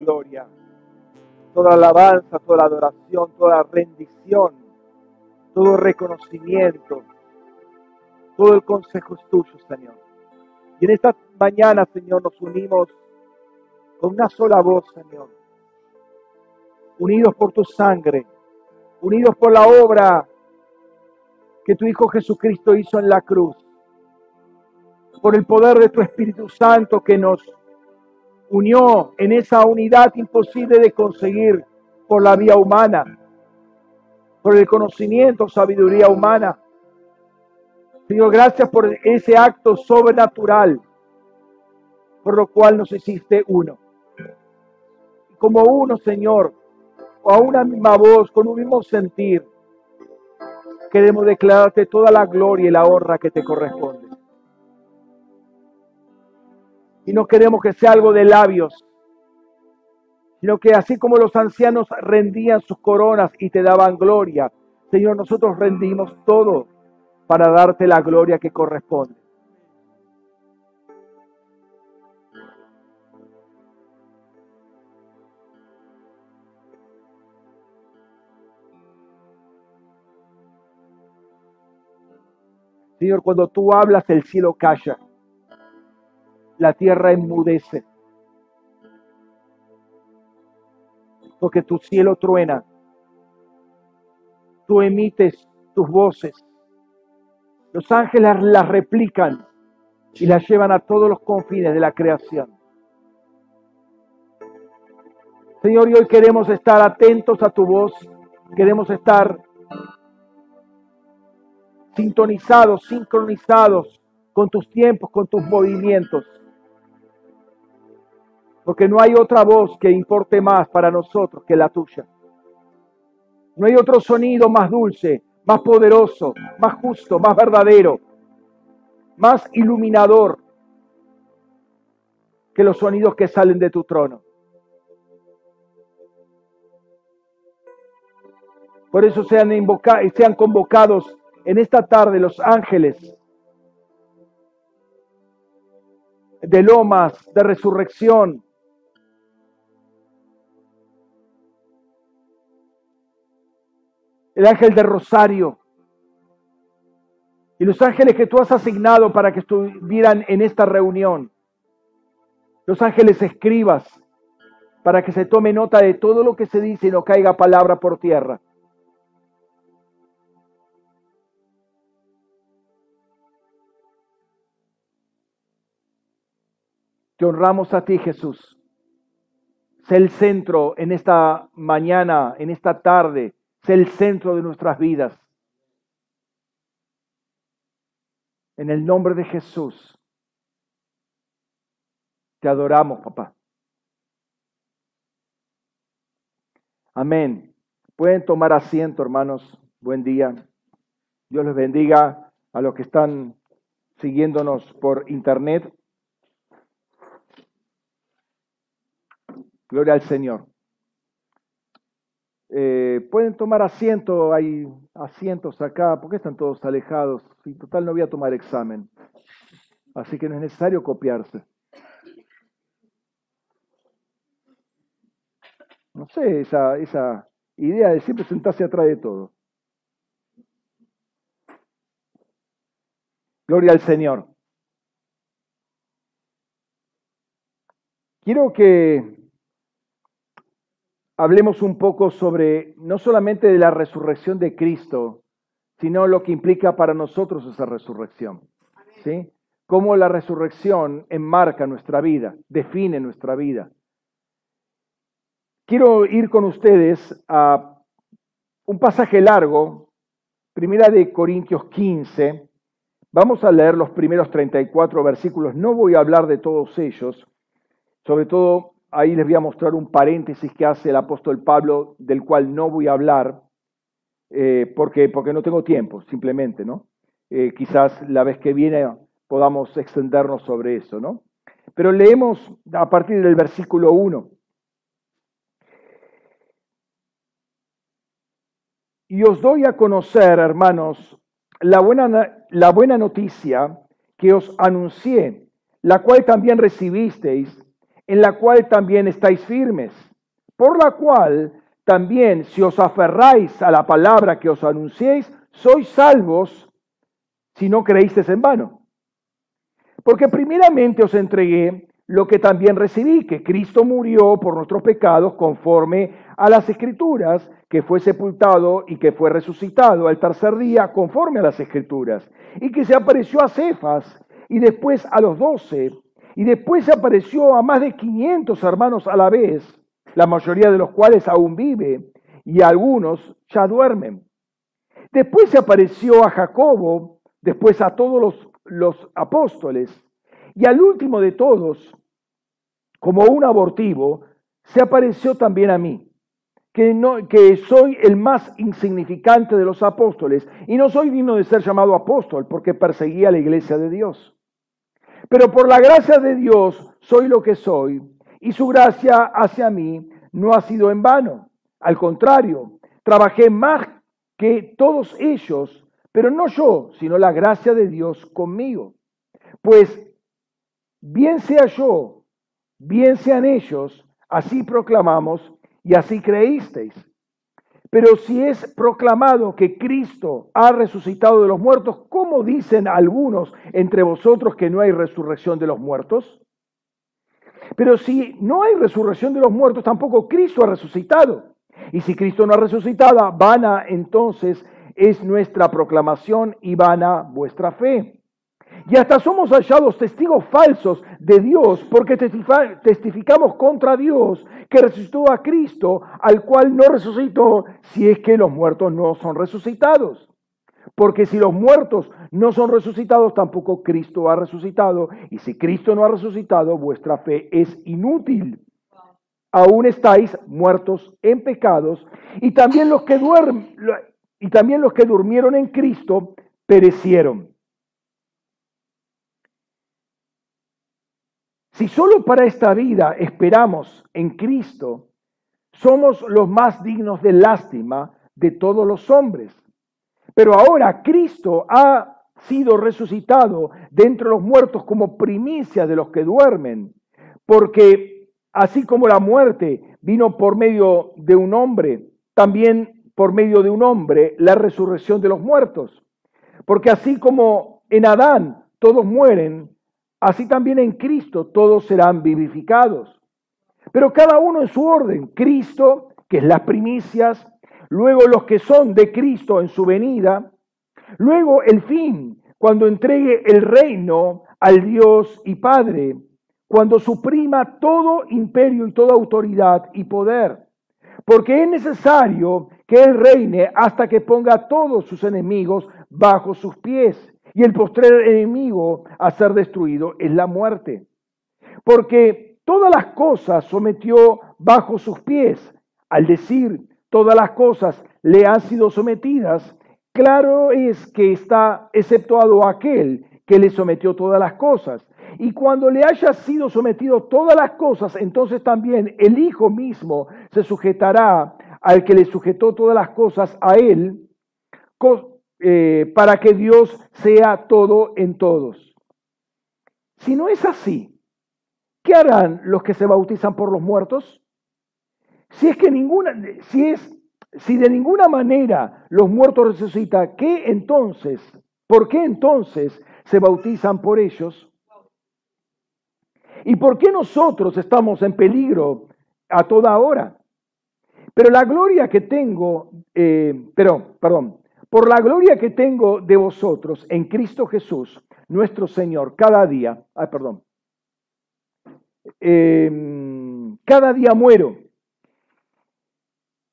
gloria, toda alabanza, toda adoración, toda rendición, todo reconocimiento, todo el consejo es tuyo, Señor. Y en esta mañana, Señor, nos unimos con una sola voz, Señor, unidos por tu sangre, unidos por la obra que tu Hijo Jesucristo hizo en la cruz, por el poder de tu Espíritu Santo que nos unió en esa unidad imposible de conseguir por la vía humana, por el conocimiento, sabiduría humana. Señor, gracias por ese acto sobrenatural, por lo cual nos hiciste uno. Como uno, Señor, a una misma voz, con un mismo sentir, queremos declararte toda la gloria y la honra que te corresponde. Y no queremos que sea algo de labios, sino que así como los ancianos rendían sus coronas y te daban gloria, Señor, nosotros rendimos todo para darte la gloria que corresponde. Señor, cuando tú hablas, el cielo calla la tierra enmudece. Porque tu cielo truena. Tú emites tus voces. Los ángeles las replican y las llevan a todos los confines de la creación. Señor, y hoy queremos estar atentos a tu voz, queremos estar sintonizados, sincronizados con tus tiempos, con tus movimientos porque no hay otra voz que importe más para nosotros que la tuya. No hay otro sonido más dulce, más poderoso, más justo, más verdadero, más iluminador que los sonidos que salen de tu trono. Por eso sean, sean convocados en esta tarde los ángeles de lomas, de resurrección, el ángel de Rosario y los ángeles que tú has asignado para que estuvieran en esta reunión. Los ángeles escribas para que se tome nota de todo lo que se dice y no caiga palabra por tierra. Te honramos a ti, Jesús. Sé el centro en esta mañana, en esta tarde, el centro de nuestras vidas. En el nombre de Jesús, te adoramos, papá. Amén. Pueden tomar asiento, hermanos. Buen día. Dios les bendiga a los que están siguiéndonos por internet. Gloria al Señor. Eh, pueden tomar asiento, hay asientos acá, porque están todos alejados? Y total no voy a tomar examen. Así que no es necesario copiarse. No sé, esa, esa idea de siempre sentarse atrás de todo. Gloria al Señor. Quiero que hablemos un poco sobre no solamente de la resurrección de Cristo, sino lo que implica para nosotros esa resurrección. ¿Sí? Cómo la resurrección enmarca nuestra vida, define nuestra vida. Quiero ir con ustedes a un pasaje largo, primera de Corintios 15. Vamos a leer los primeros 34 versículos. No voy a hablar de todos ellos, sobre todo ahí les voy a mostrar un paréntesis que hace el apóstol Pablo, del cual no voy a hablar, eh, porque, porque no tengo tiempo, simplemente, ¿no? Eh, quizás la vez que viene podamos extendernos sobre eso, ¿no? Pero leemos a partir del versículo 1. Y os doy a conocer, hermanos, la buena, la buena noticia que os anuncié, la cual también recibisteis en la cual también estáis firmes, por la cual también si os aferráis a la palabra que os anunciéis, sois salvos si no creísteis en vano. Porque primeramente os entregué lo que también recibí, que Cristo murió por nuestros pecados conforme a las escrituras, que fue sepultado y que fue resucitado al tercer día conforme a las escrituras, y que se apareció a Cefas y después a los doce, y después apareció a más de 500 hermanos a la vez, la mayoría de los cuales aún vive y algunos ya duermen. Después se apareció a Jacobo, después a todos los, los apóstoles, y al último de todos, como un abortivo, se apareció también a mí, que, no, que soy el más insignificante de los apóstoles, y no soy digno de ser llamado apóstol, porque perseguía a la iglesia de Dios. Pero por la gracia de Dios soy lo que soy, y su gracia hacia mí no ha sido en vano. Al contrario, trabajé más que todos ellos, pero no yo, sino la gracia de Dios conmigo. Pues bien sea yo, bien sean ellos, así proclamamos y así creísteis. Pero si es proclamado que Cristo ha resucitado de los muertos, ¿cómo dicen algunos entre vosotros que no hay resurrección de los muertos? Pero si no hay resurrección de los muertos, tampoco Cristo ha resucitado. Y si Cristo no ha resucitado, vana entonces es nuestra proclamación y vana vuestra fe. Y hasta somos hallados testigos falsos de Dios porque testificamos contra Dios que resucitó a Cristo, al cual no resucitó si es que los muertos no son resucitados. Porque si los muertos no son resucitados, tampoco Cristo ha resucitado. Y si Cristo no ha resucitado, vuestra fe es inútil. Aún estáis muertos en pecados. Y también los que, duermen, y también los que durmieron en Cristo perecieron. Si solo para esta vida esperamos en Cristo, somos los más dignos de lástima de todos los hombres. Pero ahora Cristo ha sido resucitado de entre los muertos como primicia de los que duermen, porque así como la muerte vino por medio de un hombre, también por medio de un hombre la resurrección de los muertos. Porque así como en Adán todos mueren, así también en Cristo todos serán vivificados. Pero cada uno en su orden. Cristo, que es las primicias, luego los que son de Cristo en su venida, luego el fin, cuando entregue el reino al Dios y Padre, cuando suprima todo imperio y toda autoridad y poder, porque es necesario que Él reine hasta que ponga a todos sus enemigos bajo sus pies. Y el postrer enemigo a ser destruido es la muerte. Porque todas las cosas sometió bajo sus pies. Al decir todas las cosas le han sido sometidas, claro es que está exceptuado aquel que le sometió todas las cosas. Y cuando le haya sido sometido todas las cosas, entonces también el Hijo mismo se sujetará al que le sujetó todas las cosas a él, eh, para que Dios sea todo en todos. Si no es así, ¿qué harán los que se bautizan por los muertos? Si es que ninguna, si es, si de ninguna manera los muertos resucitan, ¿qué entonces? ¿Por qué entonces se bautizan por ellos? ¿Y por qué nosotros estamos en peligro a toda hora? Pero la gloria que tengo, eh, pero, perdón, por la gloria que tengo de vosotros en Cristo Jesús, nuestro Señor, cada día, ay, perdón, em, cada día muero.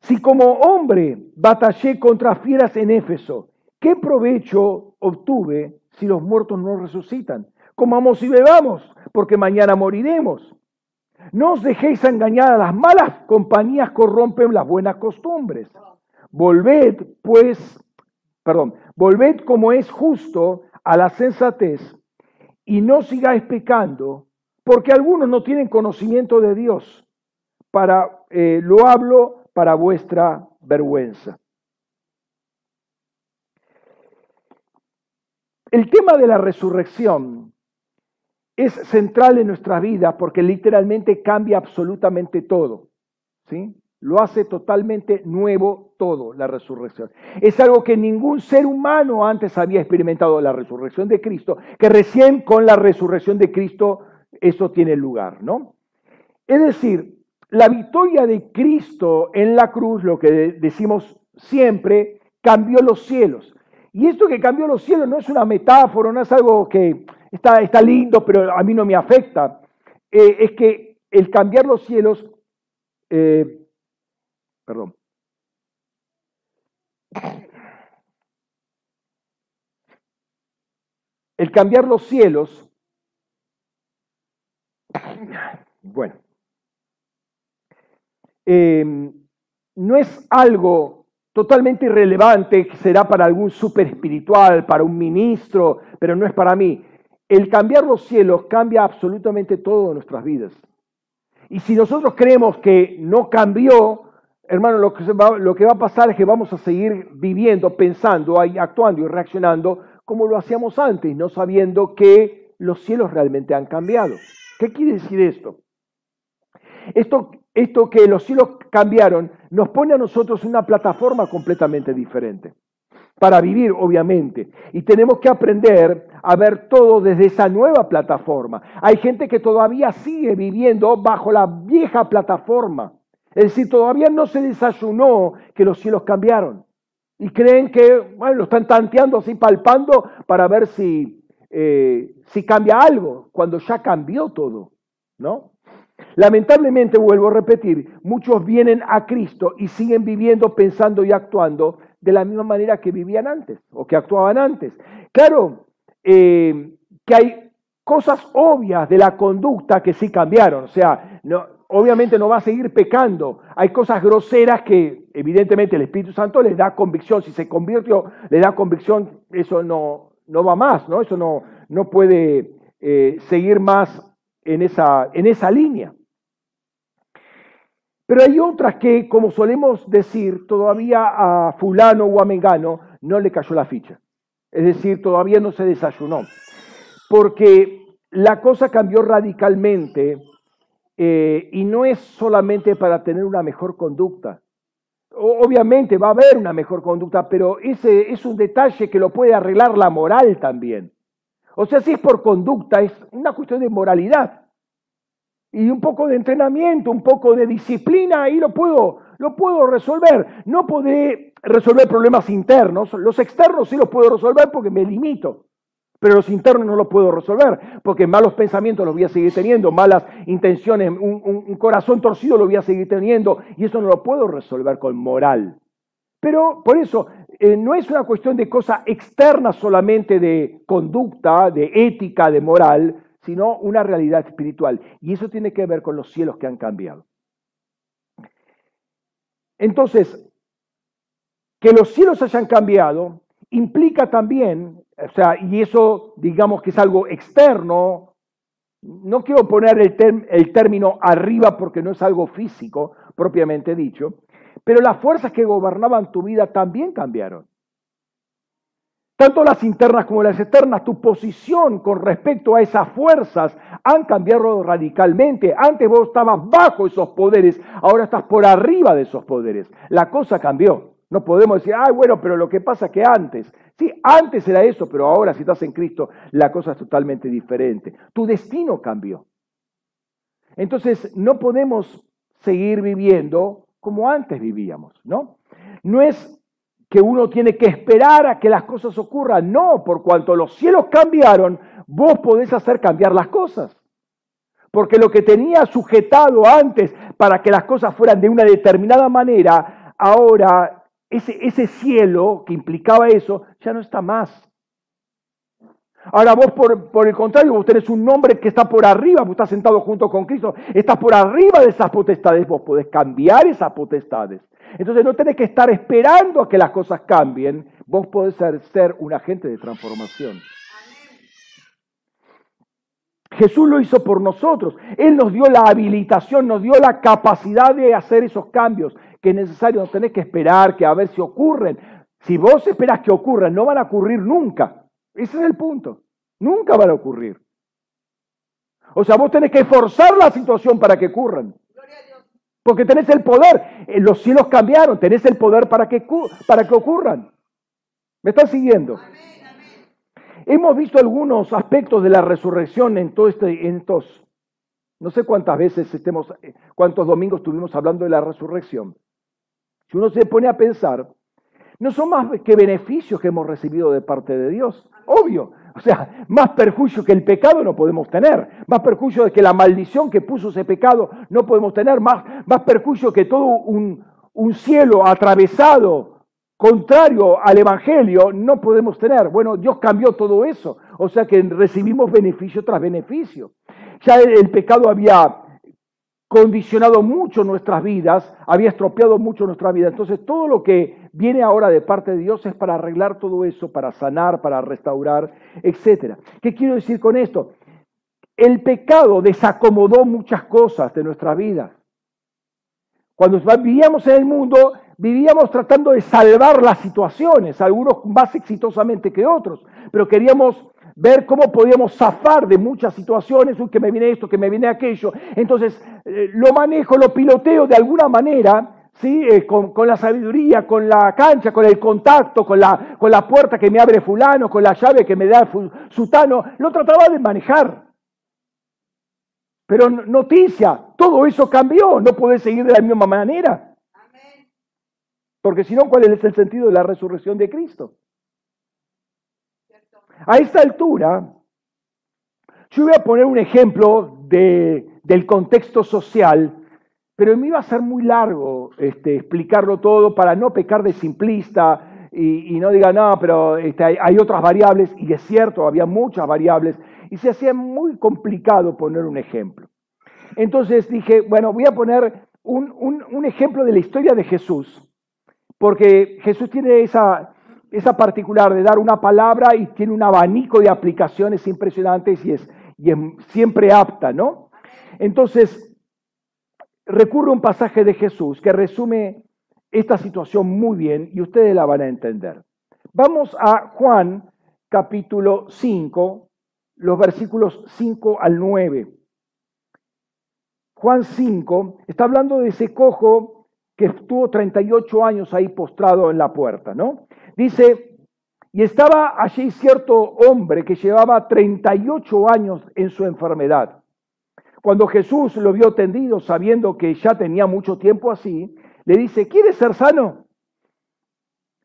Si como hombre batallé contra fieras en Éfeso, ¿qué provecho obtuve si los muertos no resucitan? Comamos y bebamos, porque mañana moriremos. No os dejéis engañar las malas compañías corrompen las buenas costumbres. Volved, pues, perdón, volved como es justo a la sensatez y no sigáis pecando, porque algunos no tienen conocimiento de Dios. Para, eh, lo hablo para vuestra vergüenza. El tema de la resurrección es central en nuestra vida porque literalmente cambia absolutamente todo. ¿sí? Lo hace totalmente nuevo todo, la resurrección. Es algo que ningún ser humano antes había experimentado, la resurrección de Cristo, que recién con la resurrección de Cristo eso tiene lugar, ¿no? Es decir, la victoria de Cristo en la cruz, lo que decimos siempre, cambió los cielos. Y esto que cambió los cielos no es una metáfora, no es algo que está, está lindo, pero a mí no me afecta. Eh, es que el cambiar los cielos, eh, perdón, el cambiar los cielos, bueno, eh, no es algo totalmente irrelevante, que será para algún super espiritual, para un ministro, pero no es para mí. El cambiar los cielos cambia absolutamente todo en nuestras vidas. Y si nosotros creemos que no cambió, hermano, lo que, va, lo que va a pasar es que vamos a seguir viviendo, pensando, actuando y reaccionando como lo hacíamos antes, no sabiendo que los cielos realmente han cambiado. ¿Qué quiere decir esto? Esto, esto que los cielos cambiaron nos pone a nosotros una plataforma completamente diferente para vivir, obviamente. Y tenemos que aprender a ver todo desde esa nueva plataforma. Hay gente que todavía sigue viviendo bajo la vieja plataforma. Es decir, todavía no se desayunó que los cielos cambiaron. Y creen que, bueno, lo están tanteando así, palpando para ver si, eh, si cambia algo, cuando ya cambió todo, ¿no? Lamentablemente, vuelvo a repetir, muchos vienen a Cristo y siguen viviendo, pensando y actuando de la misma manera que vivían antes o que actuaban antes. Claro eh, que hay cosas obvias de la conducta que sí cambiaron, o sea, no, obviamente no va a seguir pecando. Hay cosas groseras que evidentemente el Espíritu Santo les da convicción, si se convirtió, le da convicción, eso no, no va más, ¿no? Eso no, no puede eh, seguir más en esa, en esa línea. Pero hay otras que, como solemos decir, todavía a fulano o a mengano no le cayó la ficha. Es decir, todavía no se desayunó. Porque la cosa cambió radicalmente eh, y no es solamente para tener una mejor conducta. Obviamente va a haber una mejor conducta, pero ese es un detalle que lo puede arreglar la moral también. O sea, si es por conducta, es una cuestión de moralidad. Y un poco de entrenamiento, un poco de disciplina, ahí lo puedo, lo puedo resolver. No podré resolver problemas internos, los externos sí los puedo resolver porque me limito. Pero los internos no los puedo resolver, porque malos pensamientos los voy a seguir teniendo, malas intenciones, un, corazón torcido lo voy a seguir teniendo, y eso no lo puedo resolver con moral. Pero por eso, eh, no es una cuestión de cosa externa solamente de conducta, de ética, de moral, sino una realidad espiritual. Y eso tiene que ver con los cielos que han cambiado. Entonces, que los cielos hayan cambiado implica también, o sea, y eso digamos que es algo externo, no quiero poner el, el término arriba porque no es algo físico propiamente dicho, pero las fuerzas que gobernaban tu vida también cambiaron. Tanto las internas como las externas, tu posición con respecto a esas fuerzas han cambiado radicalmente. Antes vos estabas bajo esos poderes, ahora estás por arriba de esos poderes. La cosa cambió. No podemos decir, ay, bueno, pero lo que pasa es que antes, sí, antes era eso, pero ahora si estás en Cristo, la cosa es totalmente diferente. Tu destino cambió. Entonces, no podemos seguir viviendo como antes vivíamos, ¿no? No es que uno tiene que esperar a que las cosas ocurran. No, por cuanto los cielos cambiaron, vos podés hacer cambiar las cosas. Porque lo que tenía sujetado antes para que las cosas fueran de una determinada manera, ahora ese, ese cielo que implicaba eso ya no está más. Ahora vos, por, por, el contrario, vos tenés un nombre que está por arriba, vos estás sentado junto con Cristo, estás por arriba de esas potestades, vos podés cambiar esas potestades. Entonces no tenés que estar esperando a que las cosas cambien, vos podés ser, ser un agente de transformación. Jesús lo hizo por nosotros. Él nos dio la habilitación, nos dio la capacidad de hacer esos cambios que es necesario. No tenés que esperar que a ver si ocurren. Si vos esperás que ocurran, no van a ocurrir nunca. Ese es el punto. Nunca van a ocurrir. O sea, vos tenés que forzar la situación para que ocurran. Porque tenés el poder. Eh, los cielos cambiaron, tenés el poder para que, para que ocurran. ¿Me están siguiendo? Hemos visto algunos aspectos de la resurrección en todo este, en estos, no sé cuántas veces estemos, eh, cuántos domingos estuvimos hablando de la resurrección. Si uno se pone a pensar, no son más que beneficios que hemos recibido de parte de Dios. Obvio. O sea, más perjuicio que el pecado no podemos tener. Más perjuicio de que la maldición que puso ese pecado no podemos tener. Más, más perjuicio que todo un, un cielo atravesado contrario al Evangelio no podemos tener. Bueno, Dios cambió todo eso. O sea que recibimos beneficio tras beneficio. Ya el pecado había condicionado mucho nuestras vidas, había estropeado mucho nuestra vida. Entonces todo lo que viene ahora de parte de Dios es para arreglar todo eso, para sanar, para restaurar, etc. ¿Qué quiero decir con esto? El pecado desacomodó muchas cosas de nuestra vida. Cuando vivíamos en el mundo, vivíamos tratando de salvar las situaciones, algunos más exitosamente que otros, pero queríamos ver cómo podíamos zafar de muchas situaciones, uy, que me viene esto, que me viene aquello. Entonces, eh, lo manejo, lo piloteo de alguna manera, ¿sí? Eh, con, la sabiduría, con la cancha, con el contacto, con la, con la puerta que me abre fulano, con la llave que me da sutano, lo trataba de manejar. Pero noticia, todo eso cambió, no puede seguir de la misma manera. Porque si no, ¿cuál es el sentido de la resurrección de Cristo? A esta altura, yo voy a poner un ejemplo del contexto social, pero me iba a ser muy largo este, explicarlo todo para no pecar de simplista y, no diga, no, pero este, hay, otras variables, y es cierto, había muchas variables, y se hacía muy complicado poner un ejemplo. Entonces dije, bueno, voy a poner un, un ejemplo de la historia de Jesús, porque Jesús tiene esa, esa particular de dar una palabra y tiene un abanico de aplicaciones impresionantes y es, y es siempre apta, ¿no? Entonces, recurre un pasaje de Jesús que resume esta situación muy bien y ustedes la van a entender. Vamos a Juan capítulo 5, los versículos 5 al 9. Juan 5 está hablando de ese cojo que estuvo 38 años ahí postrado en la puerta, ¿no? Dice, y estaba allí cierto hombre que llevaba 38 años en su enfermedad. Cuando Jesús lo vio tendido, sabiendo que ya tenía mucho tiempo así, le dice, ¿quieres ser sano?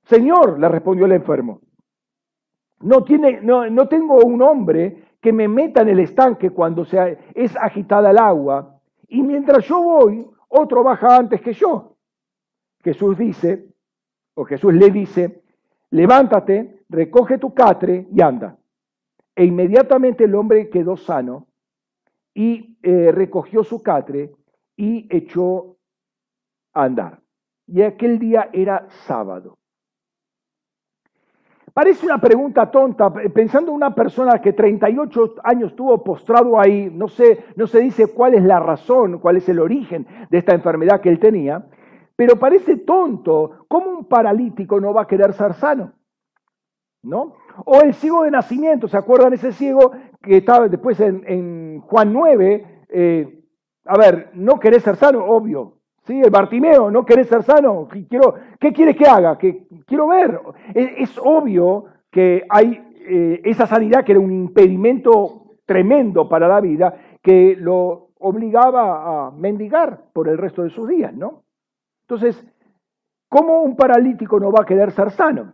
Señor, le respondió el enfermo, no, tiene, no, no tengo un hombre que me meta en el estanque cuando se, es agitada el agua, y mientras yo voy, otro baja antes que yo. Jesús dice, o Jesús le dice, levántate, recoge tu catre y anda. E inmediatamente el hombre quedó sano y eh, recogió su catre y echó a andar. Y aquel día era sábado. Parece una pregunta tonta, pensando en una persona que 38 años estuvo postrado ahí, no, sé, no se dice cuál es la razón, cuál es el origen de esta enfermedad que él tenía, pero parece tonto, ¿cómo un paralítico no va a querer ser sano? ¿No? O el ciego de nacimiento, ¿se acuerdan ese ciego que estaba después en, Juan 9? Eh, a ver, no querés ser sano, obvio. ¿Sí? El Bartimeo, no querés ser sano. Quiero, ¿Qué quieres que haga? Que, quiero ver. Es, obvio que hay eh, esa sanidad que era un impedimento tremendo para la vida, que lo obligaba a mendigar por el resto de sus días, ¿no? Entonces, ¿cómo un paralítico no va a querer ser sano?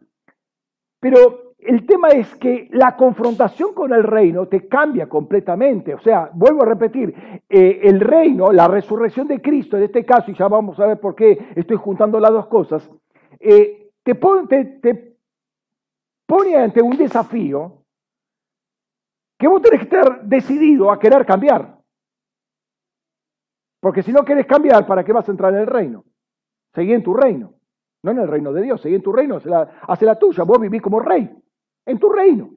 Pero el tema es que la confrontación con el reino te cambia completamente. O sea, vuelvo a repetir, eh, el reino, la resurrección de Cristo, en este caso, y ya vamos a ver por qué estoy juntando las dos cosas, eh, te, pone, te pone ante un desafío que vos tenés que estar decidido a querer cambiar. Porque si no querés cambiar, ¿para qué vas a entrar en el reino? Seguí en tu reino, no en el reino de Dios, seguí en tu reino, hace la, tuya, vos vivís como rey, en tu reino.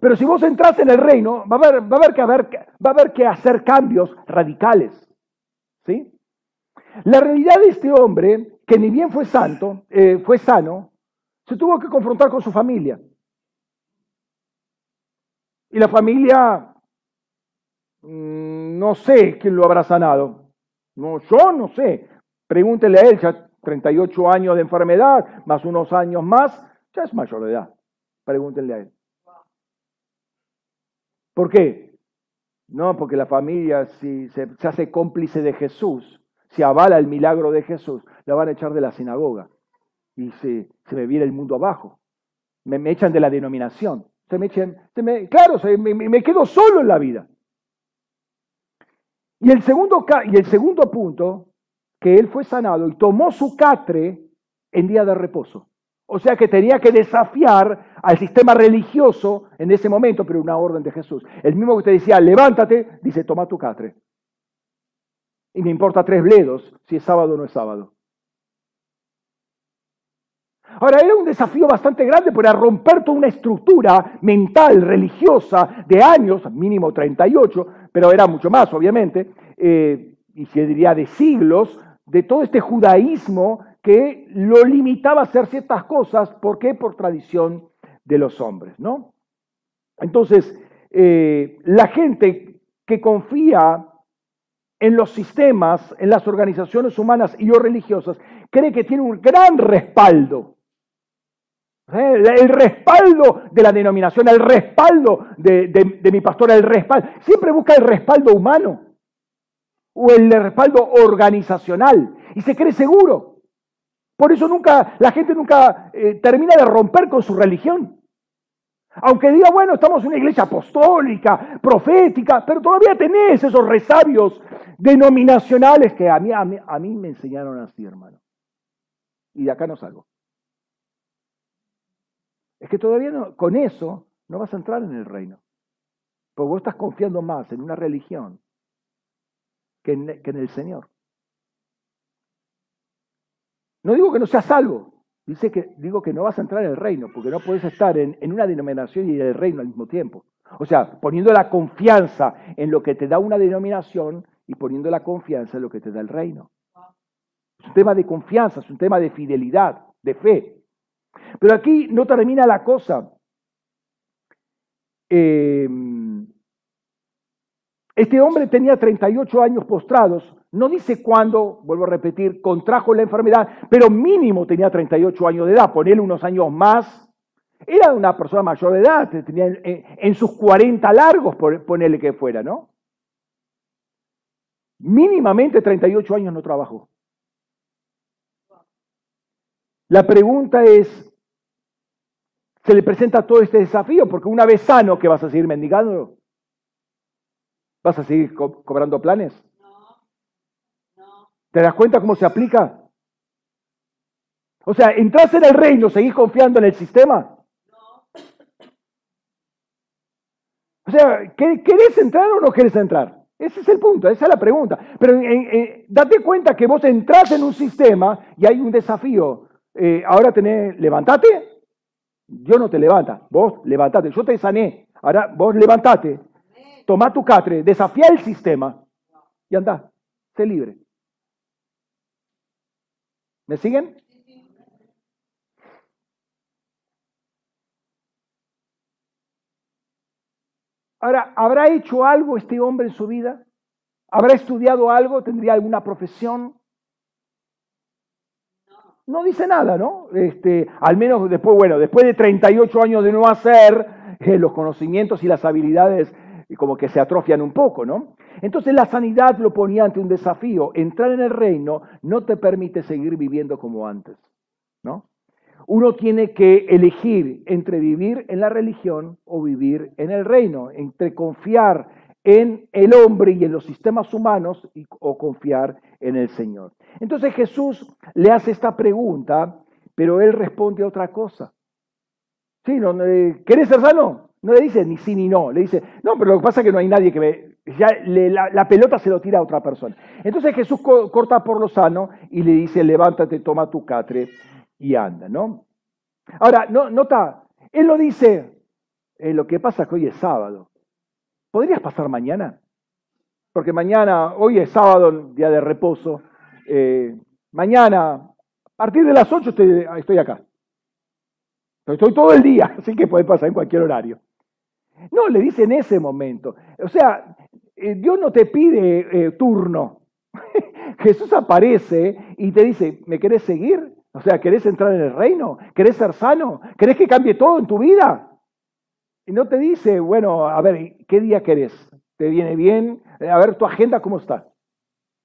Pero si vos entras en el reino, va a haber, a haber, que, va a haber que hacer cambios radicales. ¿sí? La realidad de este hombre, que ni bien fue santo, eh, fue sano, se tuvo que confrontar con su familia. Y la familia Mm, no sé quién lo habrá sanado. No, yo no sé. Pregúntele a él, ya 38 años de enfermedad, más unos años más, ya es mayor de edad. Pregúntenle a él. ¿Por qué? No, porque la familia, si se, hace cómplice de Jesús, si avala el milagro de Jesús, la van a echar de la sinagoga y se, se me viene el mundo abajo. Me, echan de la denominación. Se me echan, se me, claro, me, me, quedo solo en la vida. Y el, segundo, y el segundo punto, que él fue sanado y tomó su catre en día de reposo. O sea que tenía que desafiar al sistema religioso en ese momento, pero una orden de Jesús. El mismo que te decía, levántate, dice, toma tu catre. Y me importa tres bledos si es sábado o no es sábado. Ahora, era un desafío bastante grande para romper toda una estructura mental, religiosa, de años, mínimo 38, pero era mucho más, obviamente, eh, y se diría de siglos, de todo este judaísmo que lo limitaba a hacer ciertas cosas. ¿Por qué? Por tradición de los hombres, ¿no? Entonces, eh, la gente que confía en los sistemas, en las organizaciones humanas y o religiosas, cree que tiene un gran respaldo. ¿Eh? El respaldo de la denominación, el respaldo de, de mi pastor, el respaldo. Siempre busca el respaldo humano o el respaldo organizacional y se cree seguro. Por eso nunca, la gente nunca eh, termina de romper con su religión. Aunque diga, bueno, estamos en una iglesia apostólica, profética, pero todavía tenés esos resabios denominacionales que a mí, a mí, me enseñaron así, hermano. Y de acá no salgo. Es que todavía no, con eso no vas a entrar en el reino. Porque vos estás confiando más en una religión que en el Señor. No digo que no seas salvo, dice que, digo que no vas a entrar en el reino, porque no puedes estar en, una denominación y en el reino al mismo tiempo. O sea, poniendo la confianza en lo que te da una denominación y poniendo la confianza en lo que te da el reino. Es un tema de confianza, es un tema de fidelidad, de fe. Pero aquí no termina la cosa. Eh, este hombre tenía 38 años postrados no dice cuándo, vuelvo a repetir, contrajo la enfermedad, pero mínimo tenía 38 años de edad, ponele unos años más. Era una persona mayor de edad, tenía en, sus 40 largos, ponele que fuera, ¿no? Mínimamente 38 años no trabajó. La pregunta es, ¿se le presenta todo este desafío? Porque una vez sano, ¿qué vas a seguir mendigando? ¿Vas a seguir cobrando planes? ¿Te das cuenta cómo se aplica? O sea, entras en el reino, seguís confiando en el sistema. O sea, ¿querés entrar o no querés entrar? Ese es el punto, esa es la pregunta. Pero date cuenta que vos entras en un sistema y hay un desafío. Eh, ahora tenés, levantate. Yo no te levanta, vos levantate. Yo te sané. Ahora vos levantate. Toma tu catre, desafía el sistema y anda, sé libre. ¿Me siguen? Ahora, ¿habrá hecho algo este hombre en su vida? ¿Habrá estudiado algo? ¿Tendría alguna profesión? No dice nada, ¿no? Este, al menos después, bueno, después de 38 años de no hacer, eh, los conocimientos y las habilidades como que se atrofian un poco, ¿no? Entonces la sanidad lo ponía ante un desafío. Entrar en el reino no te permite seguir viviendo como antes, ¿no? Uno tiene que elegir entre vivir en la religión o vivir en el reino, entre confiar en el hombre y en los sistemas humanos o confiar en el Señor. Entonces Jesús le hace esta pregunta, pero él responde a otra cosa. Sí, no, ¿Querés ser sano? No le dice ni sí ni no, le dice, no, pero lo que pasa es que no hay nadie que me, ya la, pelota se lo tira a otra persona. Entonces Jesús corta por lo sano y le dice, levántate, toma tu catre y anda, ¿no? Ahora, no, nota, él lo dice, eh, lo que pasa es que hoy es sábado. ¿Podrías pasar mañana? Porque mañana, hoy es sábado, día de reposo. Eh, mañana, a partir de las 8 estoy, estoy acá. Estoy todo el día, así que puede pasar en cualquier horario. No, le dice en ese momento. O sea, eh, Dios no te pide eh, turno. Jesús aparece y te dice, ¿me querés seguir? O sea, ¿querés entrar en el reino? ¿Querés ser sano? ¿Querés que cambie todo en tu vida? Y no te dice, bueno, a ver, ¿qué día querés? ¿Te viene bien? A ver, tu agenda, ¿cómo está?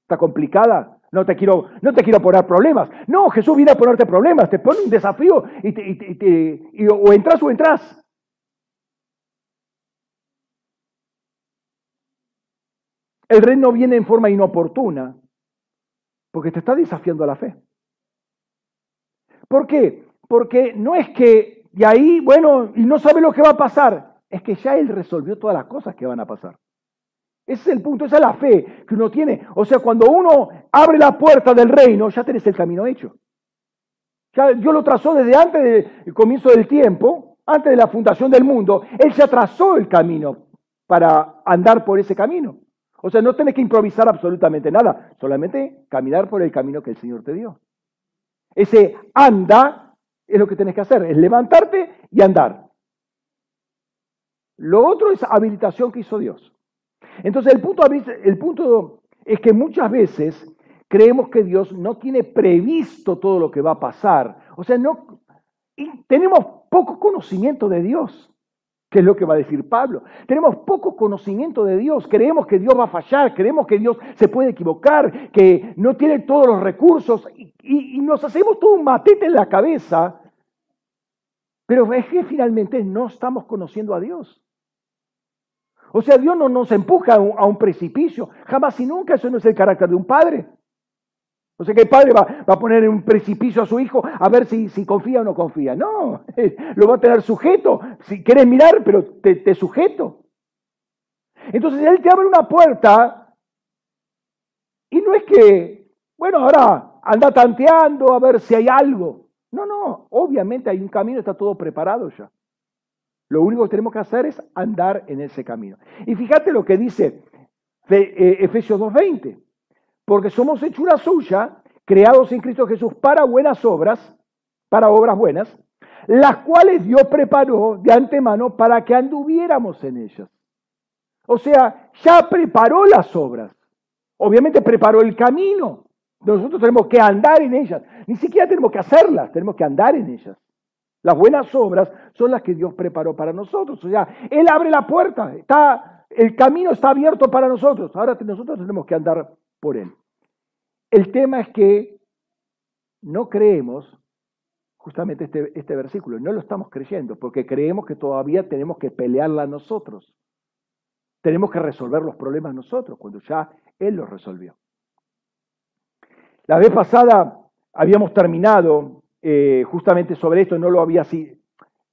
¿Está complicada? No te quiero, no te quiero poner problemas. No, Jesús viene a ponerte problemas, te pone un desafío y, te, y o entras o entras. El reino viene en forma inoportuna porque te está desafiando a la fe. ¿Por qué? Porque no es que, y ahí, bueno, y no sabe lo que va a pasar, es que ya Él resolvió todas las cosas que van a pasar. Ese es el punto, esa es la fe que uno tiene. O sea, cuando uno abre la puerta del reino, ya tenés el camino hecho. Ya Dios lo trazó desde antes del comienzo del tiempo, antes de la fundación del mundo. Él ya trazó el camino para andar por ese camino. O sea, no tenés que improvisar absolutamente nada, solamente caminar por el camino que el Señor te dio. Ese anda es lo que tenés que hacer, es levantarte y andar. Lo otro es habilitación que hizo Dios. Entonces el punto, el punto es que muchas veces creemos que Dios no tiene previsto todo lo que va a pasar. O sea, no tenemos poco conocimiento de Dios que es lo que va a decir Pablo. Tenemos poco conocimiento de Dios, creemos que Dios va a fallar, creemos que Dios se puede equivocar, que no tiene todos los recursos y, nos hacemos todo un matete en la cabeza, pero es que finalmente no estamos conociendo a Dios. O sea, Dios no nos empuja a un precipicio, jamás y nunca, eso no es el carácter de un padre. O sea que el padre va, a poner en un precipicio a su hijo a ver si, si, confía o no confía. No, lo va a tener sujeto. Si quieres mirar, pero te, te sujeto. Entonces él te abre una puerta y no es que, bueno, ahora anda tanteando a ver si hay algo. No, no, obviamente hay un camino, está todo preparado ya. Lo único que tenemos que hacer es andar en ese camino. Y fíjate lo que dice eh, Efesios 2.20 porque somos hechura suya, creados en Cristo Jesús para buenas obras, para obras buenas, las cuales Dios preparó de antemano para que anduviéramos en ellas. O sea, ya preparó las obras. Obviamente preparó el camino. Nosotros tenemos que andar en ellas. Ni siquiera tenemos que hacerlas, tenemos que andar en ellas. Las buenas obras son las que Dios preparó para nosotros. O sea, Él abre la puerta, está, el camino está abierto para nosotros. Ahora nosotros tenemos que andar por Él. El tema es que no creemos justamente este, este versículo, no lo estamos creyendo, porque creemos que todavía tenemos que pelearla nosotros. Tenemos que resolver los problemas nosotros, cuando ya Él los resolvió. La vez pasada habíamos terminado eh, justamente sobre esto, no lo había así.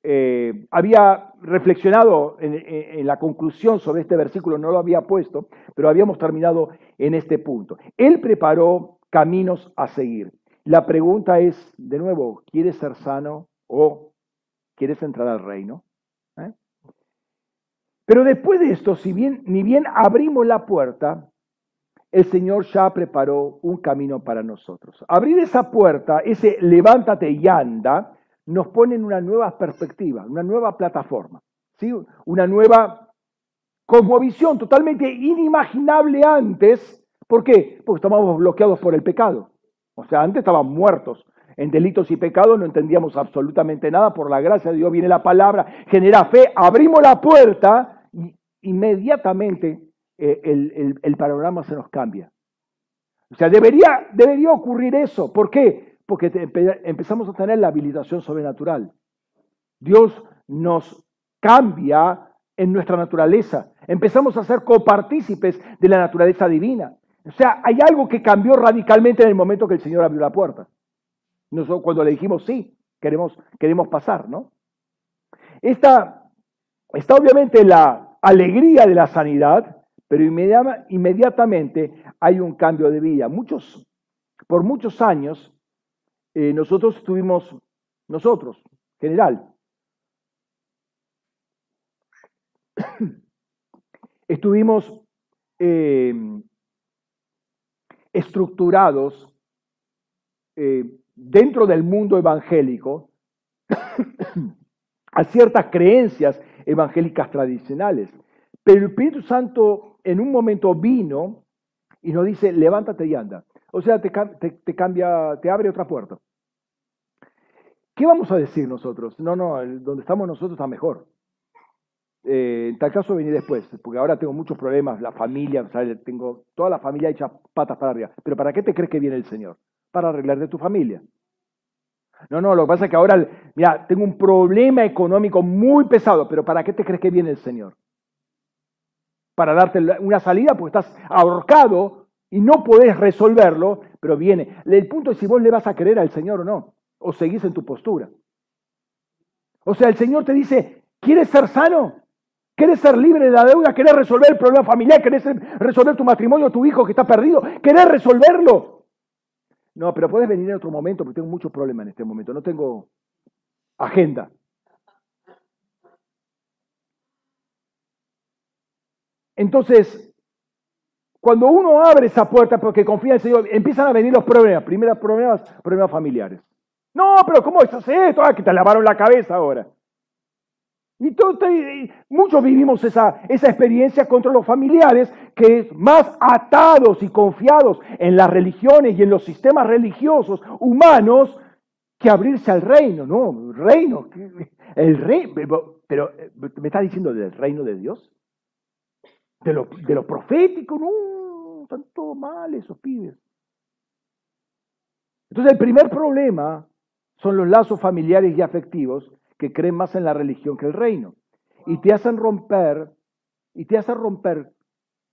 Eh, había reflexionado en, la conclusión sobre este versículo, no lo había puesto, pero habíamos terminado en este punto. Él preparó caminos a seguir. La pregunta es, de nuevo, ¿quieres ser sano o quieres entrar al reino? ¿Eh? Pero después de esto, si bien, ni bien abrimos la puerta, el Señor ya preparó un camino para nosotros. Abrir esa puerta, ese levántate y anda, nos pone en una nueva perspectiva, una nueva plataforma, ¿sí? una nueva cosmovisión totalmente inimaginable antes. ¿Por qué? Porque estábamos bloqueados por el pecado. O sea, antes estábamos muertos en delitos y pecados, no entendíamos absolutamente nada. Por la gracia de Dios viene la palabra, genera fe, abrimos la puerta y inmediatamente eh, el, el, panorama se nos cambia. O sea, debería, debería ocurrir eso. ¿Por qué? Porque empezamos a tener la habilitación sobrenatural. Dios nos cambia en nuestra naturaleza. Empezamos a ser copartícipes de la naturaleza divina. O sea, hay algo que cambió radicalmente en el momento que el Señor abrió la puerta. Cuando le dijimos sí, queremos, queremos pasar, ¿no? Esta, está obviamente la alegría de la sanidad, pero inmediatamente hay un cambio de vida. Muchos, por muchos años, eh, nosotros estuvimos, nosotros, general, estuvimos eh, estructurados eh, dentro del mundo evangélico a ciertas creencias evangélicas tradicionales. Pero el Espíritu Santo en un momento vino y nos dice, levántate y anda. O sea, te, te cambia, te abre otra puerta. ¿Qué vamos a decir nosotros? No, no, donde estamos nosotros está mejor. Eh, en tal caso vení después, porque ahora tengo muchos problemas, la familia, tengo toda la familia hecha patas para arriba. Pero ¿para qué te crees que viene el Señor? Para arreglar de tu familia. No, no, lo que pasa es que ahora, mira, tengo un problema económico muy pesado, pero ¿para qué te crees que viene el Señor? Para darte una salida porque estás ahorcado y no podés resolverlo, pero viene. El punto es si vos le vas a creer al Señor o no o seguís en tu postura. O sea, el Señor te dice, ¿quieres ser sano? ¿Quieres ser libre de la deuda? ¿Quieres resolver el problema familiar? ¿Quieres resolver tu matrimonio, tu hijo que está perdido? ¿Quieres resolverlo? No, pero puedes venir en otro momento porque tengo muchos problemas en este momento. No tengo agenda. Entonces, cuando uno abre esa puerta porque confía en el Señor, empiezan a venir los problemas. Primeros problemas, problemas familiares. No, pero ¿cómo es esto? Ah, que te lavaron la cabeza ahora. Y, muchos vivimos esa, esa experiencia contra los familiares, que más atados y confiados en las religiones y en los sistemas religiosos humanos que abrirse al reino, ¿no? Reino, el rey, pero, ¿me está diciendo del reino de Dios? De lo, de lo profético, no, están todos mal esos pibes. Entonces el primer problema son los lazos familiares y afectivos que creen más en la religión que el reino. Y te hacen romper, y te hacen romper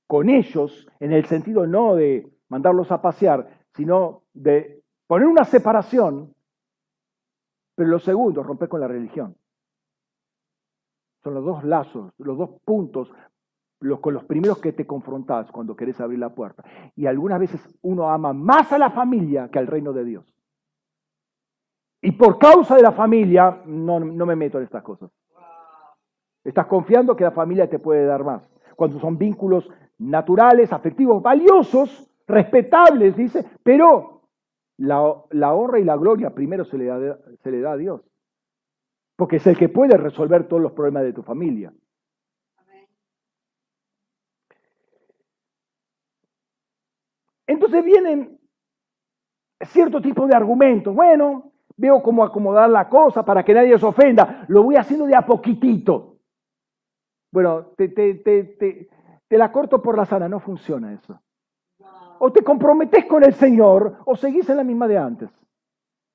con ellos, en el sentido no de mandarlos a pasear, sino de poner una separación, pero lo segundo, romper con la religión. Son los dos lazos, los dos puntos los, con los primeros que te confrontás cuando querés abrir la puerta. Y algunas veces uno ama más a la familia que al reino de Dios. Y por causa de la familia, no, me meto en estas cosas. Estás confiando que la familia te puede dar más. Cuando son vínculos naturales, afectivos, valiosos, respetables, dice, pero la, la honra y la gloria primero se le, da, se le da a Dios. Porque es el que puede resolver todos los problemas de tu familia. Entonces vienen cierto tipo de argumentos. Bueno, veo cómo acomodar la cosa para que nadie se ofenda, lo voy haciendo de a poquitito. Bueno, te, te, te, te la corto por la sana, no funciona eso. O te comprometes con el Señor o seguís en la misma de antes.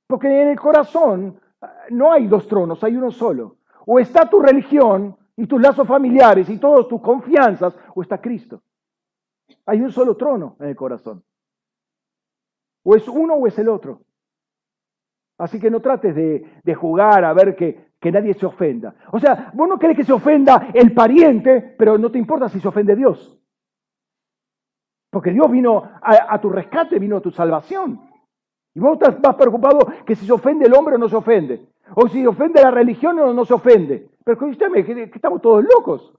Porque en el corazón ah, no hay dos tronos, hay uno solo. O está tu religión y tus lazos familiares y todas tus confianzas, o está Cristo. Hay un solo trono en el corazón. O es uno o es el otro. Así que no trates de, jugar a ver que, nadie se ofenda. O sea, vos no querés que se ofenda el pariente, pero no te importa si se ofende Dios. Porque Dios vino a, tu rescate, vino a tu salvación. Y vos estás más preocupado que si se ofende el hombre o no se ofende. O si se ofende la religión o no se ofende. Pero escúchame, que, que estamos todos locos.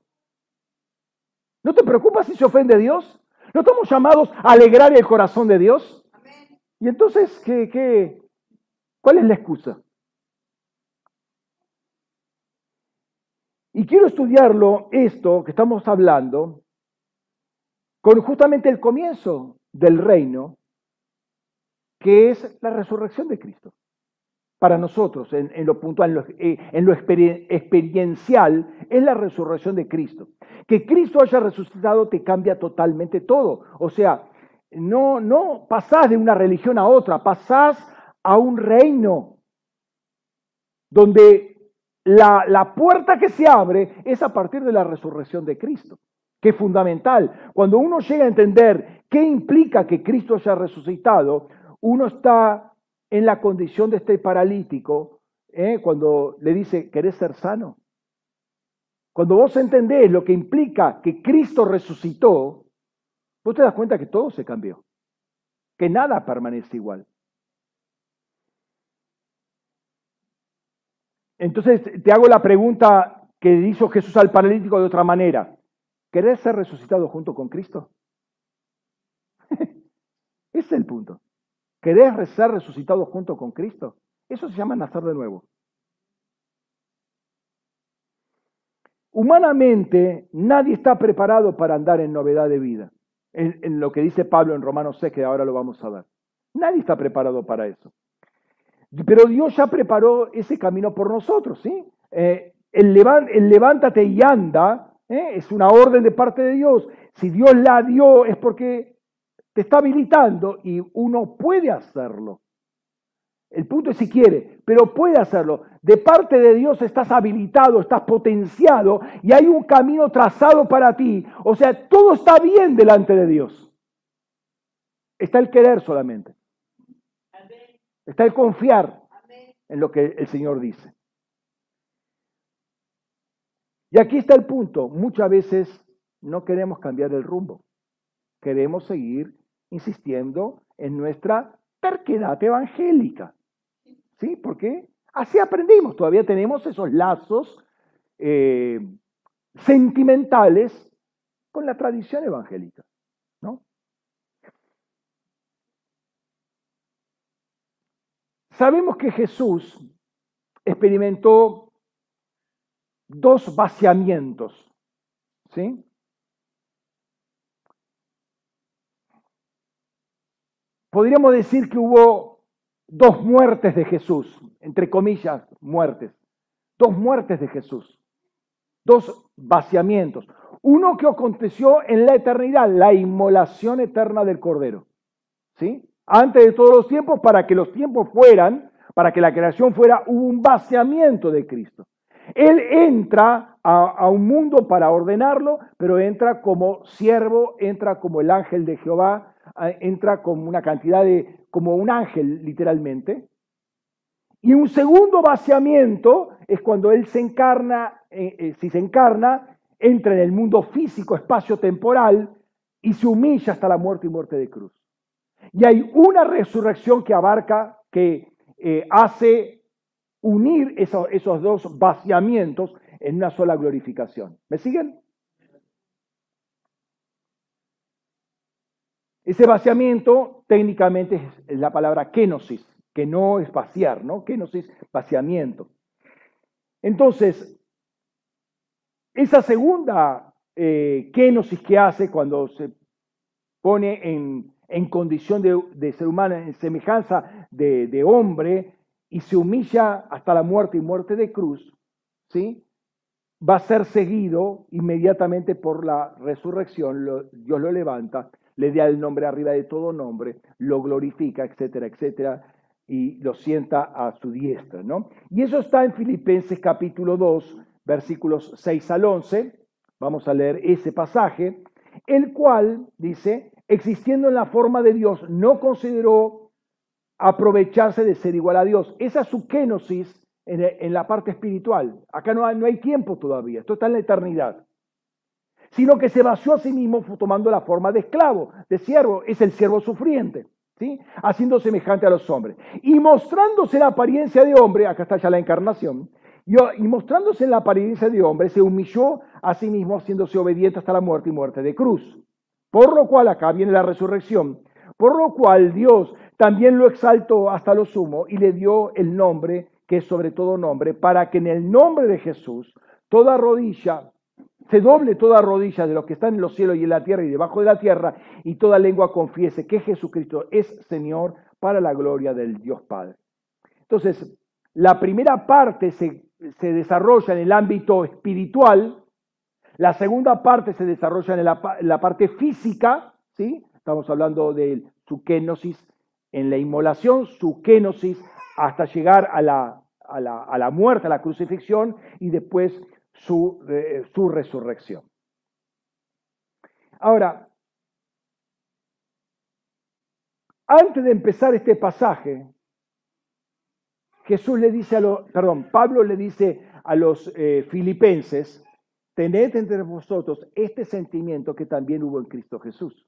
¿No te preocupa si se ofende Dios? ¿No estamos llamados a alegrar el corazón de Dios? Y entonces, ¿qué, qué, ¿Cuál es la excusa? Y quiero estudiarlo, esto que estamos hablando, con justamente el comienzo del reino, que es la resurrección de Cristo. Para nosotros, en, lo puntual, en lo, eh, en lo experiencial, es la resurrección de Cristo. Que Cristo haya resucitado te cambia totalmente todo. O sea, no, no pasás de una religión a otra, pasás a un reino donde la, la, puerta que se abre es a partir de la resurrección de Cristo, que es fundamental. Cuando uno llega a entender qué implica que Cristo haya resucitado, uno está en la condición de este paralítico, ¿eh? cuando le dice, ¿querés ser sano? Cuando vos entendés lo que implica que Cristo resucitó, vos te das cuenta que todo se cambió, que nada permanece igual. Entonces te hago la pregunta que hizo Jesús al paralítico de otra manera. ¿Querés ser resucitado junto con Cristo? Ese es el punto. ¿Querés ser resucitado junto con Cristo? Eso se llama nacer de nuevo. Humanamente, nadie está preparado para andar en novedad de vida. En, lo que dice Pablo en Romanos 6, que ahora lo vamos a ver. Nadie está preparado para eso. Pero Dios ya preparó ese camino por nosotros, ¿sí? Eh, el, levántate y anda ¿eh? es una orden de parte de Dios. Si Dios la dio es porque te está habilitando y uno puede hacerlo. El punto es si quiere, pero puede hacerlo. De parte de Dios estás habilitado, estás potenciado y hay un camino trazado para ti. O sea, todo está bien delante de Dios. Está el querer solamente. Está el confiar en lo que el Señor dice. Y aquí está el punto. Muchas veces no queremos cambiar el rumbo. Queremos seguir insistiendo en nuestra terquedad evangélica. ¿Sí? ¿Por qué? Así aprendimos. Todavía tenemos esos lazos eh, sentimentales con la tradición evangélica. ¿no? Sabemos que Jesús experimentó dos vaciamientos. ¿Sí? Podríamos decir que hubo dos muertes de Jesús, entre comillas, muertes. Dos muertes de Jesús. Dos vaciamientos. Uno que aconteció en la eternidad, la inmolación eterna del Cordero. ¿Sí? Antes de todos los tiempos, para que los tiempos fueran, para que la creación fuera, un vaciamiento de Cristo. Él entra a, un mundo para ordenarlo, pero entra como siervo, entra como el ángel de Jehová, entra como una cantidad de, como un ángel literalmente. Y un segundo vaciamiento es cuando Él se encarna, eh, eh, si se encarna, entra en el mundo físico, espacio-temporal, y se humilla hasta la muerte y muerte de cruz. Y hay una resurrección que abarca, que eh, hace unir esos dos vaciamientos en una sola glorificación. ¿Me siguen? Ese vaciamiento técnicamente es la palabra kenosis, que no es vaciar, ¿no? Kenosis, vaciamiento. Entonces, esa segunda eh, kenosis que hace cuando se pone en, condición de, ser humano, en semejanza de, de hombre, y se humilla hasta la muerte y muerte de cruz, ¿sí? va a ser seguido inmediatamente por la resurrección, Dios lo levanta, le da el nombre arriba de todo nombre, lo glorifica, etcétera, etcétera, y lo sienta a su diestra, ¿no? Y eso está en Filipenses capítulo 2, versículos 6 al 11, vamos a leer ese pasaje, el cual dice, existiendo en la forma de Dios, no consideró aprovecharse de ser igual a Dios. Esa es su kenosis en, la parte espiritual. Acá no hay, no hay tiempo todavía, esto está en la eternidad. Sino que se vació a sí mismo tomando la forma de esclavo, de siervo, es el siervo sufriente, ¿sí? haciendo semejante a los hombres. Y mostrándose la apariencia de hombre, acá está ya la encarnación, y, y mostrándose la apariencia de hombre, se humilló a sí mismo, haciéndose obediente hasta la muerte y muerte de cruz. Por lo cual, acá viene la resurrección, por lo cual Dios también lo exaltó hasta lo sumo y le dio el nombre que es sobre todo nombre, para que en el nombre de Jesús toda rodilla, se doble toda rodilla de los que están en los cielos y en la tierra y debajo de la tierra, y toda lengua confiese que Jesucristo es Señor para la gloria del Dios Padre. Entonces, la primera parte se, se desarrolla en el ámbito espiritual, la segunda parte se desarrolla en la, la parte física, ¿sí? Estamos hablando del su kenosis en la inmolación, su kenosis, hasta llegar a la, a la, muerte, a la crucifixión y después su, su resurrección. Ahora, antes de empezar este pasaje, Jesús le dice a los, perdón, Pablo le dice a los eh, filipenses, tened entre vosotros este sentimiento que también hubo en Cristo Jesús.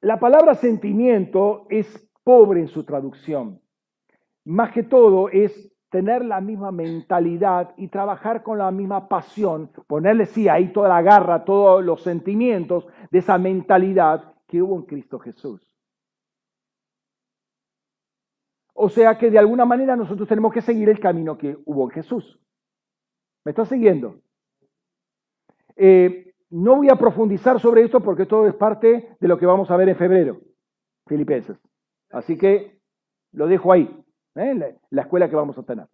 La palabra sentimiento es pobre en su traducción. Más que todo es tener la misma mentalidad y trabajar con la misma pasión, ponerle sí ahí toda la garra, todos los sentimientos de esa mentalidad que hubo en Cristo Jesús. O sea que de alguna manera nosotros tenemos que seguir el camino que hubo en Jesús. ¿Me está siguiendo? Eh, no voy a profundizar sobre esto porque todo es parte de lo que vamos a ver en febrero, Filipenses. Así que lo dejo ahí, ¿eh? la, la escuela que vamos a tener.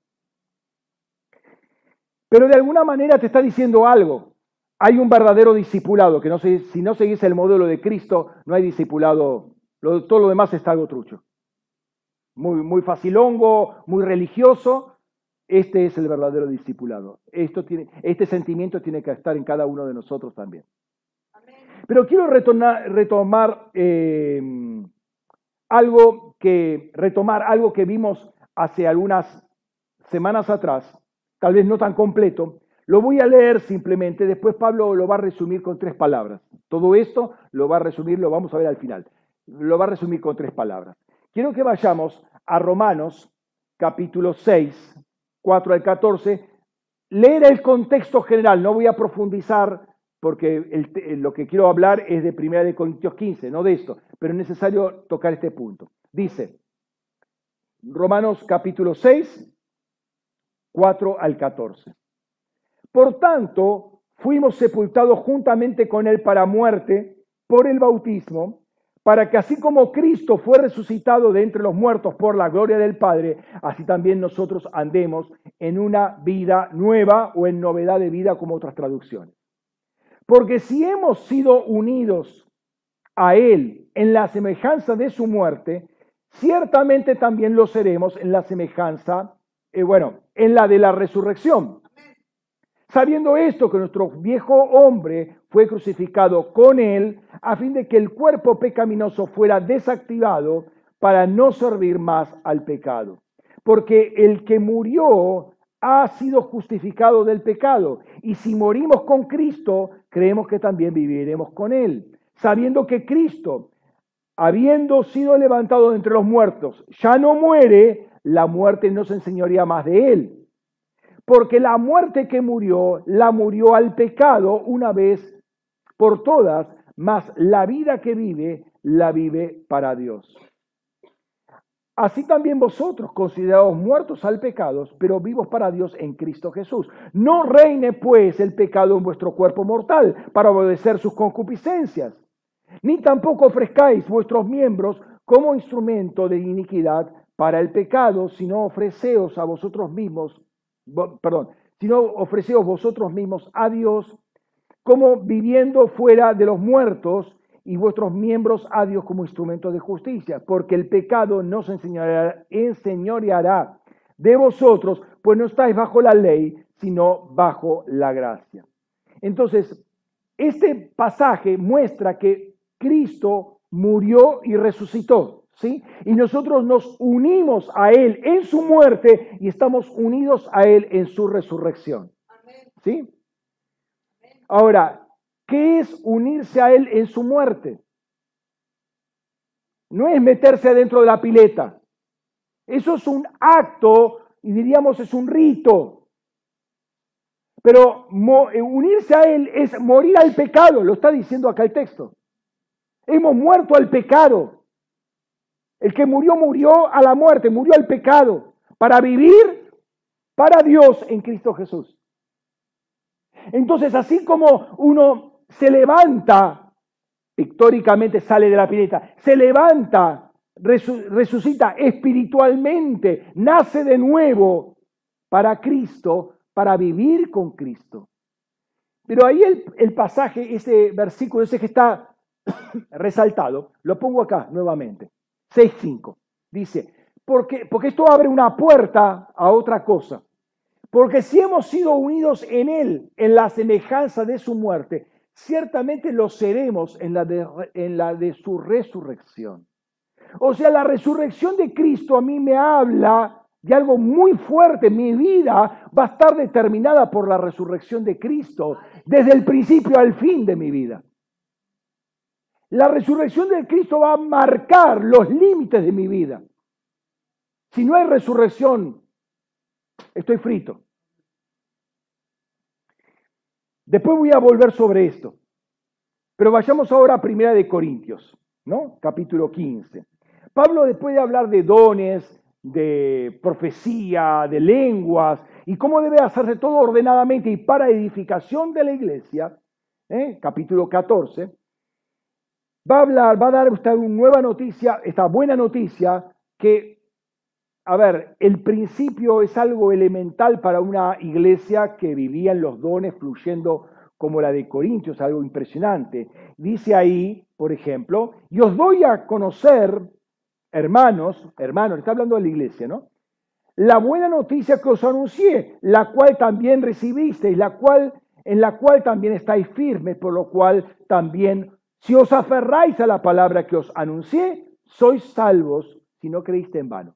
Pero de alguna manera te está diciendo algo. Hay un verdadero discipulado, que no si no seguís el modelo de Cristo, no hay discipulado, todo lo demás está algo trucho muy, muy facilongo, muy religioso. Este es el verdadero discipulado. Esto tiene, este sentimiento tiene que estar en cada uno de nosotros también. Pero quiero retomar eh, algo que retomar algo que vimos hace algunas semanas atrás, tal vez no tan completo. Lo voy a leer simplemente, después Pablo lo va a resumir con tres palabras. Todo esto lo va a resumir, lo vamos a ver al final. Lo va a resumir con tres palabras. Quiero que vayamos a Romanos capítulo 6, 4 al 14, leer el contexto general, no voy a profundizar porque lo que quiero hablar es de 1 de Corintios 15, no de esto, pero es necesario tocar este punto. Dice, Romanos capítulo 6, 4 al 14. Por tanto, fuimos sepultados juntamente con él para muerte por el bautismo para que así como Cristo fue resucitado de entre los muertos por la gloria del Padre, así también nosotros andemos en una vida nueva o en novedad de vida como otras traducciones. Porque si hemos sido unidos a Él en la semejanza de su muerte, ciertamente también lo seremos en la semejanza, eh, bueno, en la de la resurrección. Sabiendo esto, que nuestro viejo hombre fue crucificado con él, a fin de que el cuerpo pecaminoso fuera desactivado para no servir más al pecado. Porque el que murió ha sido justificado del pecado. Y si morimos con Cristo, creemos que también viviremos con Él. Sabiendo que Cristo, habiendo sido levantado de entre los muertos, ya no muere, la muerte no se enseñoría más de Él porque la muerte que murió, la murió al pecado una vez por todas, mas la vida que vive, la vive para Dios. Así también vosotros, considerados muertos al pecado, pero vivos para Dios en Cristo Jesús. No reine pues el pecado en vuestro cuerpo mortal para obedecer sus concupiscencias, ni tampoco ofrezcáis vuestros miembros como instrumento de iniquidad para el pecado, sino ofreceos a vosotros mismos perdón, sino ofreceos vosotros mismos a Dios como viviendo fuera de los muertos y vuestros miembros a Dios como instrumentos de justicia, porque el pecado no se enseñoreará, enseñoreará de vosotros, pues no estáis bajo la ley, sino bajo la gracia. Entonces, este pasaje muestra que Cristo murió y resucitó. Y nosotros nos unimos a Él en su muerte y estamos unidos a Él en su resurrección. ¿Sí? Ahora, ¿qué es unirse a Él en su muerte? No es meterse adentro de la pileta. Eso es un acto y diríamos es un rito. Pero eh, unirse a Él es morir al pecado, lo está diciendo acá el texto. Hemos muerto al pecado. El que murió, murió a la muerte, murió al pecado, para vivir para Dios en Cristo Jesús. Entonces, así como uno se levanta, pictóricamente sale de la pileta, se levanta, resucita espiritualmente, nace de nuevo para Cristo, para vivir con Cristo. Pero ahí el, pasaje, ese versículo, ese que está resaltado, lo pongo acá nuevamente. 6.5. Dice, porque, porque esto abre una puerta a otra cosa. Porque si hemos sido unidos en Él, en la semejanza de su muerte, ciertamente lo seremos en la de, su resurrección. O sea, la resurrección de Cristo a mí me habla de algo muy fuerte. Mi vida va a estar determinada por la resurrección de Cristo, desde el principio al fin de mi vida. La resurrección de Cristo va a marcar los límites de mi vida. Si no hay resurrección, estoy frito. Después voy a volver sobre esto. Pero vayamos ahora a Primera de Corintios, ¿no? Capítulo 15. Pablo, después de hablar de dones, de profecía, de lenguas, y cómo debe hacerse todo ordenadamente y para edificación de la iglesia, ¿eh? capítulo 14, va a hablar, va a dar usted una nueva noticia, esta buena noticia, que, a ver, el principio es algo elemental para una iglesia que vivía en los dones fluyendo como la de Corintios, algo impresionante. Dice ahí, por ejemplo, y os doy a conocer, hermanos, hermanos, está hablando de la iglesia, ¿no? La buena noticia que os anuncié, la cual también recibisteis, la cual, en la cual también estáis firmes, por lo cual también, si os aferráis a la palabra que os anuncié, sois salvos si no creíste en vano.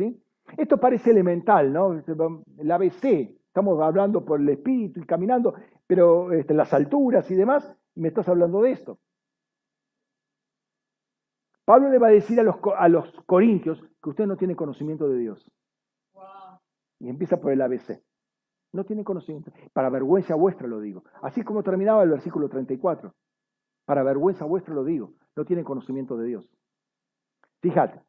¿Sí? Esto parece elemental, ¿no? El ABC, estamos hablando por el Espíritu y caminando, pero este, las alturas y demás, me estás hablando de esto. Pablo le va a decir a los, a los corintios que usted no tiene conocimiento de Dios. Y empieza por el ABC. No tiene conocimiento. Para vergüenza vuestra lo digo. Así como terminaba el versículo 34. Para vergüenza vuestra lo digo. No tienen conocimiento de Dios. Fíjate.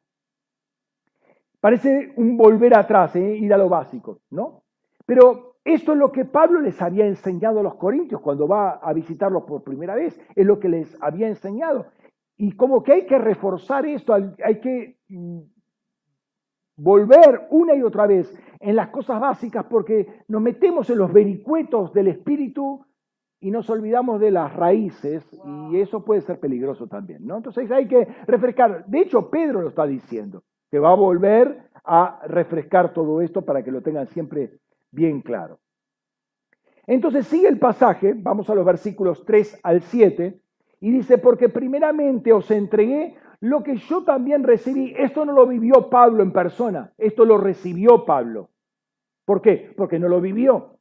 Parece un volver atrás, ¿eh? ir a lo básico, ¿no? Pero esto es lo que Pablo les había enseñado a los corintios cuando va a visitarlos por primera vez. Es lo que les había enseñado. Y como que hay que reforzar esto, hay que mm, volver una y otra vez en las cosas básicas porque nos metemos en los vericuetos del espíritu y nos olvidamos de las raíces y eso puede ser peligroso también, ¿no? Entonces hay que refrescar. De hecho, Pedro lo está diciendo, que va a volver a refrescar todo esto para que lo tengan siempre bien claro. Entonces sigue el pasaje, vamos a los versículos 3 al 7, y dice, porque primeramente os entregué lo que yo también recibí. Esto no lo vivió Pablo en persona, esto lo recibió Pablo. ¿Por qué? Porque no lo vivió.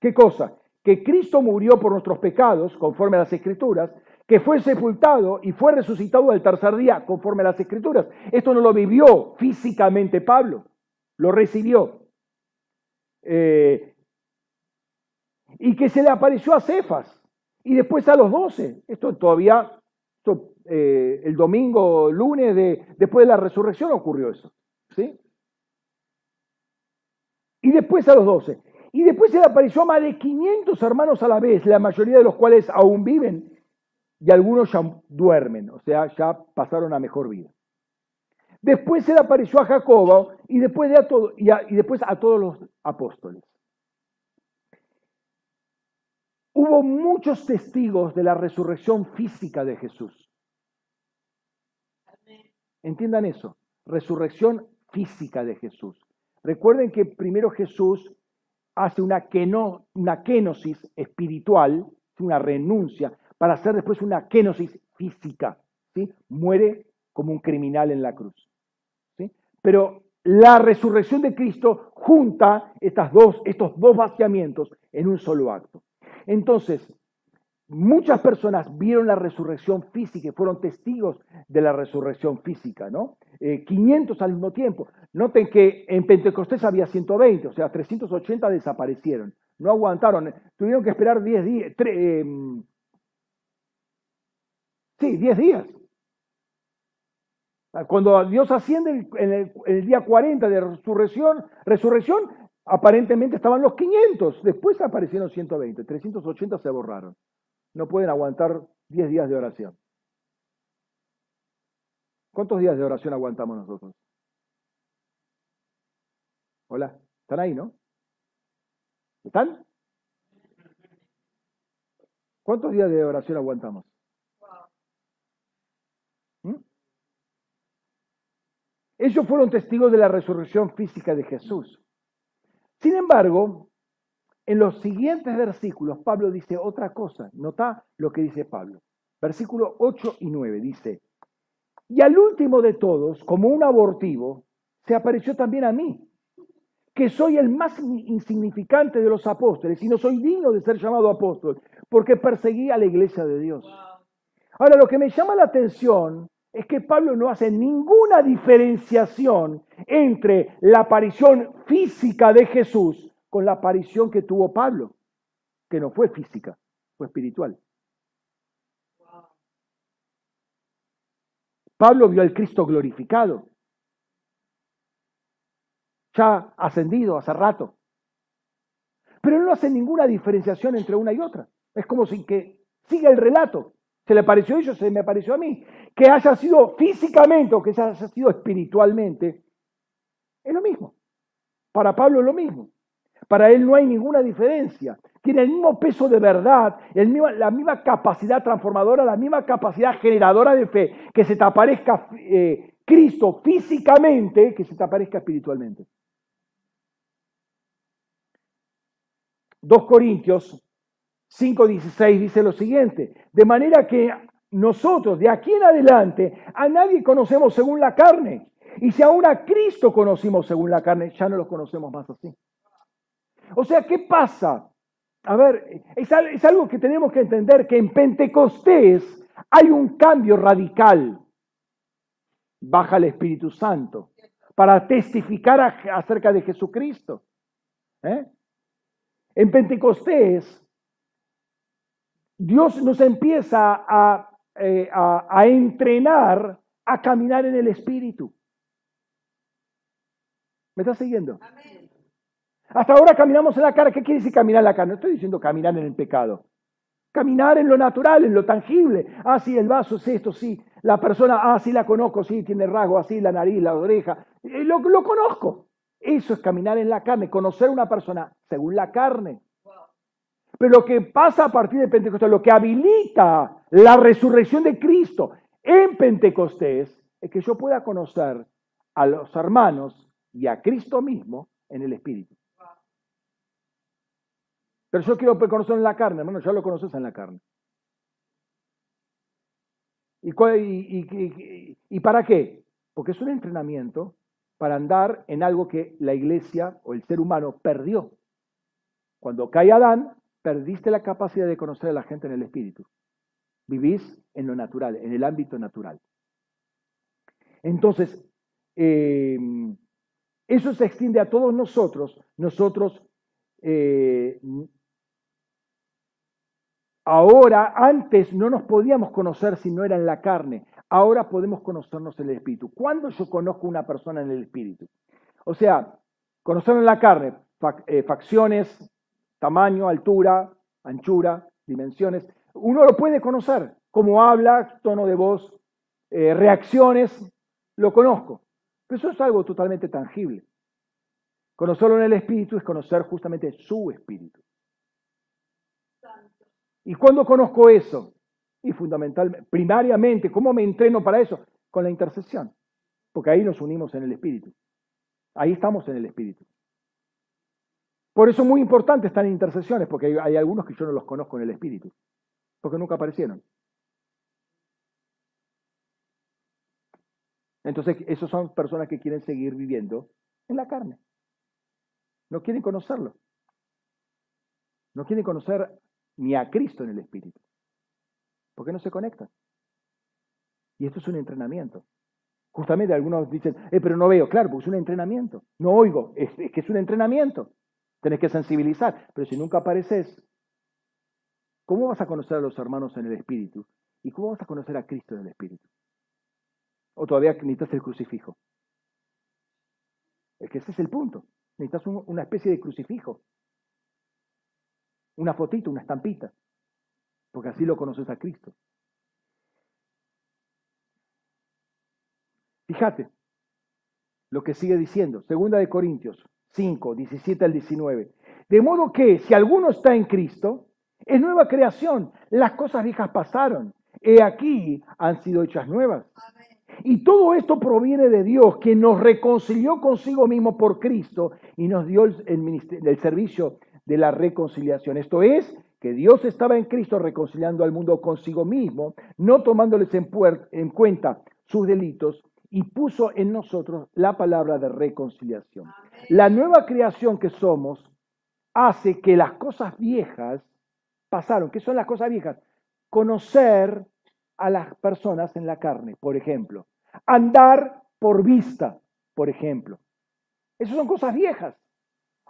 ¿Qué cosa? Que Cristo murió por nuestros pecados, conforme a las Escrituras, que fue sepultado y fue resucitado al tercer día, conforme a las Escrituras. Esto no lo vivió físicamente Pablo, lo recibió. Eh, y que se le apareció a Cefas y después a los doce. Esto todavía, eh, el domingo, lunes, de, después de la resurrección ocurrió eso. ¿sí? Y después a los doce. Y después se le apareció a más de 500 hermanos a la vez, la mayoría de los cuales aún viven y algunos ya duermen, o sea, ya pasaron a mejor vida. Después se apareció a Jacobo y después, de a y después a todos los apóstoles. Hubo muchos testigos de la resurrección física de Jesús. Entiendan eso, resurrección física de Jesús. Recuerden que primero Jesús hace una, keno, una kenosis espiritual, una renuncia, para hacer después una kenosis física. ¿sí? Muere como un criminal en la cruz. Pero la resurrección de Cristo junta estas dos, estos dos vaciamientos en un solo acto. Entonces, muchas personas vieron la resurrección física y fueron testigos de la resurrección física, ¿no? 500 eh, al mismo tiempo. Noten que en Pentecostés había 120, o sea, 380 desaparecieron. No aguantaron, tuvieron que esperar 10 días. Em, sí, 10 días. Cuando Dios asciende en el, el, día 40 de resurrección, resurrección, Aparentemente estaban los 500, después aparecieron 120, 380 se borraron. No pueden aguantar 10 días de oración. ¿Cuántos días de oración aguantamos nosotros? Hola, ¿están ahí, no? ¿Están? ¿Cuántos días de oración aguantamos? Ellos fueron testigos de la resurrección física de Jesús. Sin embargo, en los siguientes versículos, Pablo dice otra cosa. Nota lo que dice Pablo. Versículo 8 y 9 dice, y al último de todos, como un abortivo, se apareció también a mí, que soy el más insignificante de los apóstoles y no soy digno de ser llamado apóstol, porque perseguí a la iglesia de Dios. Ahora, lo que me llama la atención es que Pablo no hace ninguna diferenciación entre la aparición física de Jesús con la aparición que tuvo Pablo, que no fue física, fue espiritual. Pablo vio al Cristo glorificado. ya ascendido hace rato. Pero no hace ninguna diferenciación entre una y otra. Es como si que siga el relato. Se le pareció a ellos, se me pareció a mí. Que haya sido físicamente o que haya sido espiritualmente, es lo mismo. Para Pablo es lo mismo. Para él no hay ninguna diferencia. Tiene el mismo peso de verdad, la misma capacidad transformadora, la misma capacidad generadora de fe. Que se te aparezca eh, Cristo físicamente, que se te aparezca espiritualmente. 2 Corintios 5:16 dice lo siguiente, de manera que nosotros de aquí en adelante a nadie conocemos según la carne. Y si aún a Cristo conocimos según la carne, ya no lo conocemos más así. O sea, ¿qué pasa? A ver, es, es algo que tenemos que entender, que en Pentecostés hay un cambio radical. Baja el Espíritu Santo para testificar acerca de Jesucristo. ¿Eh? En Pentecostés, Dios nos empieza eh, a, a, entrenar a caminar en el Espíritu. ¿Me estás siguiendo? Hasta ahora caminamos en la cara. ¿Qué quiere decir caminar en la cara? No estoy diciendo caminar en el pecado. Caminar en lo natural, en lo tangible. Ah, sí, el vaso es esto, sí. La persona, ah, sí, la conozco, sí, tiene rasgo así, la nariz, la oreja. Eh, lo, lo conozco. Eso es caminar en la carne, conocer a una persona según la carne. Pero lo que pasa a partir de Pentecostés, lo que habilita la resurrección de Cristo en Pentecostés, es que yo pueda conocer a los hermanos y a Cristo mismo en el Espíritu. Pero yo quiero conocer en la carne, hermano, ya lo conoces en la carne. ¿Y, y para qué? Porque es un entrenamiento para andar en algo que la iglesia o el ser humano perdió. Cuando cae Adán, perdiste la capacidad de conocer a la gente en el espíritu. Vivís en lo natural, en el ámbito natural. Entonces, eh, eso se extiende a todos nosotros. Nosotros eh, ahora, antes no nos podíamos conocer si no era en la carne. Ahora podemos conocernos en el espíritu. ¿Cuándo yo conozco a una persona en el espíritu? O sea, conocer en la carne, eh, facciones, tamaño, altura, anchura, dimensiones. Uno lo puede conocer, cómo habla, tono de voz, eh, reacciones, lo conozco. Pero eso es algo totalmente tangible. Conocerlo en el espíritu es conocer justamente su espíritu. ¿Y cuándo conozco eso? Y fundamentalmente, primariamente, ¿cómo me entreno para eso? Con la intercesión. Porque ahí nos unimos en el Espíritu. Ahí estamos en el Espíritu. Por eso es muy importante estar en intercesiones, porque hay, algunos que yo no los conozco en el Espíritu, porque nunca aparecieron. Entonces, esos son personas que quieren seguir viviendo en la carne. No quieren conocerlo. No quieren conocer ni a Cristo en el Espíritu. ¿Por qué no se conectan? Y esto es un entrenamiento. Justamente algunos dicen, eh, pero no veo, claro, porque es un entrenamiento. No oigo, es, que es un entrenamiento. Tenés que sensibilizar, pero si nunca apareces, ¿cómo vas a conocer a los hermanos en el Espíritu? ¿Y cómo vas a conocer a Cristo en el Espíritu? O todavía necesitas el crucifijo. Es que ese es el punto. Necesitas una especie de crucifijo. Una fotito, una estampita porque así lo conoces a Cristo. Fíjate lo que sigue diciendo, segunda de Corintios 5, 17 al 19. De modo que si alguno está en Cristo, es nueva creación, las cosas viejas pasaron, he aquí han sido hechas nuevas. Y todo esto proviene de Dios, que nos reconcilió consigo mismo por Cristo y nos dio el, el servicio de la reconciliación. Esto es, que Dios estaba en Cristo reconciliando al mundo consigo mismo, no tomándoles en, cuenta sus delitos, y puso en nosotros la palabra de reconciliación. La nueva creación que somos hace que las cosas viejas pasaron. ¿Qué son las cosas viejas? Conocer a las personas en la carne, por ejemplo. Andar por vista, por ejemplo. Esas son cosas viejas.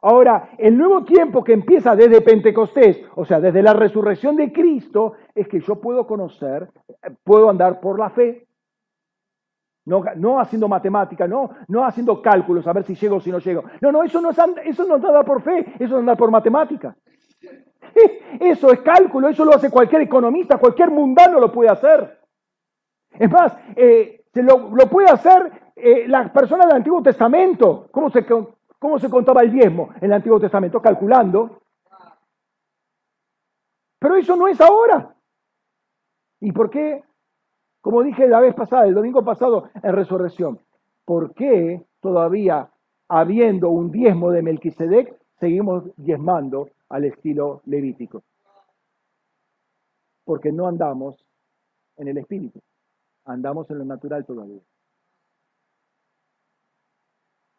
Ahora, el nuevo tiempo que empieza desde Pentecostés, o sea, desde la resurrección de Cristo, es que yo puedo conocer, puedo andar por la fe. No, no haciendo matemática, no, no haciendo cálculos a ver si llego o si no llego. No, no, eso no es, eso no andar por fe, eso es andar por matemática. Eso es cálculo, eso lo hace cualquier economista, cualquier mundano lo puede hacer. Es más, eh, se lo, puede hacer eh, la persona del Antiguo Testamento. ¿Cómo se, ¿Cómo se contaba el diezmo en el Antiguo Testamento? Calculando. Pero eso no es ahora. ¿Y por qué? Como dije la vez pasada, el domingo pasado en resurrección, ¿por qué todavía habiendo un diezmo de Melquisedec seguimos diezmando al estilo levítico? Porque no andamos en el espíritu, andamos en lo natural todavía.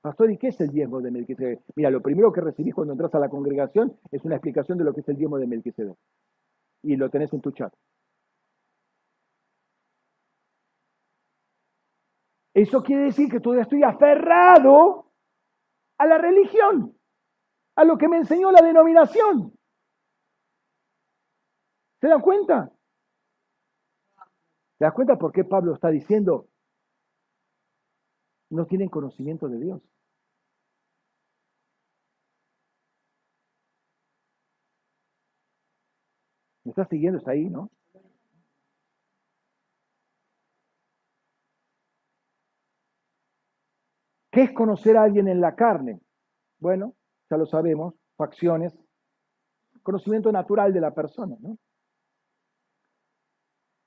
Pastor, ¿y qué es el diezmo de Melquisedec? Mira, lo primero que recibís cuando entras a la congregación es una explicación de lo que es el diezmo de Melquisedec. Y lo tenés en tu chat. Eso quiere decir que todavía estoy aferrado a la religión, a lo que me enseñó la denominación. ¿Se dan cuenta? ¿Se dan cuenta por qué Pablo está diciendo, no tienen conocimiento de Dios? ¿Me estás siguiendo? Está ahí, ¿no? ¿Qué es conocer a alguien en la carne? Bueno, ya lo sabemos, facciones, conocimiento natural de la persona. ¿no?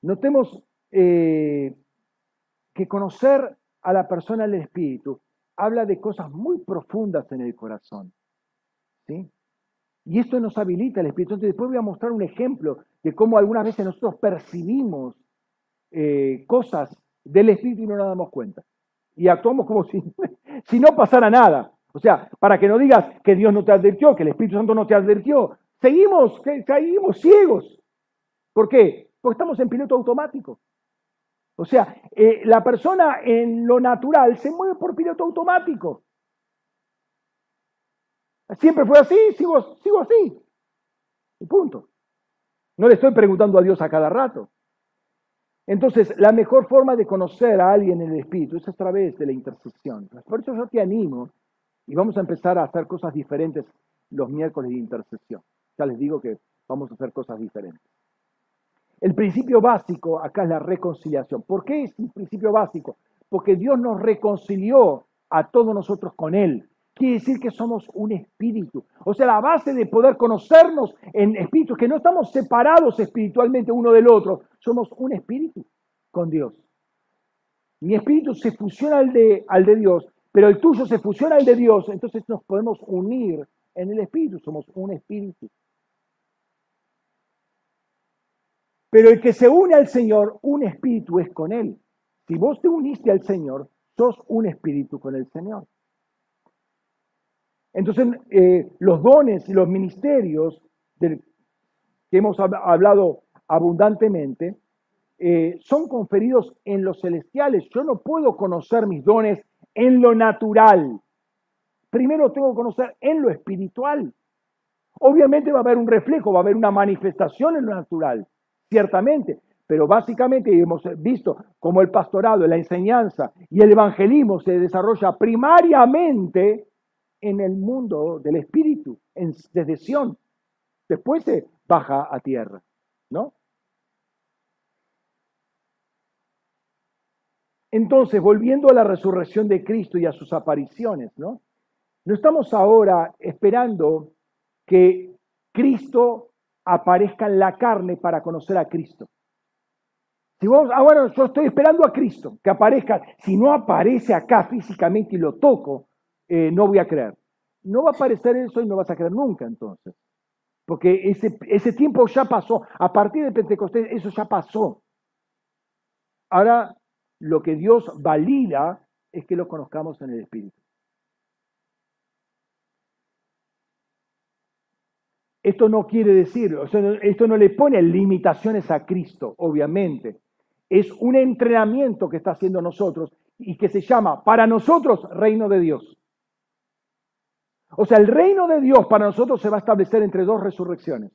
Notemos eh, que conocer a la persona el espíritu habla de cosas muy profundas en el corazón. ¿sí? Y esto nos habilita el espíritu. Entonces, después voy a mostrar un ejemplo de cómo algunas veces nosotros percibimos eh, cosas del espíritu y no nos damos cuenta y actuamos como si, si no pasara nada. O sea, para que no digas que Dios no te advirtió, que el Espíritu Santo no te advirtió. Seguimos, seguimos ciegos. ¿Por qué? Porque estamos en piloto automático. O sea, eh, la persona en lo natural se mueve por piloto automático. Siempre fue así, sigo, sigo así. Y punto. No le estoy preguntando a Dios a cada rato. Entonces, la mejor forma de conocer a alguien en el Espíritu es a través de la intercesión. Por eso yo te animo y vamos a empezar a hacer cosas diferentes los miércoles de intercesión. Ya les digo que vamos a hacer cosas diferentes. El principio básico acá es la reconciliación. ¿Por qué es un principio básico? Porque Dios nos reconcilió a todos nosotros con Él. Quiere decir que somos un espíritu. O sea, la base de poder conocernos en espíritu, que no estamos separados espiritualmente uno del otro, somos un espíritu con Dios. Mi espíritu se fusiona al de, al de Dios, pero el tuyo se fusiona al de Dios, entonces nos podemos unir en el espíritu, somos un espíritu. Pero el que se une al Señor, un espíritu es con Él. Si vos te uniste al Señor, sos un espíritu con el Señor. Entonces, eh, los dones y los ministerios que hemos hablado abundantemente, eh, son conferidos en los celestiales. Yo no puedo conocer mis dones en lo natural. Primero tengo que conocer en lo espiritual. Obviamente va a haber un reflejo, va a haber una manifestación en lo natural, ciertamente, pero básicamente hemos visto cómo el pastorado, la enseñanza y el evangelismo se desarrolla primariamente en el mundo del espíritu, en, desde Sión. Después se baja a tierra, ¿no? Entonces, volviendo a la resurrección de Cristo y a sus apariciones, ¿no? No estamos ahora esperando que Cristo aparezca en la carne para conocer a Cristo. Si vos, ah, bueno, yo estoy esperando a Cristo que aparezca. Si no aparece acá físicamente y lo toco, eh, no voy a creer. No va a aparecer eso y no vas a creer nunca entonces. Porque ese, ese tiempo ya pasó. A partir de Pentecostés, eso ya pasó. Ahora lo que Dios valida es que lo conozcamos en el Espíritu. Esto no quiere decir, o sea, esto no le pone limitaciones a Cristo, obviamente. Es un entrenamiento que está haciendo nosotros y que se llama para nosotros reino de Dios. O sea, el reino de Dios para nosotros se va a establecer entre dos resurrecciones.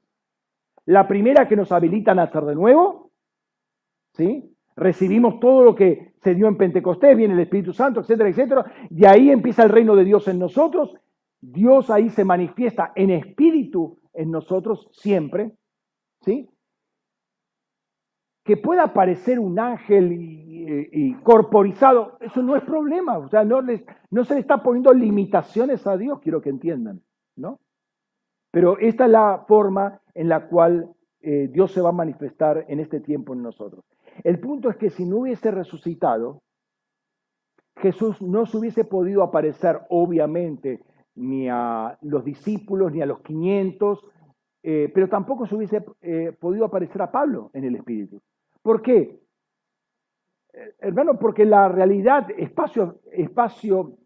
La primera que nos habilita a nacer de nuevo, ¿sí? Recibimos todo lo que se dio en Pentecostés, viene el Espíritu Santo, etcétera, etcétera. De ahí empieza el reino de Dios en nosotros. Dios ahí se manifiesta en espíritu en nosotros siempre, ¿sí? Que pueda aparecer un ángel y, corporizado, eso no es problema, o sea, no, les, no se le está poniendo limitaciones a Dios, quiero que entiendan, ¿no? Pero esta es la forma en la cual eh, Dios se va a manifestar en este tiempo en nosotros. El punto es que si no hubiese resucitado, Jesús no se hubiese podido aparecer, obviamente, ni a los discípulos, ni a los 500, eh, pero tampoco se hubiese eh, podido aparecer a Pablo en el Espíritu. ¿Por qué? Hermano, porque la realidad, espacio, espacio,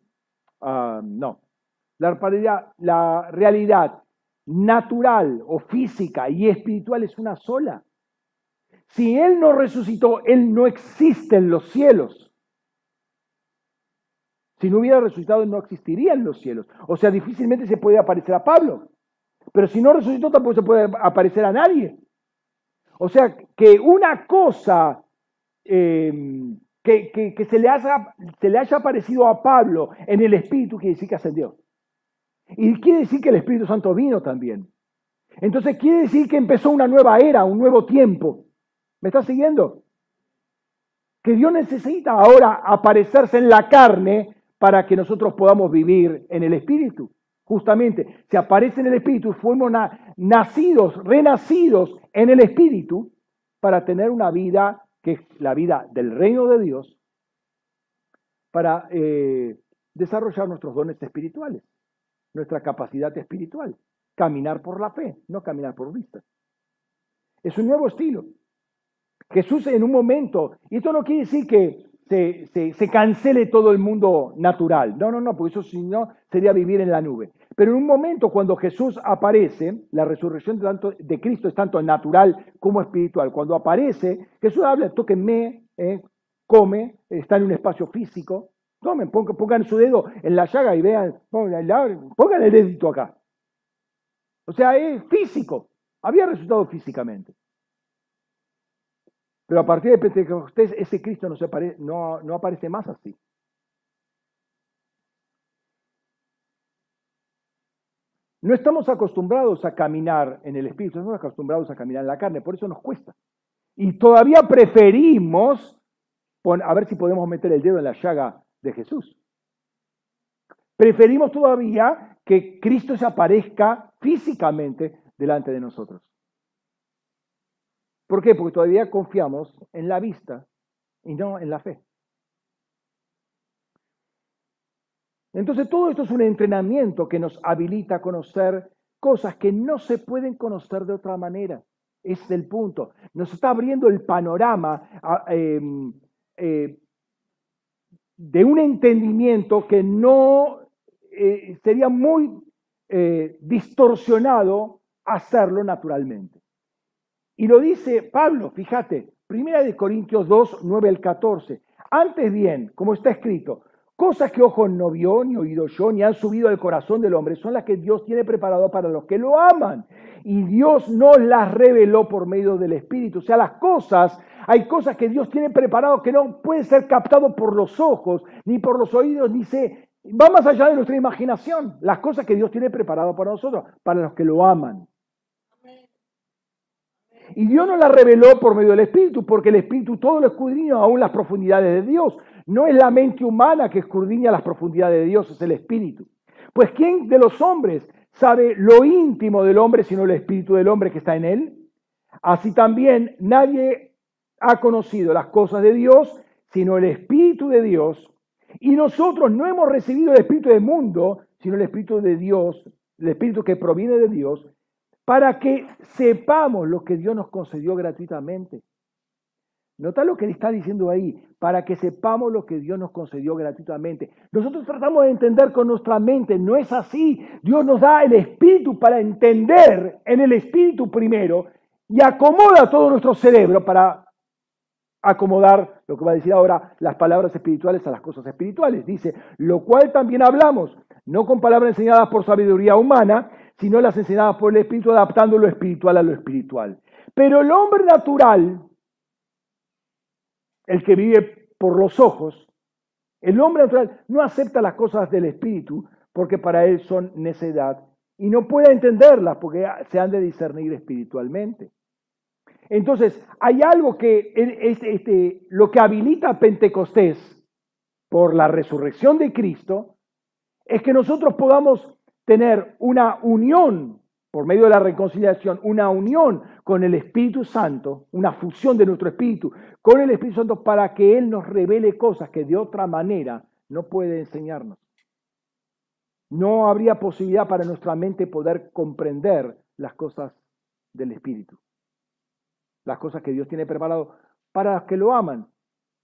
ah, no, la realidad, la realidad natural o física y espiritual es una sola. Si Él no resucitó, Él no existe en los cielos. Si no hubiera resucitado, no existiría en los cielos. O sea, difícilmente se puede aparecer a Pablo. Pero si no resucitó, tampoco se puede aparecer a nadie. O sea, que una cosa em, que, se, le haya, se le haya aparecido a Pablo en el Espíritu quiere decir que ascendió. Y quiere decir que el Espíritu Santo vino también. Entonces quiere decir que empezó una nueva era, un nuevo tiempo. ¿Me estás siguiendo? Que Dios necesita ahora aparecerse en la carne para que nosotros podamos vivir en el Espíritu. Justamente, se aparece en el Espíritu, fuimos nacidos, renacidos en el Espíritu para tener una vida que es la vida del reino de Dios, para eh, desarrollar nuestros dones espirituales, nuestra capacidad espiritual, caminar por la fe, no caminar por vista. Es un nuevo estilo. Jesús en un momento, y esto no quiere decir que se, cancele todo el mundo natural, no, no, no, porque eso si no sería vivir en la nube. Pero en un momento cuando Jesús aparece, la resurrección de, tanto, de Cristo es tanto natural como espiritual. Cuando aparece, Jesús habla, tóquenme, eh, come, está en un espacio físico, tomen, pongan, su dedo en la llaga y vean, pongan el dedito acá. O sea, es físico, había resultado físicamente. Pero a partir de Pentecostés, ese Cristo no, se no, aparece más así. No estamos acostumbrados a caminar en el Espíritu, estamos acostumbrados a caminar en la carne, por eso nos cuesta. Y todavía preferimos, a ver si podemos meter el dedo en la llaga de Jesús. Preferimos todavía que Cristo se aparezca físicamente delante de nosotros. ¿Por qué? Porque todavía confiamos en la vista y no en la fe. Entonces todo esto es un entrenamiento que nos habilita a conocer cosas que no se pueden conocer de otra manera. es el punto. Nos está abriendo el panorama em, eh, de un entendimiento que no eh, sería muy eh, distorsionado hacerlo naturalmente. Y lo dice Pablo, fíjate, Primera de Corintios 2, 9 al 14. Antes bien, como está escrito, cosas que ojo no vio, ni oído yo, ni han subido al corazón del hombre, son las que Dios tiene preparado para los que lo aman. Y Dios no las reveló por medio del Espíritu. O sea, las cosas, hay cosas que Dios tiene preparado que no pueden ser captado por los ojos, ni por los oídos, ni se... Va más allá de nuestra imaginación. Las cosas que Dios tiene preparado para nosotros, para los que lo aman. Y Dios no la reveló por medio del Espíritu, porque el Espíritu todo lo escudriña aún las profundidades de Dios. No es la mente humana que escudriña las profundidades de Dios, es el Espíritu. Pues ¿quién de los hombres sabe lo íntimo del hombre sino el Espíritu del hombre que está en él? Así también nadie ha conocido las cosas de Dios sino el Espíritu de Dios. Y nosotros no hemos recibido el Espíritu del mundo, sino el Espíritu de Dios, el Espíritu que proviene de Dios, para que sepamos lo que Dios nos concedió gratuitamente. Nota lo que le está diciendo ahí, para que sepamos lo que Dios nos concedió gratuitamente. Nosotros tratamos de entender con nuestra mente, no es así. Dios nos da el Espíritu para entender en el Espíritu primero y acomoda todo nuestro cerebro para acomodar lo que va a decir ahora las palabras espirituales a las cosas espirituales. Dice, lo cual también hablamos, no con palabras enseñadas por sabiduría humana, sino las enseñadas por el Espíritu, adaptando lo espiritual a lo espiritual. Pero el hombre natural el que vive por los ojos, el hombre natural no acepta las cosas del Espíritu porque para él son necedad y no puede entenderlas porque se han de discernir espiritualmente. Entonces, hay algo que este, lo que habilita a Pentecostés por la resurrección de Cristo es que nosotros podamos tener una unión por medio de la reconciliación, una unión con el Espíritu Santo, una fusión de nuestro espíritu con el Espíritu Santo para que Él nos revele cosas que de otra manera no puede enseñarnos. No habría posibilidad para nuestra mente poder comprender las cosas del Espíritu, las cosas que Dios tiene preparado para los que lo aman.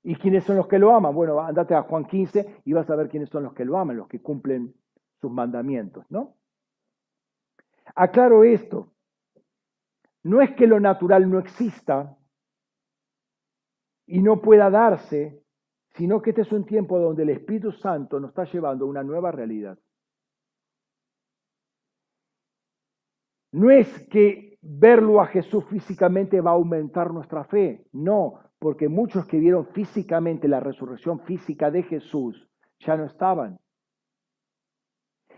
¿Y quiénes son los que lo aman? Bueno, andate a Juan 15 y vas a ver quiénes son los que lo aman, los que cumplen sus mandamientos, ¿no? Aclaro esto. No es que lo natural no exista y no pueda darse, sino que este es un tiempo donde el Espíritu Santo nos está llevando a una nueva realidad. No es que verlo a Jesús físicamente va a aumentar nuestra fe, no, porque muchos que vieron físicamente la resurrección física de Jesús ya no estaban.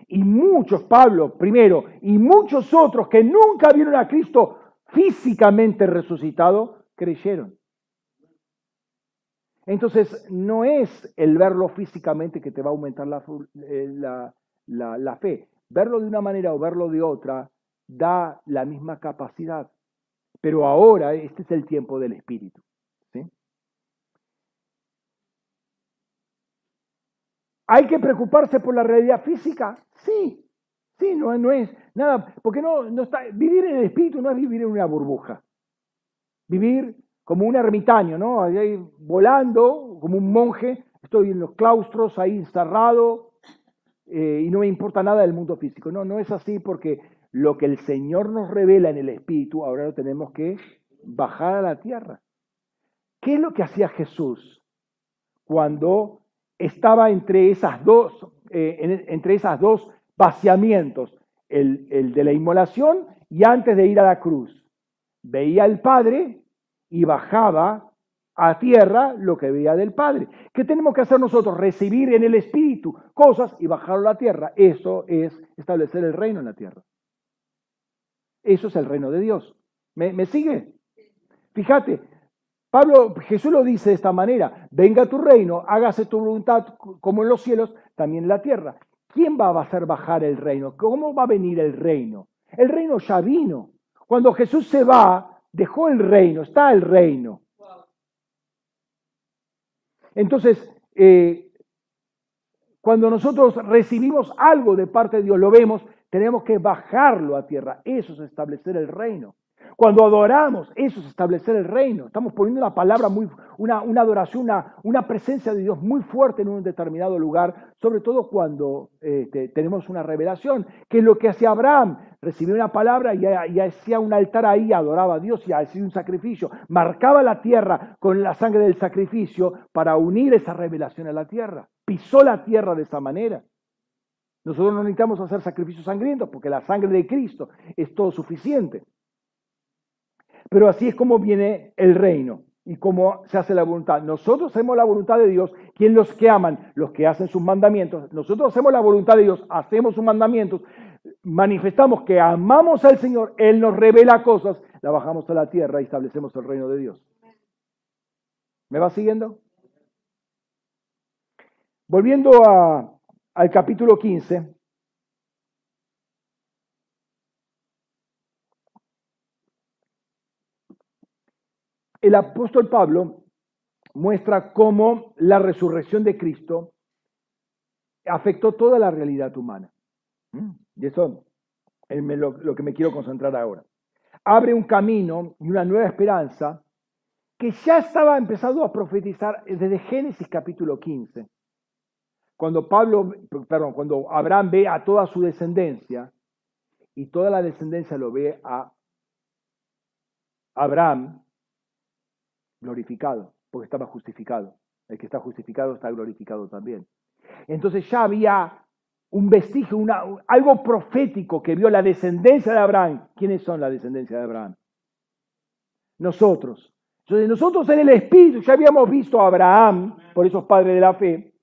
Y muchos, Pablo primero, y muchos otros que nunca vieron a Cristo físicamente resucitado, creyeron. Entonces, no es el verlo físicamente que te va a aumentar la, eh, la, fe. Verlo de una manera o verlo de otra da la misma capacidad. Pero ahora este es el tiempo del Espíritu. ¿Hay que preocuparse por la realidad física? Sí, sí, no, no es nada, porque no, no está, vivir en el espíritu no es vivir en una burbuja. Vivir como un ermitaño, ¿no? Ahí volando, como un monje, estoy en los claustros ahí encerrado eh, y no me importa nada del mundo físico. No, no es así porque lo que el Señor nos revela en el espíritu, ahora lo tenemos que bajar a la tierra. ¿Qué es lo que hacía Jesús cuando estaba entre esas dos, eh, entre esas dos vaciamientos, el, de la inmolación y antes de ir a la cruz. Veía al Padre y bajaba a tierra lo que veía del Padre. ¿Qué tenemos que hacer nosotros? Recibir en el Espíritu cosas y bajarlo a la tierra. Eso es establecer el reino en la tierra. Eso es el reino de Dios. ¿Me, me sigue? Fíjate, Pablo, Jesús lo dice de esta manera, venga tu reino, hágase tu voluntad como en los cielos, también en la tierra. ¿Quién va a hacer bajar el reino? ¿Cómo va a venir el reino? El reino ya vino. Cuando Jesús se va, dejó el reino, está el reino. Entonces, eh, cuando nosotros recibimos algo de parte de Dios, lo vemos, tenemos que bajarlo a tierra. Eso es establecer el reino. Cuando adoramos, eso es establecer el reino. Estamos poniendo una palabra muy, una, adoración, una, presencia de Dios muy fuerte en un determinado lugar, sobre todo cuando este, tenemos una revelación, que es lo que hacía Abraham. Recibía una palabra y, y, hacía un altar ahí, adoraba a Dios y hacía un sacrificio. Marcaba la tierra con la sangre del sacrificio para unir esa revelación a la tierra. Pisó la tierra de esa manera. Nosotros no necesitamos hacer sacrificios sangrientos porque la sangre de Cristo es todo suficiente. Pero así es como viene el reino y cómo se hace la voluntad. Nosotros hacemos la voluntad de Dios, quien los que aman, los que hacen sus mandamientos. Nosotros hacemos la voluntad de Dios, hacemos sus mandamientos, manifestamos que amamos al Señor, Él nos revela cosas, la bajamos a la tierra y establecemos el reino de Dios. ¿Me va siguiendo? Volviendo al capítulo 15, el apóstol Pablo muestra cómo la resurrección de Cristo afectó toda la realidad humana. Mm, y eso es lo, que me quiero concentrar ahora. Abre un camino y una nueva esperanza que ya estaba empezando a profetizar desde Génesis capítulo 15. Cuando Pablo, perdón, cuando Abraham ve a toda su descendencia y toda la descendencia lo ve a Abraham, glorificado, porque estaba justificado. El que está justificado está glorificado también. Entonces ya había un vestigio, una, algo profético que vio la descendencia de Abraham. ¿Quiénes son la descendencia de Abraham? Nosotros. Entonces nosotros en el Espíritu ya habíamos visto a Abraham, por esos padres de la fe,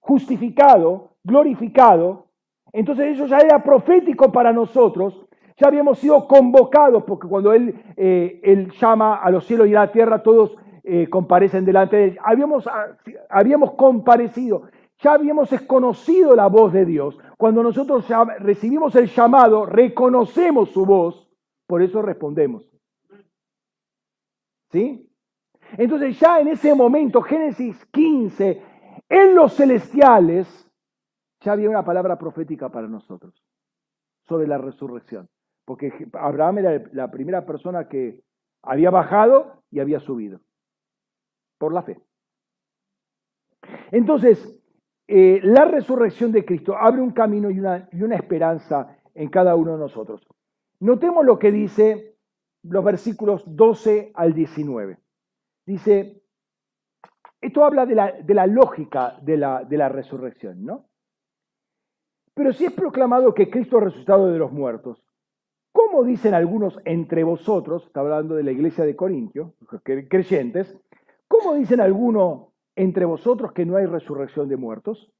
justificado, glorificado. Entonces eso ya era profético para nosotros. Ya habíamos sido convocados, porque cuando Él, eh, él llama a los cielos y a la tierra, todos eh, comparecen delante de Él. Habíamos, ah, habíamos comparecido, ya habíamos conocido la voz de Dios. Cuando nosotros recibimos el llamado, reconocemos su voz, por eso respondemos. ¿Sí? Entonces ya en ese momento, Génesis 15, en los celestiales, ya había una palabra profética para nosotros sobre la resurrección. Porque Abraham era la primera persona que había bajado y había subido por la fe. Entonces, eh, la resurrección de Cristo abre un camino y una, esperanza en cada uno de nosotros. Notemos lo que dice los versículos 12 al 19. Dice, esto habla de la, de la lógica de la, de la resurrección, ¿no? Pero si es proclamado que Cristo ha resucitado de los muertos, ¿cómo dicen algunos entre vosotros, está hablando de la iglesia de Corintio, creyentes, ¿cómo dicen algunos entre vosotros que no hay resurrección de muertos?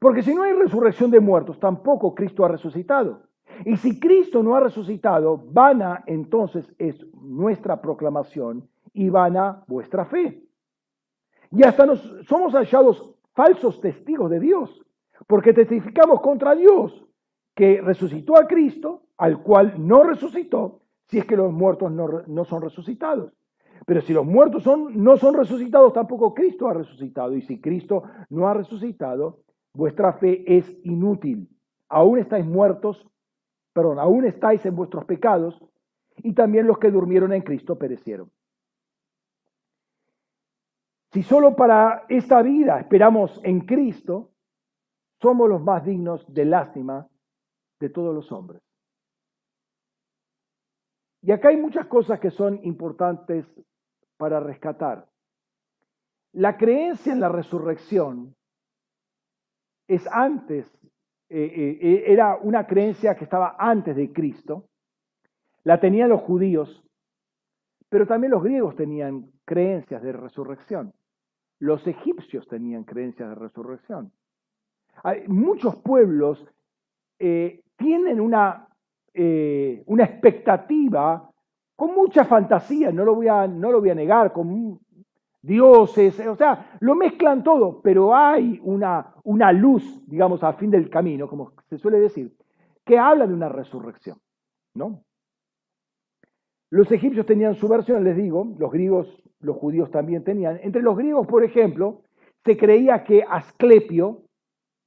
Porque si no hay resurrección de muertos, tampoco Cristo ha resucitado. Y si Cristo no ha resucitado, vana entonces es nuestra proclamación y vana vuestra fe. Y hasta nos somos hallados falsos testigos de Dios, porque testificamos contra Dios que resucitó a Cristo, al cual no resucitó, si es que los muertos no, son resucitados. Pero si los muertos son, no son resucitados, tampoco Cristo ha resucitado. Y si Cristo no ha resucitado, vuestra fe es inútil. Aún estáis muertos perdón, aún estáis en vuestros pecados, y también los que durmieron en Cristo perecieron. Si solo para esta vida esperamos en Cristo, somos los más dignos de lástima de todos los hombres. Y acá hay muchas cosas que son importantes para rescatar. La creencia en la resurrección es antes eh, eh, eh, era una creencia que estaba antes de Cristo, la tenían los judíos, pero también los griegos tenían creencias de resurrección, los egipcios tenían creencias de resurrección. Hay, muchos pueblos tienen una, una expectativa con mucha fantasía, no lo voy a, no lo voy a negar, con dioses, o sea, lo mezclan todo, pero hay una, una luz, digamos, al fin del camino, como se suele decir, que habla de una resurrección, ¿no? Los egipcios tenían su versión, les digo, los griegos, los judíos también tenían. Entre los griegos, por ejemplo, se creía que Asclepio,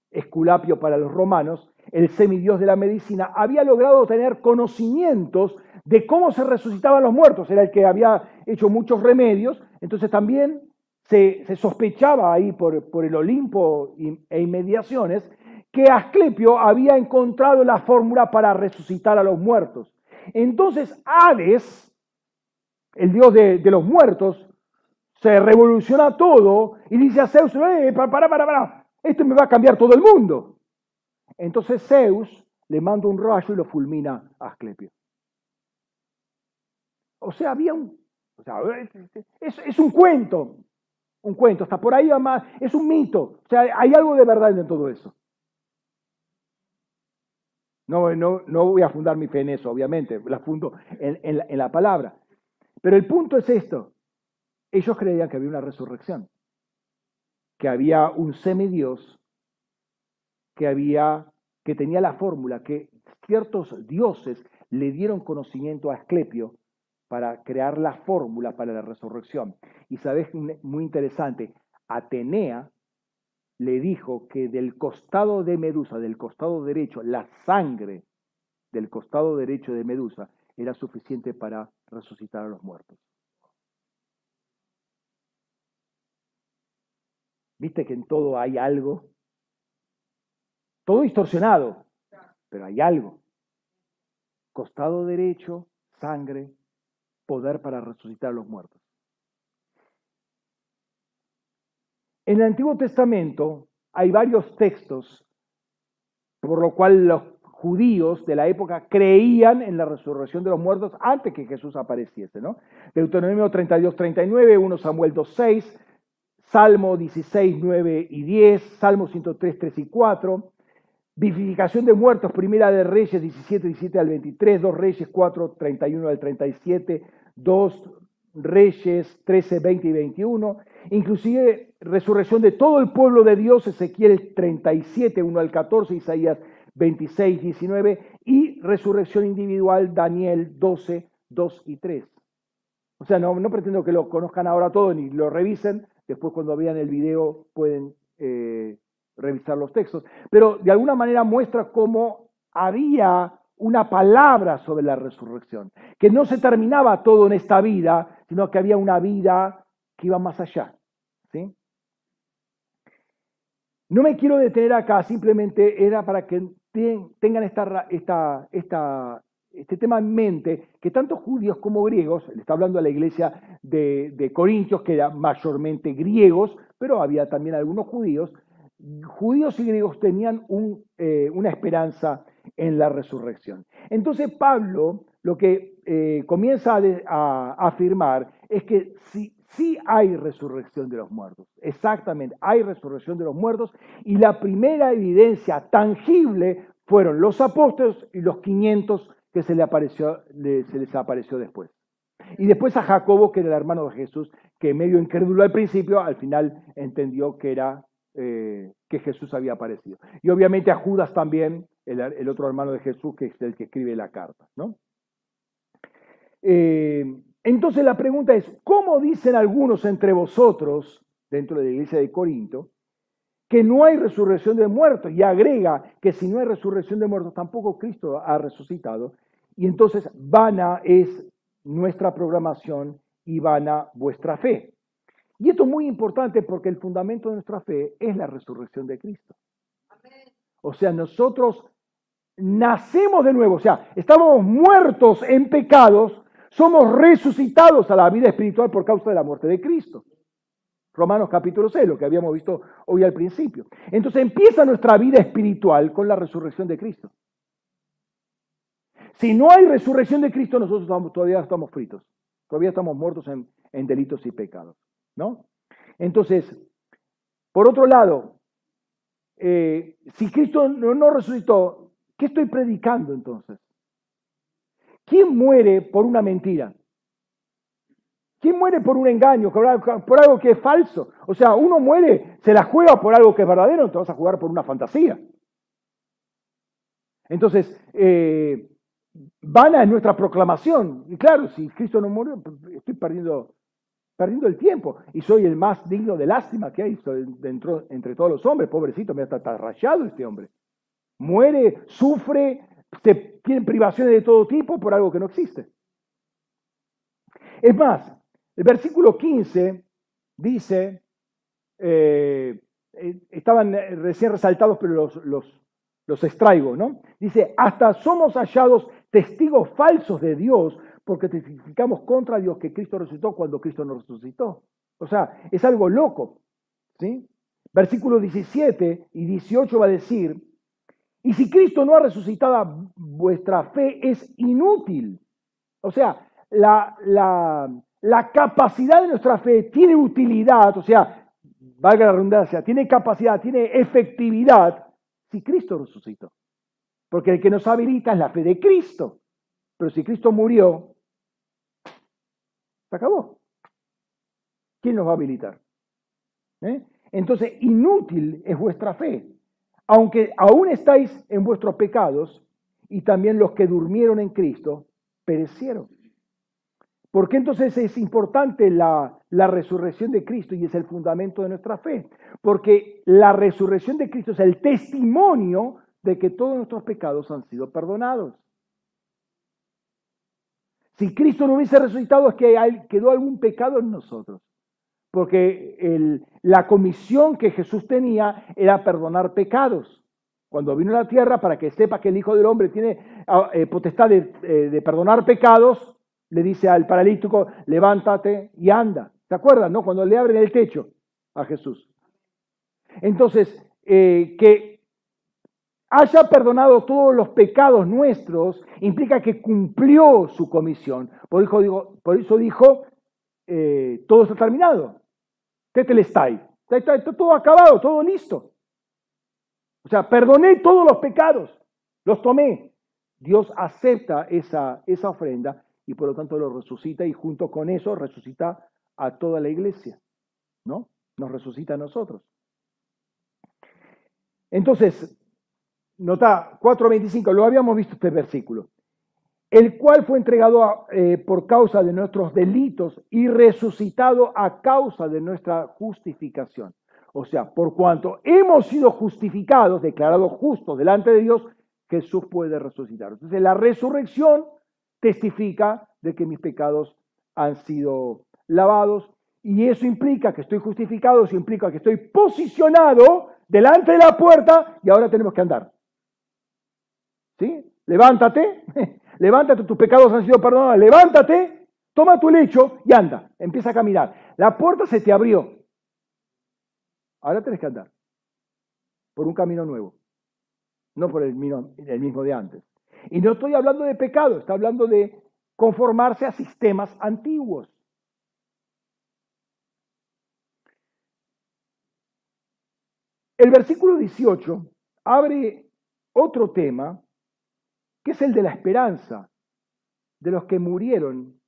Esculapio para los romanos, el semidios de la medicina, había logrado tener conocimientos de cómo se resucitaban los muertos. Era el que había hecho muchos remedios entonces también se, sospechaba ahí por, por, el Olimpo e inmediaciones que Asclepio había encontrado la fórmula para resucitar a los muertos. Entonces Hades, el dios de, los muertos, se revoluciona todo y dice a Zeus, eh, para, para, para, para, esto me va a cambiar todo el mundo. Entonces Zeus le manda un rayo y lo fulmina a Asclepio. O sea, había un o sea, es, un cuento, un cuento, está por ahí más, es un mito. O sea, hay algo de verdad en todo eso. No, no, no voy a fundar mi fe en eso, obviamente, la fundo en, la, en la palabra. Pero el punto es esto. Ellos creían que había una resurrección, que había un semidios, que había, que tenía la fórmula, que ciertos dioses le dieron conocimiento a Asclepio para crear la fórmula para la resurrección. Y sabes, muy interesante, Atenea le dijo que del costado de Medusa, del costado derecho, la sangre del costado derecho de Medusa era suficiente para resucitar a los muertos. ¿Viste que en todo hay algo? Todo distorsionado, pero hay algo. Costado derecho, sangre, poder para resucitar a los muertos. En el Antiguo Testamento hay varios textos por lo cual los judíos de la época creían en la resurrección de los muertos antes que Jesús apareciese. ¿no? Deuteronomio 32, 39, 1 Samuel 2, 6, Salmo 16, 9 y 10, Salmo 103, 3 y 4, Vivificación de muertos, Primera de Reyes 17, 17 al 23, 2 Reyes 4, 31 al 37, 2 Reyes 13, 20 y 21, inclusive resurrección de todo el pueblo de Dios, Ezequiel 37, 1 al 14, Isaías 26, 19, y resurrección individual, Daniel 12, 2 y 3. O sea, no, no pretendo que lo conozcan ahora todo ni lo revisen, después cuando vean el video pueden eh, revisar los textos, pero de alguna manera muestra cómo había una palabra sobre la resurrección, que no se terminaba todo en esta vida, sino que había una vida que iba más allá. ¿sí? No me quiero detener acá, simplemente era para que tengan esta, este tema en mente, que tanto judíos como griegos, le está hablando a la iglesia de, de Corintios, que eran mayormente griegos, pero había también algunos judíos, judíos y griegos tenían eh, una esperanza en la resurrección. Entonces Pablo lo que eh, comienza a, afirmar es que sí, hay resurrección de los muertos, exactamente, hay resurrección de los muertos y la primera evidencia tangible fueron los apóstoles y los 500 que se les apareció después. Y después a Jacobo, que era el hermano de Jesús, que medio incrédulo al principio, al final entendió que era eh, que Jesús había aparecido. Y obviamente a Judas también, el, otro hermano de Jesús, que es el que escribe la carta. ¿no? Eh, entonces la pregunta es, ¿cómo dicen algunos entre vosotros, dentro de la iglesia de Corinto, que no hay resurrección de muertos? Y agrega que si no hay resurrección de muertos, tampoco Cristo ha resucitado. Y entonces vana es nuestra programación y vana vuestra fe. Y esto es muy importante porque el fundamento de nuestra fe es la resurrección de Cristo. O sea, nosotros nacemos de nuevo, o sea, estamos muertos en pecados, somos resucitados a la vida espiritual por causa de la muerte de Cristo. Romanos capítulo 6, lo que habíamos visto hoy al principio. Entonces empieza nuestra vida espiritual con la resurrección de Cristo. Si no hay resurrección de Cristo, nosotros todavía estamos fritos, todavía estamos muertos en delitos y pecados. ¿No? Entonces, por otro lado, eh, si Cristo no, resucitó, ¿qué estoy predicando entonces? ¿Quién muere por una mentira? ¿Quién muere por un engaño, por algo, que es falso? O sea, uno muere, se la juega por algo que es verdadero, te vas a jugar por una fantasía. Entonces, eh, vana es nuestra proclamación. Y claro, si Cristo no murió, estoy perdiendo perdiendo el tiempo y soy el más digno de lástima que hay dentro, entre todos los hombres. Pobrecito, me está, está rayado este hombre. Muere, sufre, tiene privaciones de todo tipo por algo que no existe. Es más, el versículo 15 dice, eh, eh, estaban recién resaltados, pero los, los, los extraigo, ¿no? Dice, hasta somos hallados testigos falsos de Dios porque testificamos contra Dios que Cristo resucitó cuando Cristo no resucitó. O sea, es algo loco. ¿sí? Versículo 17 y 18 va a decir, y si Cristo no ha resucitado, vuestra fe es inútil. O sea, la, la, la capacidad de nuestra fe tiene utilidad, o sea, valga la redundancia, tiene capacidad, tiene efectividad si Cristo resucitó. Porque el que nos habilita es la fe de Cristo. Pero si Cristo murió, se acabó. ¿Quién nos va a habilitar? ¿Eh? Entonces, inútil es vuestra fe, aunque aún estáis en vuestros pecados y también los que durmieron en Cristo perecieron. ¿Por qué entonces es importante la, resurrección de Cristo y es el fundamento de nuestra fe? Porque la resurrección de Cristo es el testimonio de que todos nuestros pecados han sido perdonados. Si Cristo no hubiese resucitado es que quedó algún pecado en nosotros. Porque la comisión que Jesús tenía era perdonar pecados. Cuando vino a la tierra, para que sepa que el Hijo del Hombre tiene ah, eh, potestad de, eh, de, perdonar pecados, le dice al paralítico, levántate y anda. ¿Te acuerdas, no? Cuando le abren el techo a Jesús. Entonces, eh, que haya perdonado todos los pecados nuestros, implica que cumplió su comisión. Por eso dijo, por eso dijo eh, todo está terminado. Tetelestai. Está, todo acabado, todo listo. O sea, perdoné todos los pecados, los tomé. Dios acepta esa, esa ofrenda y por lo tanto lo resucita y junto con eso resucita a toda la iglesia, ¿no? Nos resucita a nosotros. Entonces, nota 4.25, lo habíamos visto este versículo, el cual fue entregado eh, por causa de nuestros delitos y resucitado a causa de nuestra justificación. O sea, por cuanto hemos sido justificados, declarados justos delante de Dios, Jesús puede resucitar. Entonces, la resurrección testifica de que mis pecados han sido lavados y eso implica que estoy justificado, eso implica que estoy posicionado delante de la puerta y ahora tenemos que andar. ¿Sí? Levántate, levántate, tus pecados han sido perdonados, levántate, toma tu lecho y anda, empieza a caminar. La puerta se te abrió. Ahora tienes que andar por un camino nuevo, no por el, el mismo de antes. Y no estoy hablando de pecado, estoy hablando de conformarse a sistemas antiguos. El versículo 18 abre otro tema, que es el de la esperanza de los que murieron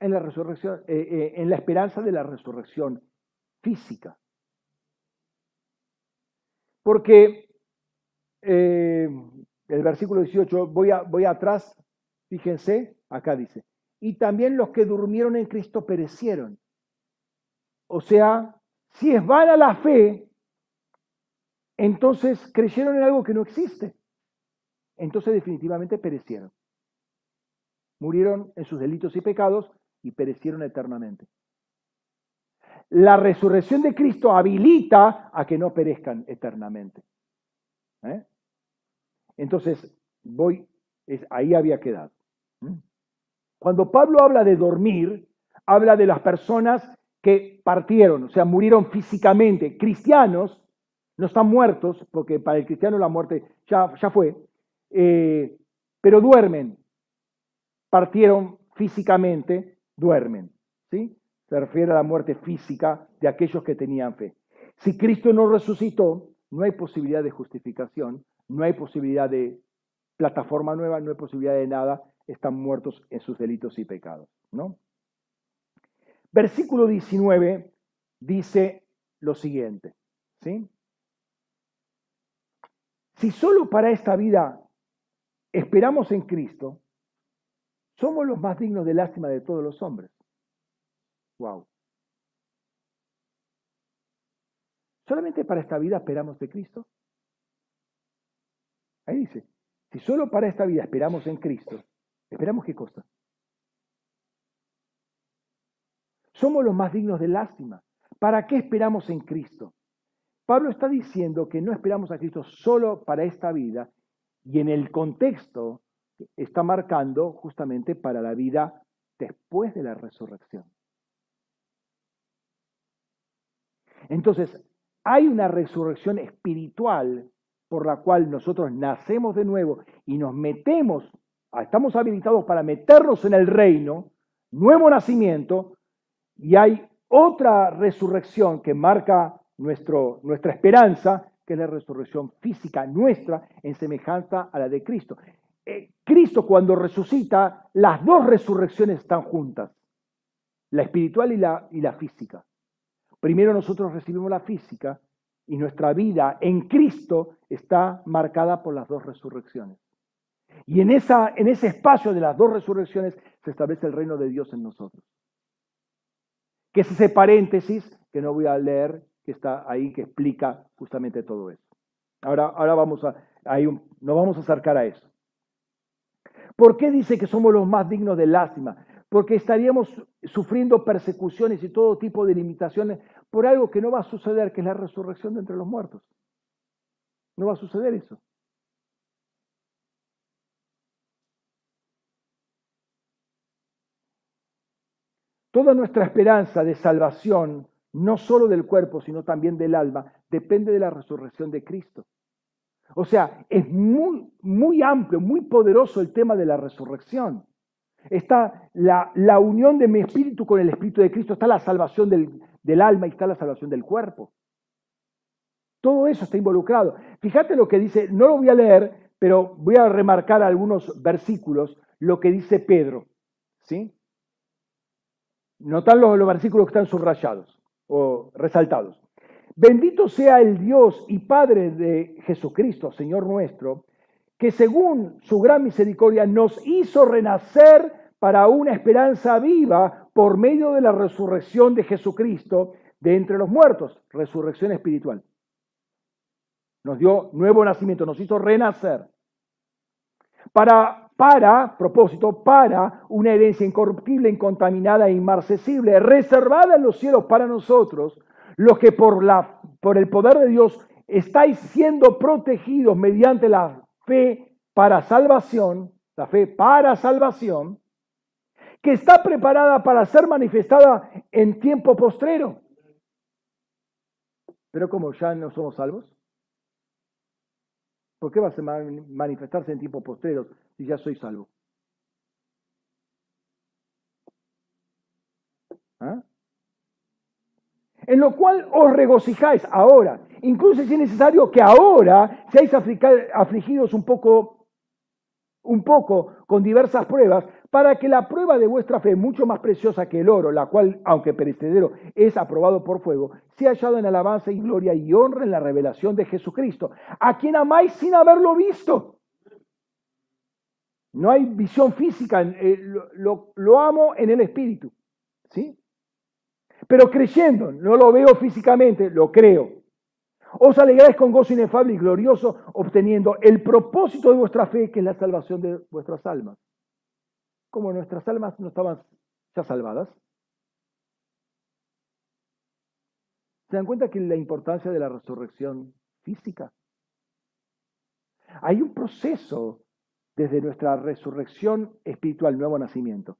en la resurrección, eh, eh, en la esperanza de la resurrección física. Porque eh, el versículo 18, voy, a, voy atrás, fíjense, acá dice, y también los que durmieron en Cristo perecieron. O sea, si es vana la fe, entonces creyeron en algo que no existe. Entonces definitivamente perecieron. Murieron en sus delitos y pecados y perecieron eternamente. La resurrección de Cristo habilita a que no perezcan eternamente. ¿Eh? Entonces, voy, ahí había quedado. Cuando Pablo habla de dormir, habla de las personas que partieron, o sea, murieron físicamente. Cristianos no están muertos, porque para el cristiano la muerte ya, ya fue, eh, pero duermen, partieron físicamente, duermen. ¿sí? Se refiere a la muerte física de aquellos que tenían fe. Si Cristo no resucitó, no hay posibilidad de justificación, no hay posibilidad de plataforma nueva, no hay posibilidad de nada, están muertos en sus delitos y pecados. ¿no? Versículo 19 dice lo siguiente, ¿sí? Si solo para esta vida esperamos en Cristo, somos los más dignos de lástima de todos los hombres. Wow. ¿Solamente para esta vida esperamos de Cristo? Ahí dice, si solo para esta vida esperamos en Cristo, ¿esperamos qué cosa? Somos los más dignos de lástima. ¿Para qué esperamos en Cristo? Pablo está diciendo que no esperamos a Cristo solo para esta vida y en el contexto está marcando justamente para la vida después de la resurrección. Entonces, hay una resurrección espiritual por la cual nosotros nacemos de nuevo y nos metemos, estamos habilitados para meternos en el reino, nuevo nacimiento, y hay otra resurrección que marca nuestro, nuestra esperanza, que es la resurrección física nuestra en semejanza a la de Cristo. Eh, Cristo cuando resucita, las dos resurrecciones están juntas, la espiritual y la, y la física. Primero nosotros recibimos la física y nuestra vida en Cristo está marcada por las dos resurrecciones. Y en, esa, en ese espacio de las dos resurrecciones se establece el reino de Dios en nosotros. Que es ese paréntesis que no voy a leer, que está ahí, que explica justamente todo eso. Ahora, ahora vamos a, nos vamos a acercar a eso. ¿Por qué dice que somos los más dignos de lástima? Porque estaríamos sufriendo persecuciones y todo tipo de limitaciones por algo que no va a suceder, que es la resurrección de entre los muertos. No va a suceder eso. Toda nuestra esperanza de salvación no solo del cuerpo, sino también del alma, depende de la resurrección de Cristo. O sea, es muy, muy amplio, muy poderoso el tema de la resurrección. Está la, la unión de mi espíritu con el espíritu de Cristo, está la salvación del, del alma y está la salvación del cuerpo. Todo eso está involucrado. Fíjate lo que dice, no lo voy a leer, pero voy a remarcar algunos versículos, lo que dice Pedro. ¿sí? Notan los, los versículos que están subrayados o resaltados. Bendito sea el Dios y Padre de Jesucristo, Señor nuestro, que según su gran misericordia nos hizo renacer para una esperanza viva por medio de la resurrección de Jesucristo de entre los muertos, resurrección espiritual. Nos dio nuevo nacimiento, nos hizo renacer. Para, para, propósito, para una herencia incorruptible, incontaminada e inmarcesible, reservada en los cielos para nosotros, los que por, la, por el poder de Dios estáis siendo protegidos mediante la fe para salvación, la fe para salvación, que está preparada para ser manifestada en tiempo postrero. Pero como ya no somos salvos, ¿por qué va a manifestarse en tiempo postrero si ya soy salvo? ¿Ah? En lo cual os regocijáis ahora, incluso si es necesario que ahora seáis afligidos un poco, un poco con diversas pruebas, para que la prueba de vuestra fe, mucho más preciosa que el oro, la cual, aunque perecedero, es aprobado por fuego, sea hallado en alabanza y gloria y honra en la revelación de Jesucristo, a quien amáis sin haberlo visto. No hay visión física, eh, lo, lo amo en el espíritu, ¿sí? Pero creyendo, no lo veo físicamente, lo creo. Os alegráis con gozo inefable y glorioso, obteniendo el propósito de vuestra fe, que es la salvación de vuestras almas como nuestras almas no estaban ya salvadas? ¿Se dan cuenta que la importancia de la resurrección física? Hay un proceso desde nuestra resurrección espiritual, nuevo nacimiento,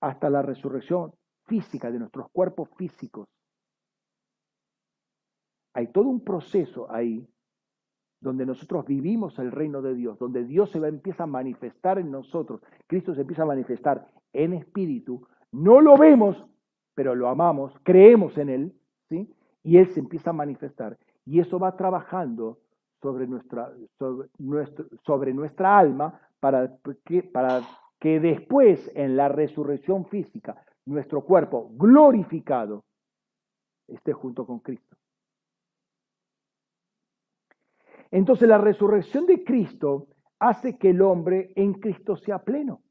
hasta la resurrección física de nuestros cuerpos físicos. Hay todo un proceso ahí donde nosotros vivimos el reino de Dios, donde Dios se va, empieza a manifestar en nosotros, Cristo se empieza a manifestar en espíritu, no lo vemos, pero lo amamos, creemos en Él, ¿sí? y Él se empieza a manifestar. Y eso va trabajando sobre nuestra, sobre sobre nuestra alma para que, para que después, en la resurrección física, nuestro cuerpo glorificado esté junto con Cristo. Entonces la resurrección de Cristo hace que el hombre en Cristo sea pleno.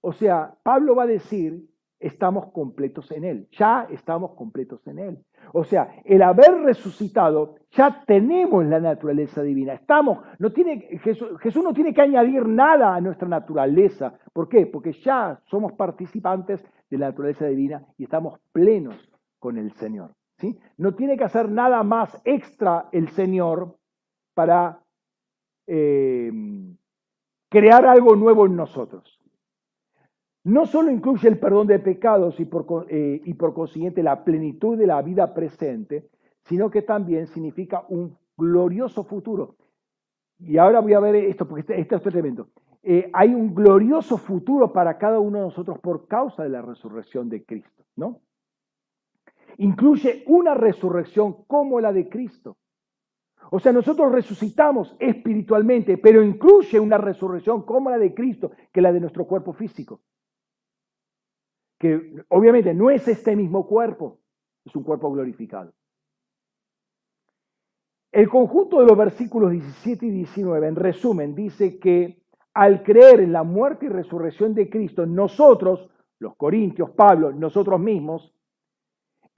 O sea, Pablo va a decir, estamos completos en Él, ya estamos completos en Él. O sea, el haber resucitado, ya tenemos la naturaleza divina. Estamos, no tiene, Jesús, Jesús no tiene que añadir nada a nuestra naturaleza. ¿Por qué? Porque ya somos participantes de la naturaleza divina y estamos plenos con el Señor. No tiene que hacer nada más extra el Señor para eh, crear algo nuevo en nosotros. No solo incluye el perdón de pecados y por, eh, y por consiguiente la plenitud de la vida presente, sino que también significa un glorioso futuro. Y ahora voy a ver esto, porque este, este es tremendo. Eh, hay un glorioso futuro para cada uno de nosotros por causa de la resurrección de Cristo, ¿no? Incluye una resurrección como la de Cristo. O sea, nosotros resucitamos espiritualmente, pero incluye una resurrección como la de Cristo, que la de nuestro cuerpo físico. Que obviamente no es este mismo cuerpo, es un cuerpo glorificado. El conjunto de los versículos 17 y 19, en resumen, dice que al creer en la muerte y resurrección de Cristo, nosotros, los corintios, Pablo, nosotros mismos,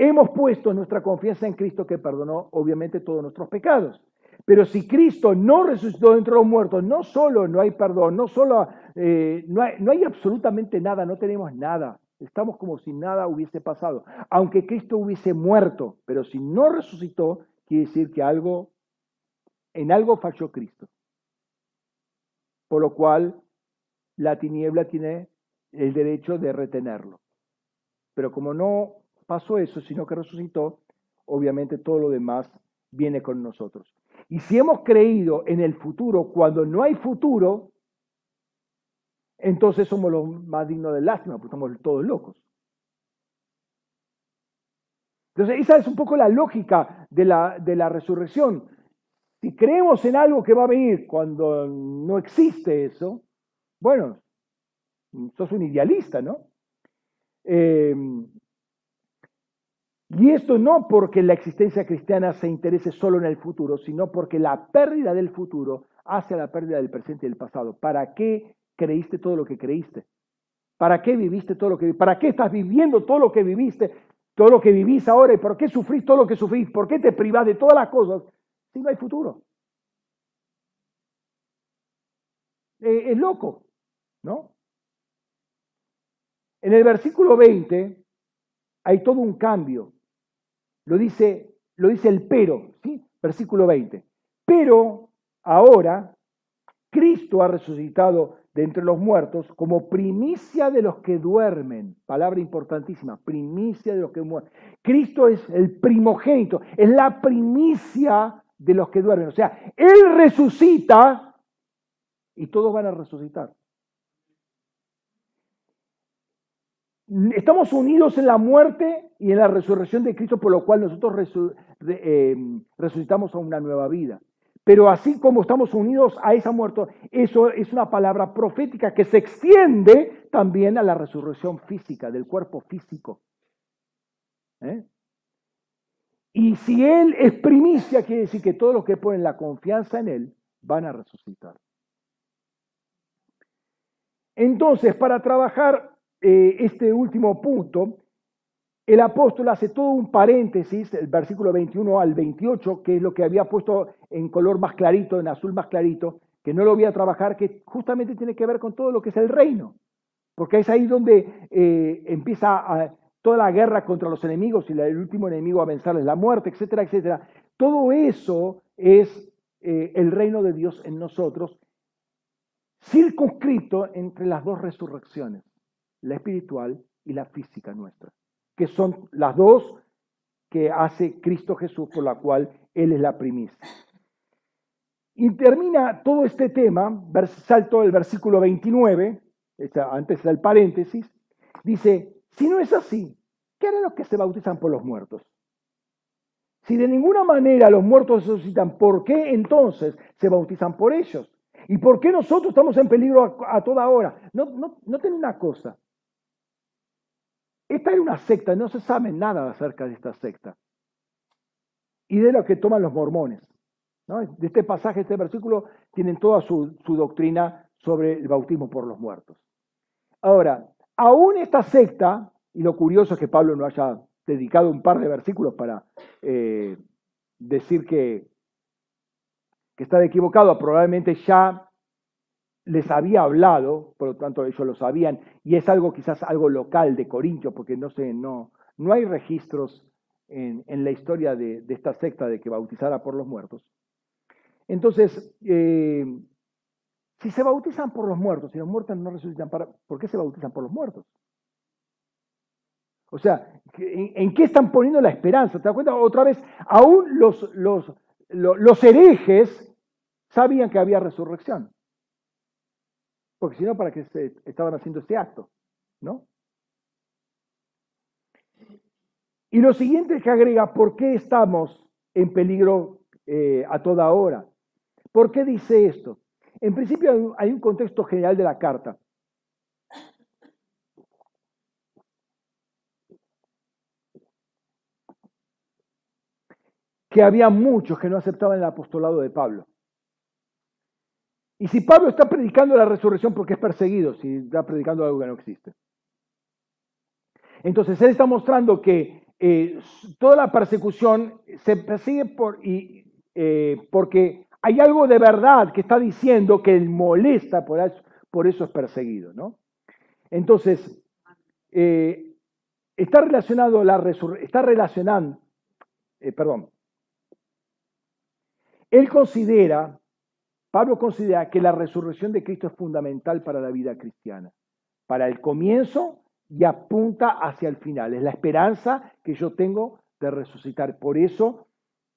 Hemos puesto nuestra confianza en Cristo que perdonó obviamente todos nuestros pecados. Pero si Cristo no resucitó dentro de los muertos, no solo no hay perdón, no solo eh, no hay absolutamente nada, no tenemos nada. Estamos como si nada hubiese pasado. Aunque Cristo hubiese muerto, pero si no resucitó, quiere decir que algo, en algo falló Cristo. Por lo cual la tiniebla tiene el derecho de retenerlo. Pero como no pasó eso, sino que resucitó, obviamente todo lo demás viene con nosotros. Y si hemos creído en el futuro cuando no hay futuro, entonces somos los más dignos de lástima, porque estamos todos locos. Entonces, esa es un poco la lógica de la, de la resurrección. Si creemos en algo que va a venir cuando no existe eso, bueno, sos un idealista, ¿no? Eh, y esto no porque la existencia cristiana se interese solo en el futuro, sino porque la pérdida del futuro hace a la pérdida del presente y del pasado. ¿Para qué creíste todo lo que creíste? ¿Para qué viviste todo lo que ¿Para qué estás viviendo todo lo que viviste? Todo lo que vivís ahora y por qué sufrís todo lo que sufrís? ¿Por qué te privás de todas las cosas si no hay futuro? Eh, es loco, ¿no? En el versículo 20 hay todo un cambio. Lo dice, lo dice el pero, ¿sí? Versículo 20. Pero ahora Cristo ha resucitado de entre los muertos como primicia de los que duermen. Palabra importantísima, primicia de los que mueren. Cristo es el primogénito, es la primicia de los que duermen. O sea, Él resucita y todos van a resucitar. Estamos unidos en la muerte y en la resurrección de Cristo, por lo cual nosotros eh, resucitamos a una nueva vida. Pero así como estamos unidos a esa muerte, eso es una palabra profética que se extiende también a la resurrección física, del cuerpo físico. ¿Eh? Y si Él es primicia, quiere decir que todos los que ponen la confianza en Él van a resucitar. Entonces, para trabajar eh, este último punto, el apóstol hace todo un paréntesis, el versículo 21 al 28, que es lo que había puesto en color más clarito, en azul más clarito, que no lo voy a trabajar, que justamente tiene que ver con todo lo que es el reino, porque es ahí donde eh, empieza toda la guerra contra los enemigos y el último enemigo a vencer es la muerte, etcétera, etcétera. Todo eso es eh, el reino de Dios en nosotros, circunscrito entre las dos resurrecciones la espiritual y la física nuestra, que son las dos que hace Cristo Jesús, por la cual Él es la primicia. Y termina todo este tema, salto el versículo 29, antes del paréntesis, dice, si no es así, ¿qué harán los que se bautizan por los muertos? Si de ninguna manera los muertos resucitan, ¿por qué entonces se bautizan por ellos? ¿Y por qué nosotros estamos en peligro a, toda hora? No, no, no una cosa. Esta era una secta, no se sabe nada acerca de esta secta y de lo que toman los mormones. De este pasaje, este versículo, tienen toda su, doctrina sobre el bautismo por los muertos. Ahora, aún esta secta, y lo curioso es que Pablo no haya dedicado un par de versículos para eh, decir que, que estaba equivocado, probablemente ya les había hablado, por lo tanto ellos lo sabían, y es algo quizás algo local de Corintio, porque no sé, no, no hay registros en, la historia de, esta secta de que bautizara por los muertos. Entonces, eh, si se bautizan por los muertos, y los muertos no resucitan, para, ¿por qué se bautizan por los muertos? O sea, ¿en, qué están poniendo la esperanza? ¿Te das cuenta? Otra vez, aún los, los, los herejes sabían que había resurrección. Porque si no, ¿para qué se estaban haciendo este acto? ¿No? Y lo siguiente que agrega, ¿por qué estamos en peligro eh, a toda hora? ¿Por qué dice esto? En principio hay un contexto general de la carta. Que había muchos que no aceptaban el apostolado de Pablo. Y si Pablo está predicando la resurrección porque es perseguido, si está predicando algo que no existe. Entonces, él está mostrando que eh, toda la persecución se persigue por, y, eh, porque hay algo de verdad que está diciendo que él molesta, por eso, es perseguido. ¿no? Entonces, eh, está relacionado la está relacionando, perdón, él considera Pablo considera que la resurrección de Cristo es fundamental para la vida cristiana, para el comienzo y apunta hacia el final. Es la esperanza que yo tengo de resucitar. Por eso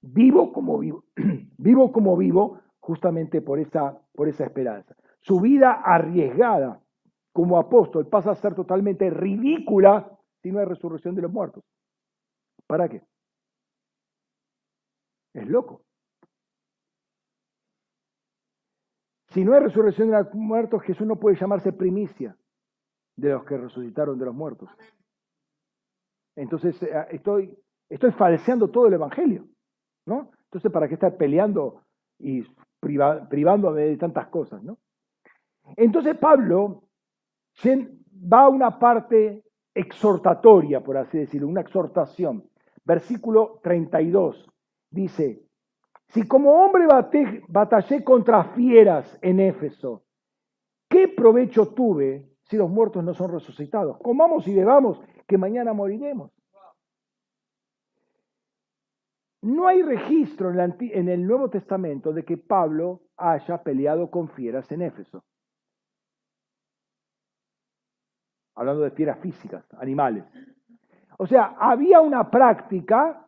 vivo como vivo, vivo como vivo justamente por esa, por esa esperanza. Su vida arriesgada como apóstol pasa a ser totalmente ridícula si no hay resurrección de los muertos. ¿Para qué? Es loco. Si no hay resurrección de los muertos, Jesús no puede llamarse primicia de los que resucitaron de los muertos. Entonces, eh, estoy, estoy falseando todo el Evangelio, ¿no? Entonces, ¿para qué estar peleando y privándome de tantas cosas, ¿no? Entonces, Pablo va a una parte exhortatoria, por así decirlo, una exhortación. Versículo 32 dice, si como hombre batallé contra fieras en Éfeso, ¿qué provecho tuve si los muertos no son resucitados? Comamos y bebamos, que mañana moriremos. No hay registro en el Nuevo Testamento de que Pablo haya peleado con fieras en Éfeso. hablando de fieras físicas, animales. O sea, había una práctica,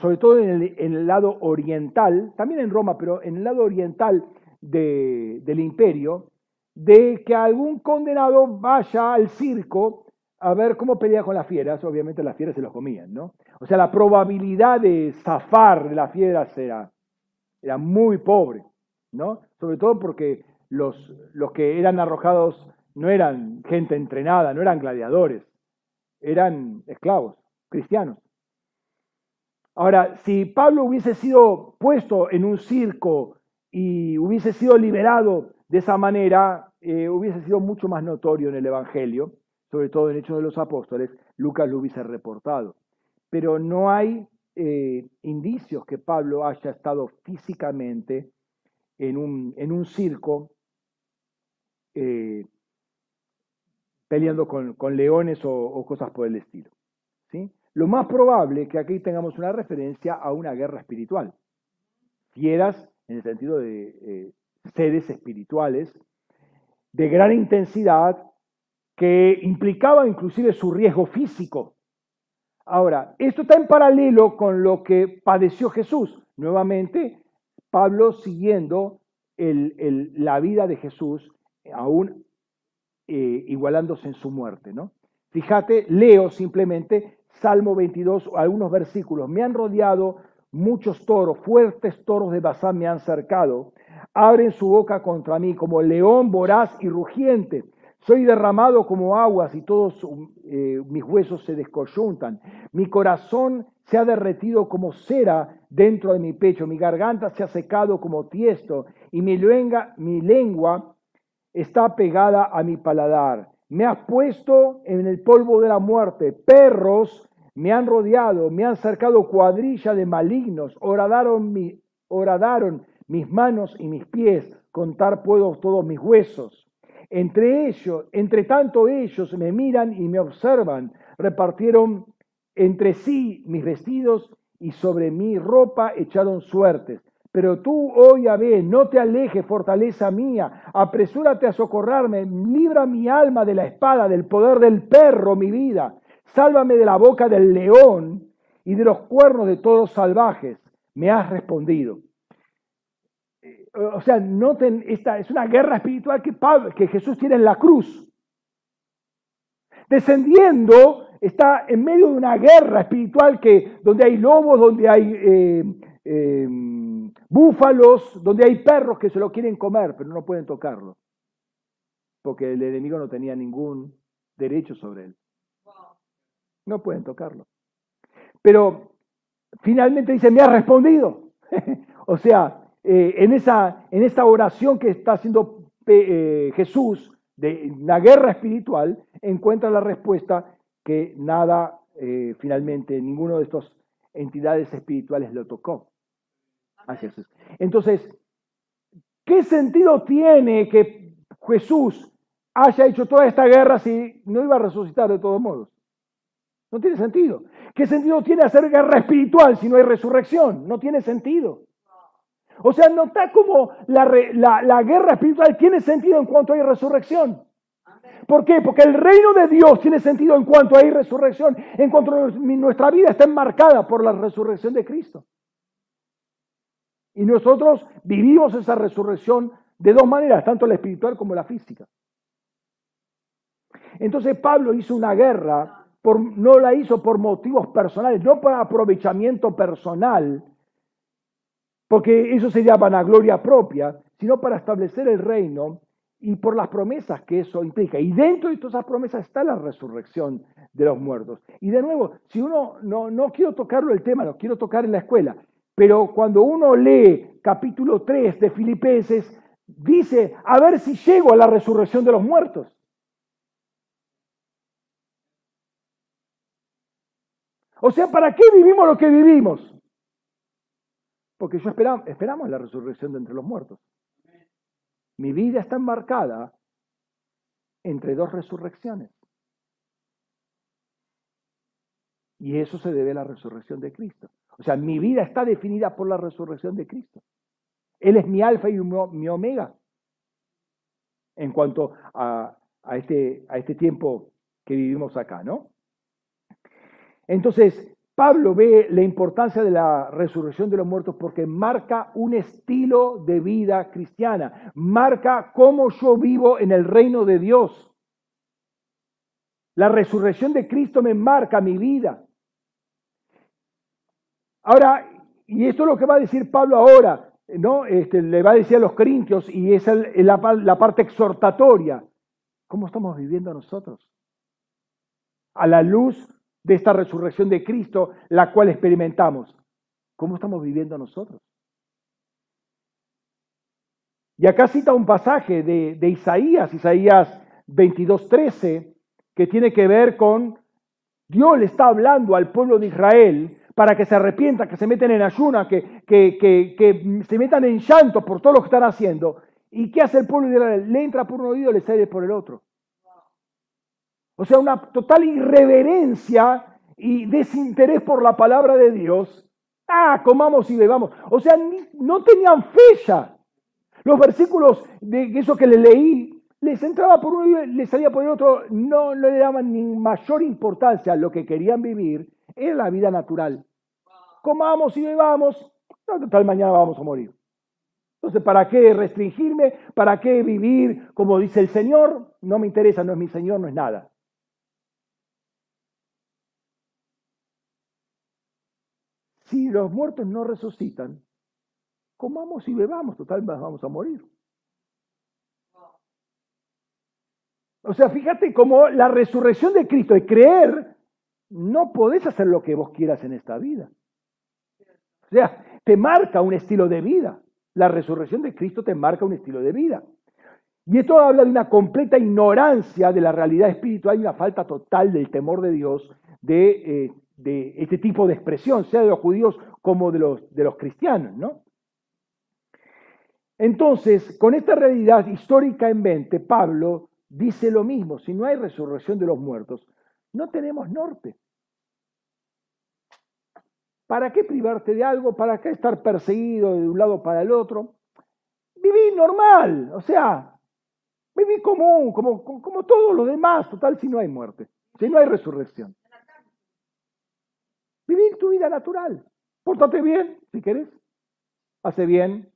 sobre todo en el, lado oriental, también en Roma, pero en el lado oriental del imperio, de que algún condenado vaya al circo a ver cómo pelea con las fieras. Obviamente las fieras se los comían, ¿no? O sea, la probabilidad de zafar de las fieras era, era muy pobre, ¿no? Sobre todo porque los, los que eran arrojados no eran gente entrenada, no eran gladiadores, eran esclavos, cristianos. Ahora, si Pablo hubiese sido puesto en un circo y hubiese sido liberado de esa manera, eh, hubiese sido mucho más notorio en el Evangelio, sobre todo en Hechos de los Apóstoles, Lucas lo hubiese reportado. Pero no hay eh, indicios que Pablo haya estado físicamente en un, circo eh, peleando con, leones o, cosas por el estilo. ¿sí? Lo más probable es que aquí tengamos una referencia a una guerra espiritual. Fieras, en el sentido de eh, seres espirituales, de gran intensidad, que implicaba inclusive su riesgo físico. Ahora, esto está en paralelo con lo que padeció Jesús. Nuevamente, Pablo siguiendo la vida de Jesús, aún eh, igualándose en su muerte. ¿no? Fíjate, leo simplemente Salmo 22, algunos versículos. Me han rodeado muchos toros, fuertes toros de Bazán me han cercado. Abren su boca contra mí como león voraz y rugiente. Soy derramado como aguas y todos eh, mis huesos se descoyuntan. Mi corazón se ha derretido como cera dentro de mi pecho. Mi garganta se ha secado como tiesto y mi lengua, mi lengua está pegada a mi paladar. Me has puesto en el polvo de la muerte. Perros me han rodeado, me han cercado cuadrilla de malignos. Horadaron, mi, horadaron mis manos y mis pies. Contar puedo todos mis huesos. Entre ellos, entre tanto ellos me miran y me observan. Repartieron entre sí mis vestidos y sobre mi ropa echaron suertes. Pero tú, oh Yahvé, no te alejes, fortaleza mía, apresúrate a socorrerme, libra mi alma de la espada, del poder del perro, mi vida, sálvame de la boca del león y de los cuernos de todos salvajes. Me has respondido. Eh, o sea, noten, esta es una guerra espiritual que, que Jesús tiene en la cruz. Descendiendo, está en medio de una guerra espiritual que, donde hay lobos, donde hay... Eh, eh, búfalos, donde hay perros que se lo quieren comer, pero no pueden tocarlo, porque el enemigo no tenía ningún derecho sobre él. No pueden tocarlo. Pero finalmente dice, me ha respondido. o sea, eh, en, esa, en esta oración que está haciendo eh, Jesús de la guerra espiritual, encuentra la respuesta que nada, eh, finalmente, ninguno de estas entidades espirituales lo tocó. Entonces, ¿qué sentido tiene que Jesús haya hecho toda esta guerra si no iba a resucitar de todos modos? No tiene sentido. ¿Qué sentido tiene hacer guerra espiritual si no hay resurrección? No tiene sentido. O sea, nota como la, la, guerra espiritual tiene sentido en cuanto hay resurrección. ¿Por qué? Porque el reino de Dios tiene sentido en cuanto hay resurrección, en cuanto nuestra vida está enmarcada por la resurrección de Cristo. Y nosotros vivimos esa resurrección de dos maneras, tanto la espiritual como la física. Entonces Pablo hizo una guerra, no la hizo por motivos personales, no por aprovechamiento personal, porque eso sería vanagloria propia, sino para establecer el reino y por las promesas que eso implica. Y dentro de todas esas promesas está la resurrección de los muertos. Y de nuevo, si uno, no, no quiero tocarlo el tema, lo quiero tocar en la escuela, pero cuando uno lee capítulo 3 de Filipenses, dice, a ver si llego a la resurrección de los muertos. O sea, ¿para qué vivimos lo que vivimos? Porque yo esperamos, la resurrección de entre los muertos. Mi vida está embarcada entre dos resurrecciones. Y eso se debe a la resurrección de Cristo. O sea, mi vida está definida por la resurrección de Cristo. Él es mi alfa y mi omega en cuanto a, este, a este tiempo que vivimos acá, ¿no? Entonces, Pablo ve la importancia de la resurrección de los muertos porque marca un estilo de vida cristiana, marca cómo yo vivo en el reino de Dios. La resurrección de Cristo me marca mi vida. Ahora, y esto es lo que va a decir Pablo ahora, ¿no? Este, le va a decir a los corintios, y es la, la parte exhortatoria. ¿Cómo estamos viviendo nosotros? A la luz de esta resurrección de Cristo, la cual experimentamos. ¿Cómo estamos viviendo nosotros? Y acá cita un pasaje de, de Isaías, Isaías 22:13, que tiene que ver con Dios le está hablando al pueblo de Israel para que se arrepienta, que se metan en ayuna, que, que, que, se metan en llanto por todo lo que están haciendo. ¿Y qué hace el pueblo Israel? Le entra por un oído y le sale por el otro. O sea, una total irreverencia y desinterés por la palabra de Dios. Ah, comamos y bebamos. O sea, no tenían fe ya. Los versículos de eso que le leí, les entraba por uno y les salía por el otro, no, no le daban ni mayor importancia a lo que querían vivir, era la vida natural. Comamos y bebamos, total mañana vamos a morir. Entonces, ¿para qué restringirme? ¿Para qué vivir como dice el Señor? No me interesa, no es mi Señor, no es nada. Si los muertos no resucitan, comamos y bebamos, total vamos a morir. O sea, fíjate cómo la resurrección de Cristo, de creer, no podés hacer lo que vos quieras en esta vida. O sea, te marca un estilo de vida. La resurrección de Cristo te marca un estilo de vida. Y esto habla de una completa ignorancia de la realidad espiritual y una falta total del temor de Dios, de eh, este tipo de expresión, sea de los judíos como de los, de los cristianos, ¿no? Entonces, con esta realidad histórica en mente, Pablo dice lo mismo, si no hay resurrección de los muertos, no tenemos norte. ¿Para qué privarte de algo? ¿Para qué estar perseguido de un lado para el otro? Viví normal, o sea, viví común, como, como todos los demás, total, si no hay muerte, si no hay resurrección. Vivir tu vida natural. Pórtate bien, si querés. Hace bien.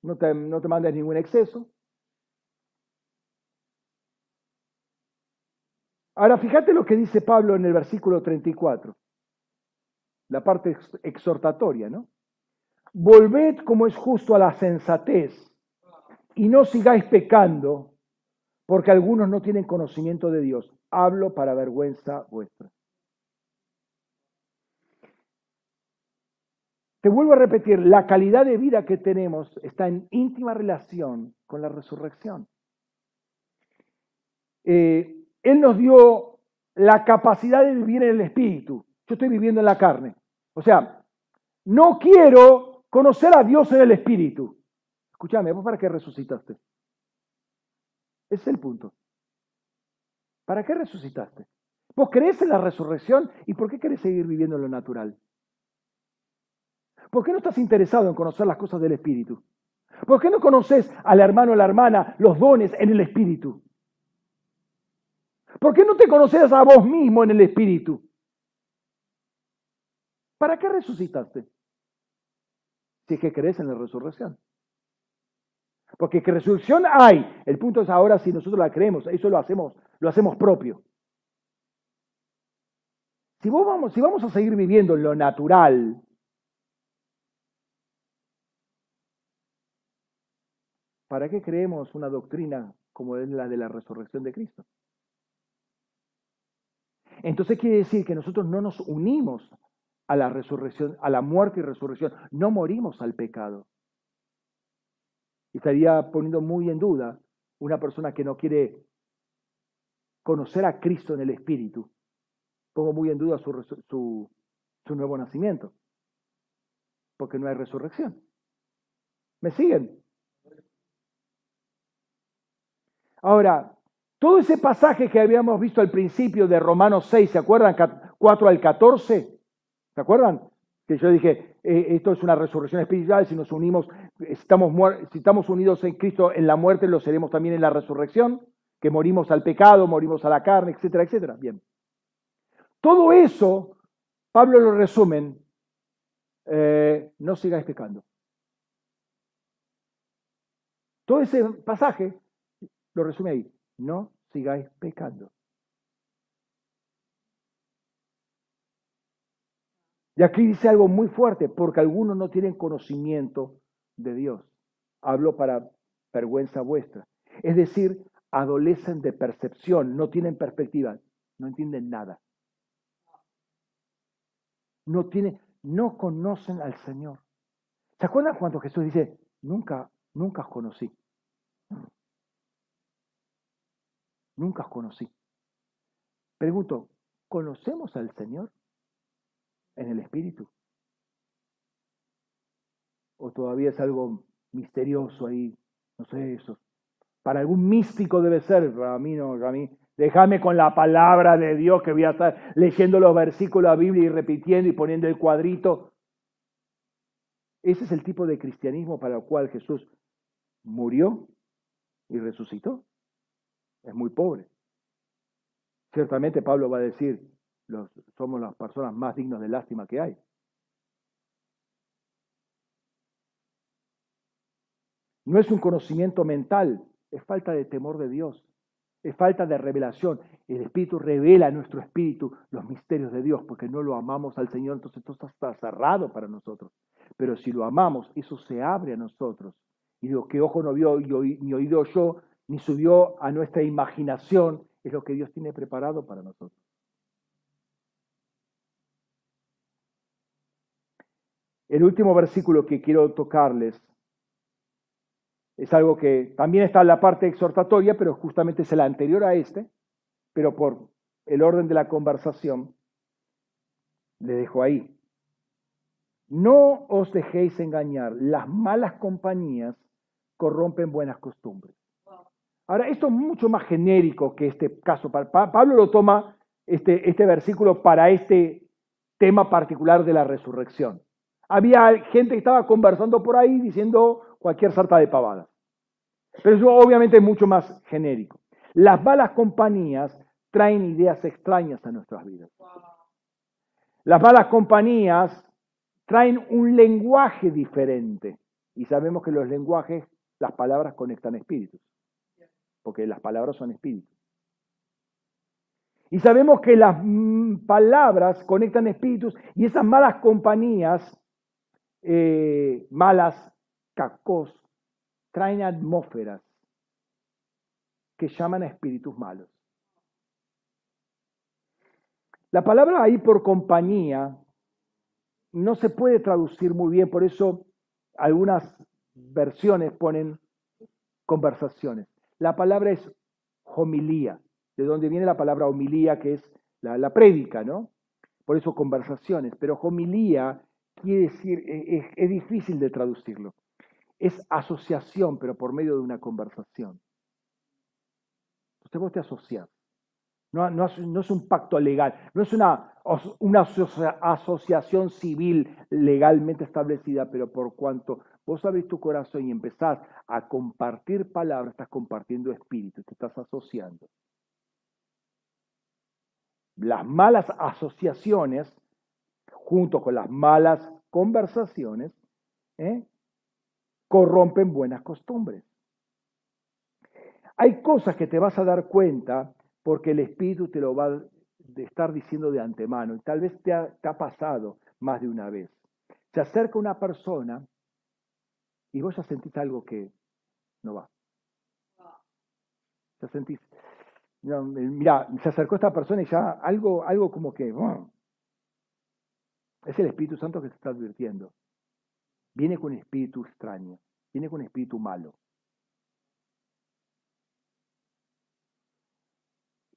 No te, no te mandes ningún exceso. Ahora fíjate lo que dice Pablo en el versículo 34, la parte exhortatoria, ¿no? Volved como es justo a la sensatez y no sigáis pecando porque algunos no tienen conocimiento de Dios. Hablo para vergüenza vuestra. Te vuelvo a repetir, la calidad de vida que tenemos está en íntima relación con la resurrección. Eh, él nos dio la capacidad de vivir en el espíritu. Yo estoy viviendo en la carne. O sea, no quiero conocer a Dios en el espíritu. Escúchame, ¿vos para qué resucitaste? Ese es el punto. ¿Para qué resucitaste? ¿Vos crees en la resurrección? ¿Y por qué querés seguir viviendo en lo natural? ¿Por qué no estás interesado en conocer las cosas del Espíritu? ¿Por qué no conoces al hermano o la hermana, los dones en el Espíritu? ¿Por qué no te conoces a vos mismo en el Espíritu? ¿Para qué resucitaste? Si es que crees en la resurrección. Porque que resurrección hay. El punto es ahora si nosotros la creemos, eso lo hacemos, lo hacemos propio. Si, vamos, si vamos a seguir viviendo en lo natural, ¿para qué creemos una doctrina como es la de la resurrección de Cristo? Entonces quiere decir que nosotros no nos unimos a la resurrección, a la muerte y resurrección, no morimos al pecado. Y estaría poniendo muy en duda una persona que no quiere conocer a Cristo en el Espíritu. Pongo muy en duda su, su, su nuevo nacimiento, porque no hay resurrección. ¿Me siguen? Ahora, todo ese pasaje que habíamos visto al principio de Romanos 6, ¿se acuerdan? 4 al 14. ¿Se acuerdan? Que yo dije, eh, esto es una resurrección espiritual, si nos unimos, estamos, si estamos unidos en Cristo en la muerte, lo seremos también en la resurrección, que morimos al pecado, morimos a la carne, etcétera, etcétera. Bien. Todo eso, Pablo lo resumen, eh, no sigáis pecando. Todo ese pasaje lo resume ahí, no sigáis pecando. Y aquí dice algo muy fuerte, porque algunos no tienen conocimiento de Dios. Hablo para vergüenza vuestra. Es decir, adolecen de percepción, no tienen perspectiva, no entienden nada. No, tienen, no conocen al Señor. ¿Se acuerdan cuando Jesús dice, nunca, nunca os conocí? Nunca os conocí. Pregunto, ¿conocemos al Señor? En el espíritu? ¿O todavía es algo misterioso ahí? No sé, eso. Para algún místico debe ser, para mí no, para mí. Déjame con la palabra de Dios que voy a estar leyendo los versículos de la Biblia y repitiendo y poniendo el cuadrito. Ese es el tipo de cristianismo para el cual Jesús murió y resucitó. Es muy pobre. Ciertamente Pablo va a decir, somos las personas más dignas de lástima que hay. No es un conocimiento mental, es falta de temor de Dios, es falta de revelación. El Espíritu revela a nuestro espíritu los misterios de Dios, porque no lo amamos al Señor, entonces esto está cerrado para nosotros. Pero si lo amamos, eso se abre a nosotros. Y lo que ojo no vio, ni oído yo, ni subió a nuestra imaginación, es lo que Dios tiene preparado para nosotros. El último versículo que quiero tocarles es algo que también está en la parte exhortatoria, pero justamente es el anterior a este, pero por el orden de la conversación, le dejo ahí. No os dejéis engañar, las malas compañías corrompen buenas costumbres. Ahora, esto es mucho más genérico que este caso. Pablo lo toma, este, este versículo, para este tema particular de la resurrección. Había gente que estaba conversando por ahí diciendo cualquier sarta de pavadas. Pero eso obviamente es mucho más genérico. Las malas compañías traen ideas extrañas a nuestras vidas. Las malas compañías traen un lenguaje diferente. Y sabemos que los lenguajes, las palabras conectan espíritus. Porque las palabras son espíritus. Y sabemos que las mm, palabras conectan espíritus y esas malas compañías eh, malas, cacos, traen atmósferas que llaman a espíritus malos. La palabra ahí por compañía no se puede traducir muy bien, por eso algunas versiones ponen conversaciones. La palabra es homilía, de donde viene la palabra homilía, que es la, la prédica, ¿no? Por eso conversaciones, pero homilía quiere decir, e, es, difícil de traducirlo. Es asociación, pero por medio de una conversación. Entonces vos te asociás. No, es un pacto legal, no es una, una asociación civil legalmente establecida, pero por cuanto vos abrís tu corazón y empezás a compartir palabras, estás compartiendo espíritu, te estás asociando. las malas asociaciones, junto con las malas conversaciones, ¿eh? corrompen buenas costumbres. Hay cosas que te vas a dar cuenta porque el Espíritu te lo va a estar diciendo de antemano y tal vez te ha, pasado más de una vez. Se acerca una persona y vos ya sentís algo que no va. Ya sentís, mira, se acercó esta persona y ya algo, algo como que, es el Espíritu Santo que se está advirtiendo. Viene con espíritu extraño, viene con espíritu malo.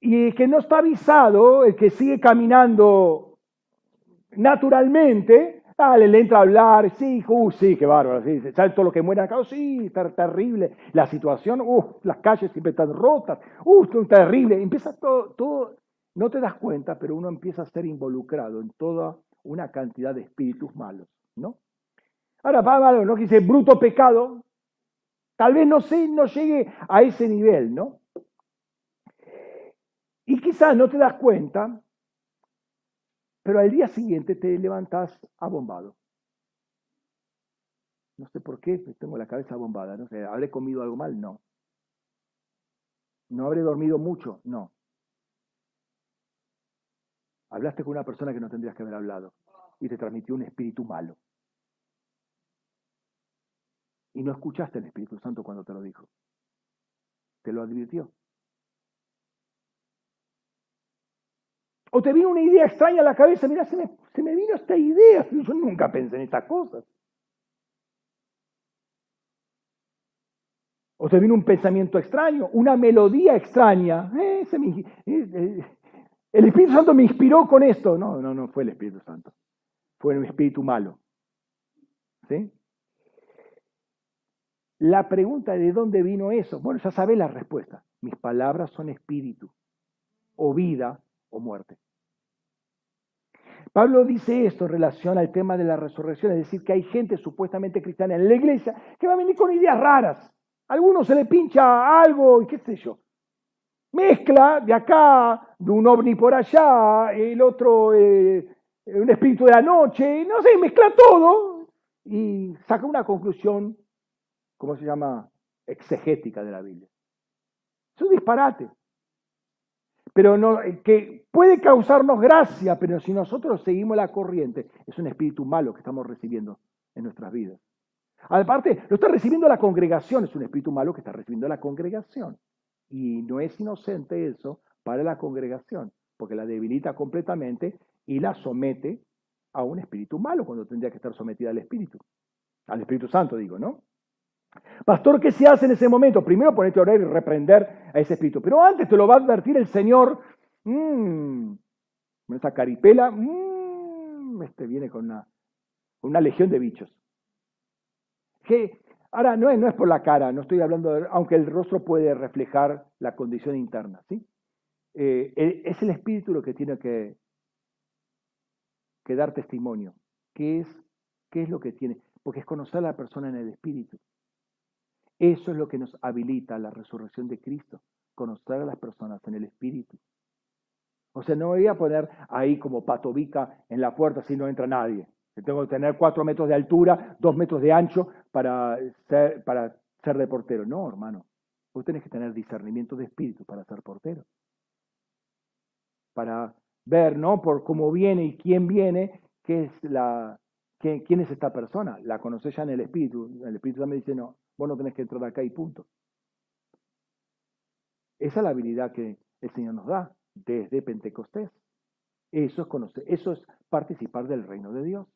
Y el que no está avisado, el que sigue caminando naturalmente, dale, le entra a hablar, sí, uh, sí, qué bárbaro, sí, ¿sabes todo lo que muere acá? Oh, sí, está terrible, la situación, uh, las calles siempre están rotas, uh, terrible, empieza todo, todo, no te das cuenta, pero uno empieza a ser involucrado en toda una cantidad de espíritus malos, ¿no? Ahora, Pablo, ¿no? Que dice bruto pecado, tal vez no sé, no llegue a ese nivel, ¿no? Y quizás no te das cuenta, pero al día siguiente te levantas abombado. No sé por qué, tengo la cabeza abombada, no sé, ¿habré comido algo mal? No. ¿No habré dormido mucho? No. Hablaste con una persona que no tendrías que haber hablado y te transmitió un espíritu malo. Y no escuchaste al Espíritu Santo cuando te lo dijo. Te lo advirtió. O te vino una idea extraña a la cabeza, mira, se me, se me vino esta idea, yo nunca pensé en estas cosas. O te vino un pensamiento extraño, una melodía extraña. Eh, eh, eh, el Espíritu Santo me inspiró con esto. No, no, no fue el Espíritu Santo. Fue un espíritu malo. ¿Sí? La pregunta de dónde vino eso. Bueno, ya sabes la respuesta. Mis palabras son espíritu, o vida, o muerte. Pablo dice esto en relación al tema de la resurrección, es decir, que hay gente supuestamente cristiana en la iglesia que va a venir con ideas raras. A algunos se le pincha algo y qué sé yo. Mezcla de acá, de un ovni por allá, el otro, eh, un espíritu de la noche, no sé, mezcla todo y saca una conclusión, ¿cómo se llama? Exegética de la Biblia. Es un disparate pero no, eh, que puede causarnos gracia, pero si nosotros seguimos la corriente, es un espíritu malo que estamos recibiendo en nuestras vidas. Aparte, lo está recibiendo la congregación, es un espíritu malo que está recibiendo la congregación. Y no es inocente eso para la congregación, porque la debilita completamente y la somete a un espíritu malo cuando tendría que estar sometida al espíritu. Al Espíritu Santo, digo, ¿no? Pastor, ¿qué se hace en ese momento? Primero ponerte a orar y reprender a ese espíritu. Pero antes te lo va a advertir el Señor. Mmm, esa caripela, mmm, este viene con una, una legión de bichos. Que ahora no es, no es por la cara, no estoy hablando, de, aunque el rostro puede reflejar la condición interna, ¿sí? Eh, es el espíritu lo que tiene que, que dar testimonio. ¿Qué es, ¿Qué es lo que tiene? Porque es conocer a la persona en el espíritu. Eso es lo que nos habilita la resurrección de Cristo, conocer a las personas en el Espíritu. O sea, no voy a poner ahí como patobica en la puerta si no entra nadie. Tengo que tener cuatro metros de altura, dos metros de ancho para ser, para ser de portero. No, hermano. Vos tenés que tener discernimiento de espíritu para ser portero. Para ver, ¿no? Por cómo viene y quién viene, qué es la, quién es esta persona. La conoces ya en el espíritu. El espíritu también dice, no, Vos no tenés que entrar acá y punto. Esa es la habilidad que el Señor nos da desde Pentecostés. Eso es conocer, eso es participar del reino de Dios.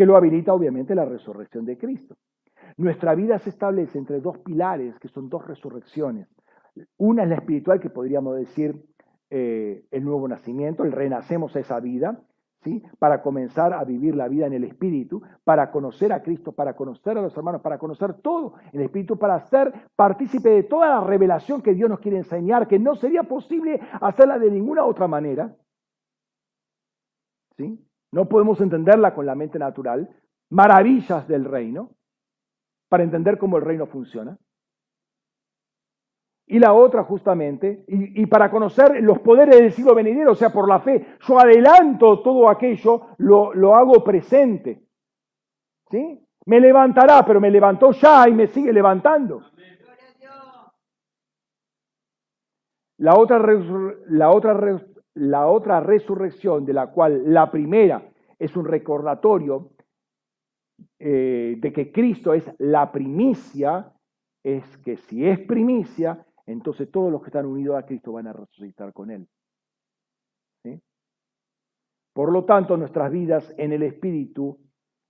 Que lo habilita obviamente la resurrección de Cristo. Nuestra vida se establece entre dos pilares, que son dos resurrecciones. Una es la espiritual, que podríamos decir eh, el nuevo nacimiento, el renacemos a esa vida, para comenzar a vivir la vida en el Espíritu, para conocer a Cristo, para conocer a los hermanos, para conocer todo el Espíritu, para ser partícipe de toda la revelación que Dios nos quiere enseñar, que no sería posible hacerla de ninguna otra manera. ¿sí? No podemos entenderla con la mente natural, maravillas del reino, para entender cómo el reino funciona. Y la otra justamente, y, para conocer los poderes del siglo venidero, o sea, por la fe, yo adelanto todo aquello, lo, lo hago presente. ¿Sí? Me levantará, pero me levantó ya y me sigue levantando. La otra, la, otra, la otra resurrección, de la cual la primera es un recordatorio eh, de que Cristo es la primicia, es que si es primicia, entonces todos los que están unidos a Cristo van a resucitar con Él. Por lo tanto, nuestras vidas en el Espíritu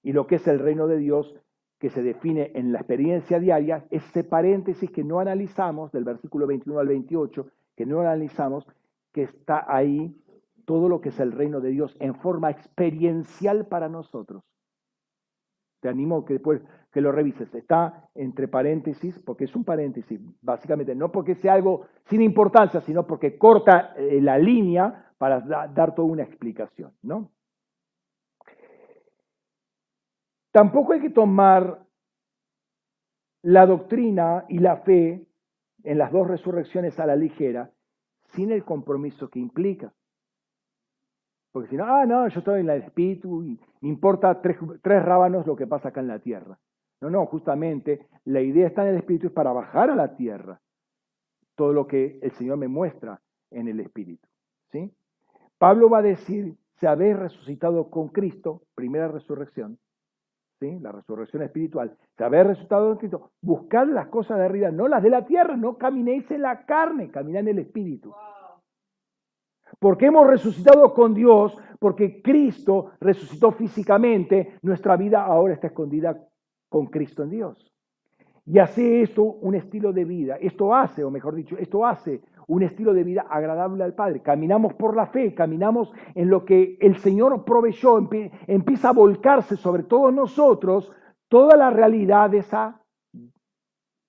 y lo que es el reino de Dios, que se define en la experiencia diaria, ese paréntesis que no analizamos del versículo 21 al 28, que no analizamos, que está ahí todo lo que es el reino de Dios en forma experiencial para nosotros. Te animo que después que lo revises. Está entre paréntesis, porque es un paréntesis, básicamente, no porque sea algo sin importancia, sino porque corta eh, la línea para dar toda una explicación, ¿no? Tampoco hay que tomar la doctrina y la fe en las dos resurrecciones a la ligera, sin el compromiso que implica. Porque si no, ah, no, yo estoy en el espíritu y me importa tres, tres rábanos lo que pasa acá en la tierra. No, no, justamente la idea está en el espíritu es para bajar a la tierra todo lo que el Señor me muestra en el espíritu. ¿sí? Pablo va a decir, se habéis resucitado con Cristo, primera resurrección, la resurrección espiritual, saber resultado de Cristo, buscar las cosas de arriba, no las de la tierra, no caminéis en la carne, caminá en el espíritu. Porque hemos resucitado con Dios, porque Cristo resucitó físicamente, nuestra vida ahora está escondida con Cristo en Dios. Y hace esto un estilo de vida. Esto hace, o mejor dicho, esto hace un estilo de vida agradable al Padre. Caminamos por la fe, caminamos en lo que el Señor proveyó, empieza a volcarse sobre todos nosotros toda la realidad de esa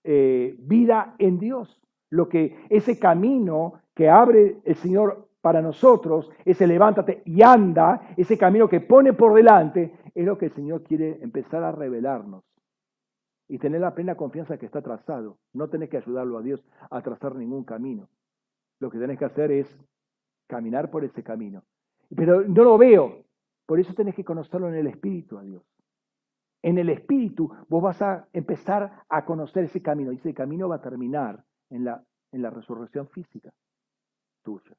eh, vida en Dios. Lo que ese camino que abre el Señor para nosotros, ese levántate y anda, ese camino que pone por delante, es lo que el Señor quiere empezar a revelarnos. Y tener la plena confianza que está trazado. No tenés que ayudarlo a Dios a trazar ningún camino. Lo que tenés que hacer es caminar por ese camino. Pero no lo veo. Por eso tenés que conocerlo en el Espíritu a Dios. En el Espíritu vos vas a empezar a conocer ese camino. Y ese camino va a terminar en la, en la resurrección física tuya.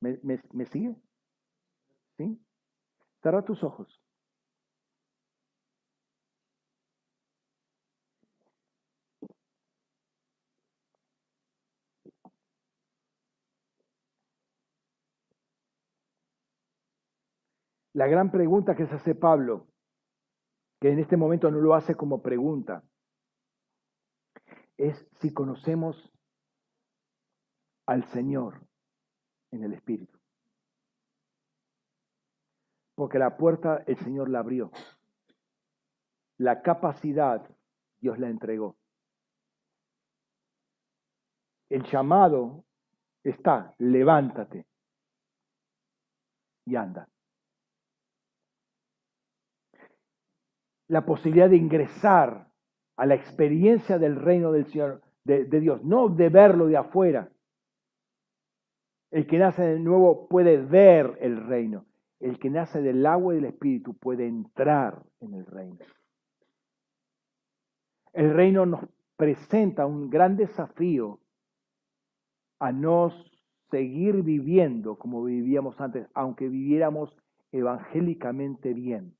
¿Me, me sigue? ¿Sí? Cerra tus ojos. La gran pregunta que se hace Pablo, que en este momento no lo hace como pregunta, es si conocemos al Señor en el Espíritu. Porque la puerta el Señor la abrió. La capacidad Dios la entregó. El llamado está, levántate y anda. La posibilidad de ingresar a la experiencia del reino del Señor, de, Dios, no de verlo de afuera. El que nace de nuevo puede ver el reino. El que nace del agua y del espíritu puede entrar en el reino. El reino nos presenta un gran desafío a no seguir viviendo como vivíamos antes, aunque viviéramos evangélicamente bien.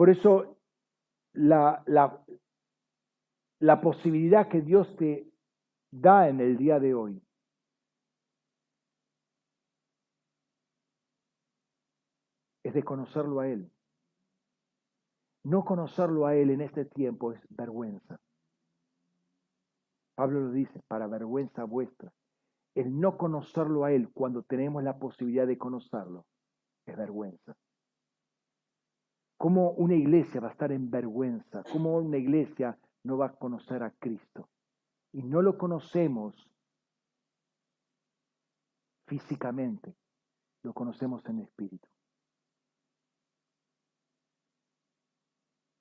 Por eso la, la, posibilidad que Dios te da en el día de hoy es de conocerlo a Él. No conocerlo a Él en este tiempo es vergüenza. Pablo lo dice, para vergüenza vuestra. El no conocerlo a Él cuando tenemos la posibilidad de conocerlo es vergüenza. ¿Cómo una iglesia va a estar en vergüenza? ¿Cómo una iglesia no va a conocer a Cristo? Y no lo conocemos físicamente, lo conocemos en espíritu.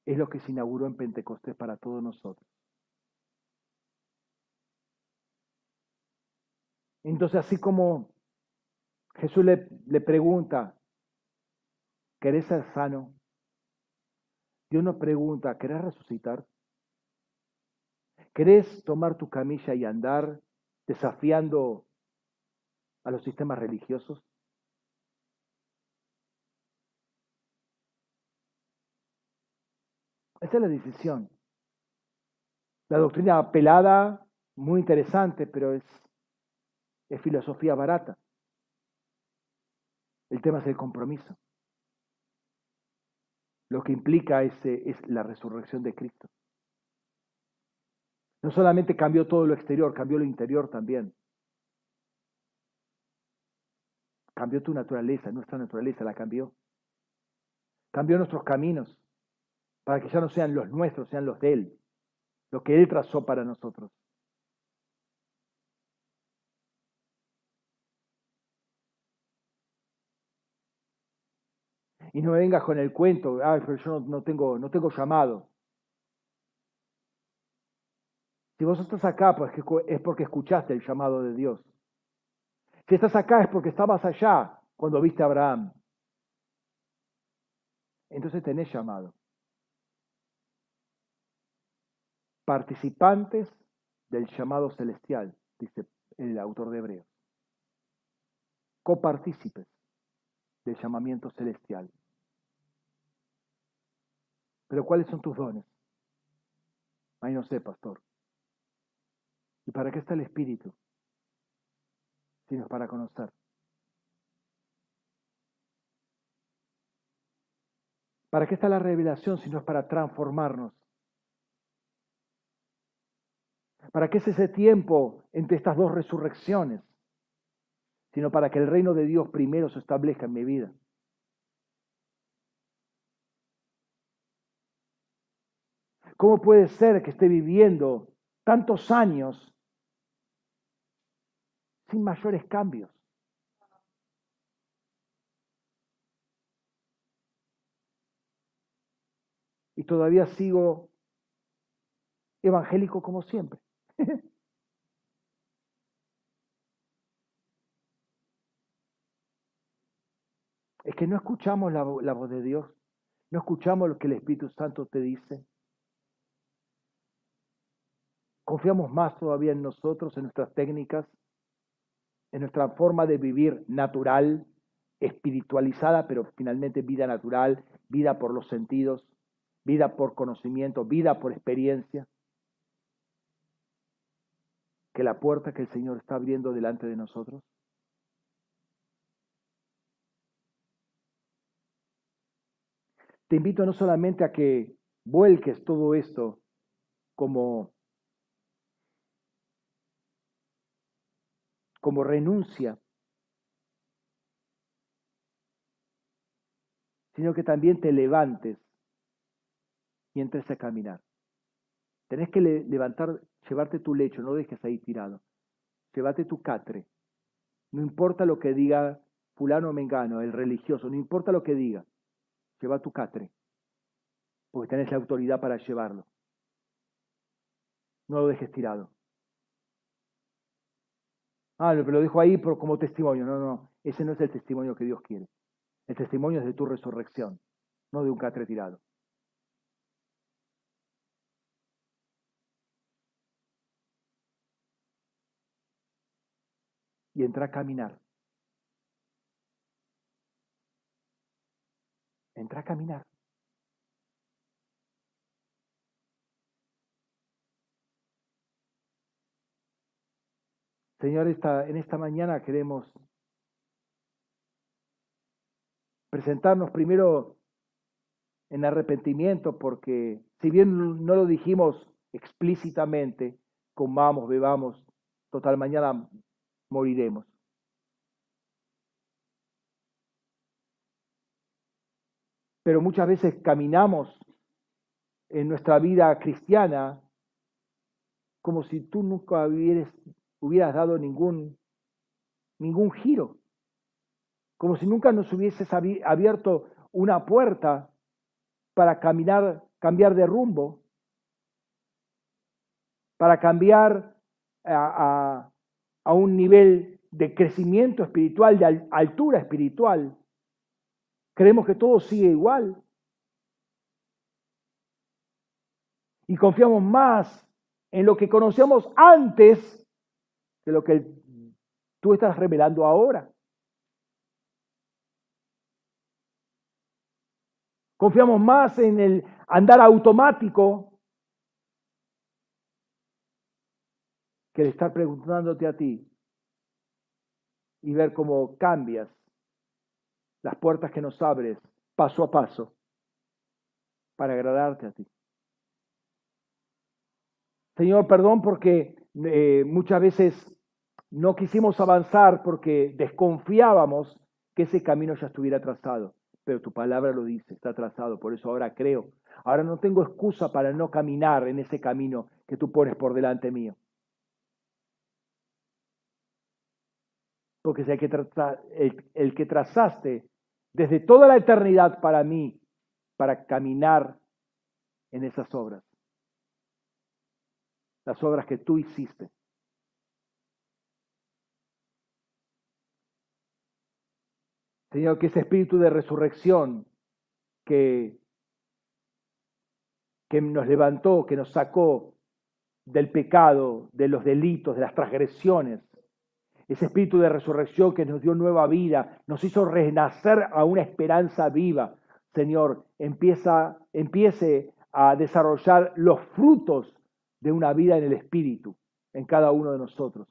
es lo que se inauguró en Pentecostés para todos nosotros. Entonces, así como Jesús le, pregunta, ¿querés ser sano? Dios nos pregunta, ¿querés resucitar? ¿Querés tomar tu camilla y andar desafiando a los sistemas religiosos? Esa es la decisión. La doctrina pelada, muy interesante, pero es, es filosofía barata. El tema es el compromiso. Lo que implica ese, es la resurrección de Cristo. No solamente cambió todo lo exterior, cambió lo interior también. Cambió tu naturaleza, nuestra naturaleza la cambió. Cambió nuestros caminos para que ya no sean los nuestros, sean los de Él, lo que Él trazó para nosotros. Y no me vengas con el cuento, ay, pero yo no, tengo, no tengo llamado. Si vos estás acá, pues es porque escuchaste el llamado de Dios. Si estás acá es porque estabas allá cuando viste a Abraham. Entonces tenés llamado. Participantes del llamado celestial, dice el autor de Hebreos. Copartícipes del llamamiento celestial. Pero ¿cuáles son tus dones? Ay, no sé, pastor. ¿Y para qué está el Espíritu? Si no es para conocer. ¿Para qué está la revelación si no es para transformarnos? ¿Para qué es ese tiempo entre estas dos resurrecciones? Sino para que el reino de Dios primero se establezca en mi vida. ¿Cómo puede ser que esté viviendo tantos años sin mayores cambios. Y todavía sigo evangélico como siempre. es que no escuchamos la, voz de Dios, no escuchamos lo que el Espíritu Santo te dice. Confiamos más todavía en nosotros, en nuestras técnicas, en nuestra forma de vivir natural, espiritualizada, pero finalmente vida natural, vida por los sentidos, vida por conocimiento, vida por experiencia. Que la puerta que el Señor está abriendo delante de nosotros. Te invito no solamente a que vuelques todo esto como como renuncia, sino que también te levantes y entres a caminar. Tenés que levantar, llevarte tu lecho, no dejes ahí tirado. Llévate tu catre. No importa lo que diga fulano o mengano, el religioso, no importa lo que diga. Lleva tu catre, porque tenés la autoridad para llevarlo. No lo dejes tirado. Ah, pero lo dejo ahí como testimonio. No, no, ese no es el testimonio que Dios quiere. El testimonio es de tu resurrección, no de un catre tirado. Y entra a caminar. Entra a caminar. Señor, en esta mañana queremos presentarnos primero en arrepentimiento, porque si bien no lo dijimos explícitamente, comamos, bebamos, total, mañana moriremos. Pero muchas veces caminamos en nuestra vida cristiana como si tú nunca hubieras hubieras dado ningún, ningún giro, como si nunca nos hubieses abierto una puerta para caminar cambiar de rumbo, para cambiar a, a un nivel de crecimiento espiritual, de altura espiritual. Creemos que todo sigue igual. Y confiamos más en lo que conocíamos antes de lo que tú estás revelando ahora. Confiamos más en el andar automático que el estar preguntándote a ti y ver cómo cambias las puertas que nos abres paso a paso para agradarte a ti. Señor, perdón porque eh, muchas veces no quisimos avanzar porque desconfiábamos que ese camino ya estuviera trazado. Pero tu palabra lo dice, está trazado, por eso ahora creo. Ahora no tengo excusa para no caminar en ese camino que tú pones por delante mío. Porque es el que, el que trazaste desde toda la eternidad para mí, para caminar en esas obras. Las obras que tú hiciste. Señor, que ese espíritu de resurrección que, que nos levantó, que nos sacó del pecado, de los delitos, de las transgresiones, ese espíritu de resurrección que nos dio nueva vida, nos hizo renacer a una esperanza viva. Señor, empieza, empiece a desarrollar los frutos de una vida en el espíritu en cada uno de nosotros.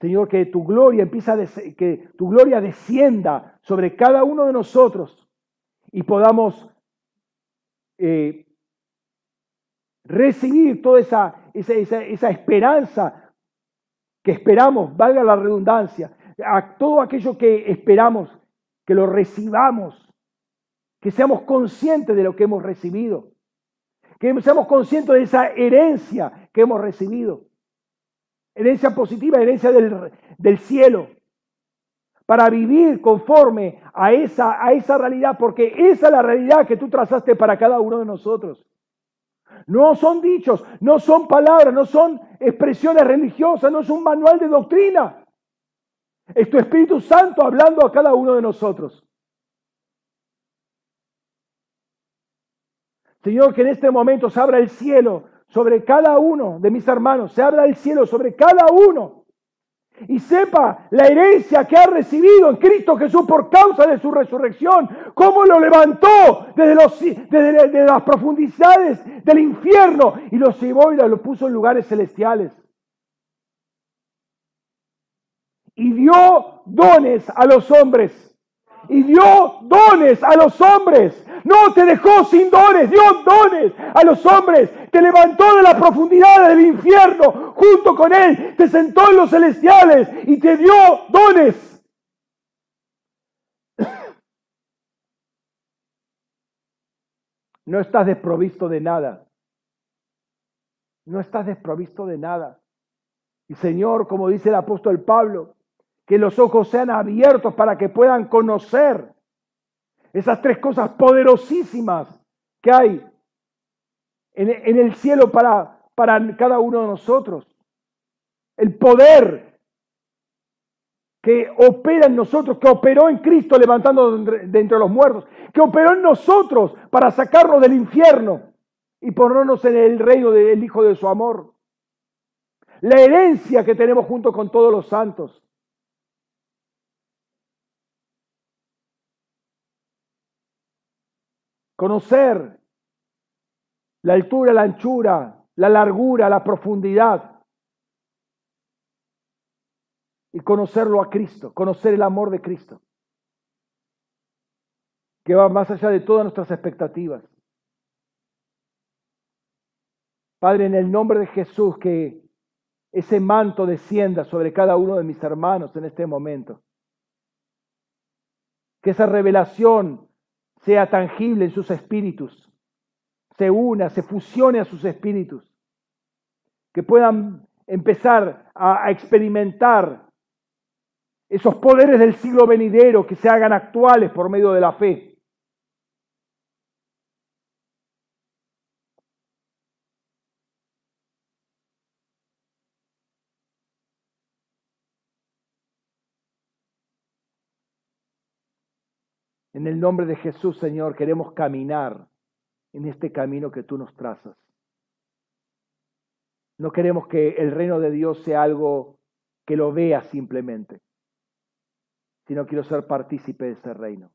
Señor, que tu gloria empieza que tu gloria descienda sobre cada uno de nosotros y podamos eh, recibir toda esa, esa, esa, esperanza que esperamos, valga la redundancia, a todo aquello que esperamos, que lo recibamos, que seamos conscientes de lo que hemos recibido, que seamos conscientes de esa herencia que hemos recibido herencia positiva, herencia del, cielo, para vivir conforme a esa realidad, porque esa es la realidad que tú trazaste para cada uno de nosotros. No son dichos, no son palabras, no son expresiones religiosas, no es un manual de doctrina. Es tu Espíritu Santo hablando a cada uno de nosotros. Señor, que en este momento se abra el cielo sobre cada uno de mis hermanos, se abra el cielo sobre cada uno y sepa la herencia que ha recibido en Cristo Jesús por causa de su resurrección, cómo lo levantó desde, los, las profundidades del infierno y lo llevó y lo puso en lugares celestiales. Y dio dones a los hombres y dio dones a los hombres. No te dejó sin dones, dio dones a los hombres. Te levantó de la profundidad del infierno junto con él. Te sentó en los celestiales y te dio dones. No estás desprovisto de nada. No estás desprovisto de nada. Y Señor, como dice el apóstol Pablo, que los ojos sean abiertos para que puedan conocer esas tres cosas poderosísimas que hay en, el cielo para, para cada uno de nosotros. El poder que opera en nosotros, que operó en Cristo levantando de entre los muertos, que operó en nosotros para sacarnos del infierno y ponernos en el reino del Hijo de su amor. La herencia que tenemos junto con todos los santos. Conocer la altura, la anchura, la largura, la profundidad. Y conocerlo a Cristo, conocer el amor de Cristo, que va más allá de todas nuestras expectativas. Padre, en el nombre de Jesús, que ese manto descienda sobre cada uno de mis hermanos en este momento. Que esa revelación sea tangible en sus espíritus, se una, se fusione a sus espíritus, que puedan empezar a, experimentar esos poderes del siglo venidero que se hagan actuales por medio de la fe. En el nombre de Jesús, Señor, queremos caminar en este camino que tú nos trazas. No queremos que el reino de Dios sea algo que lo vea simplemente, sino quiero ser partícipe de ese reino.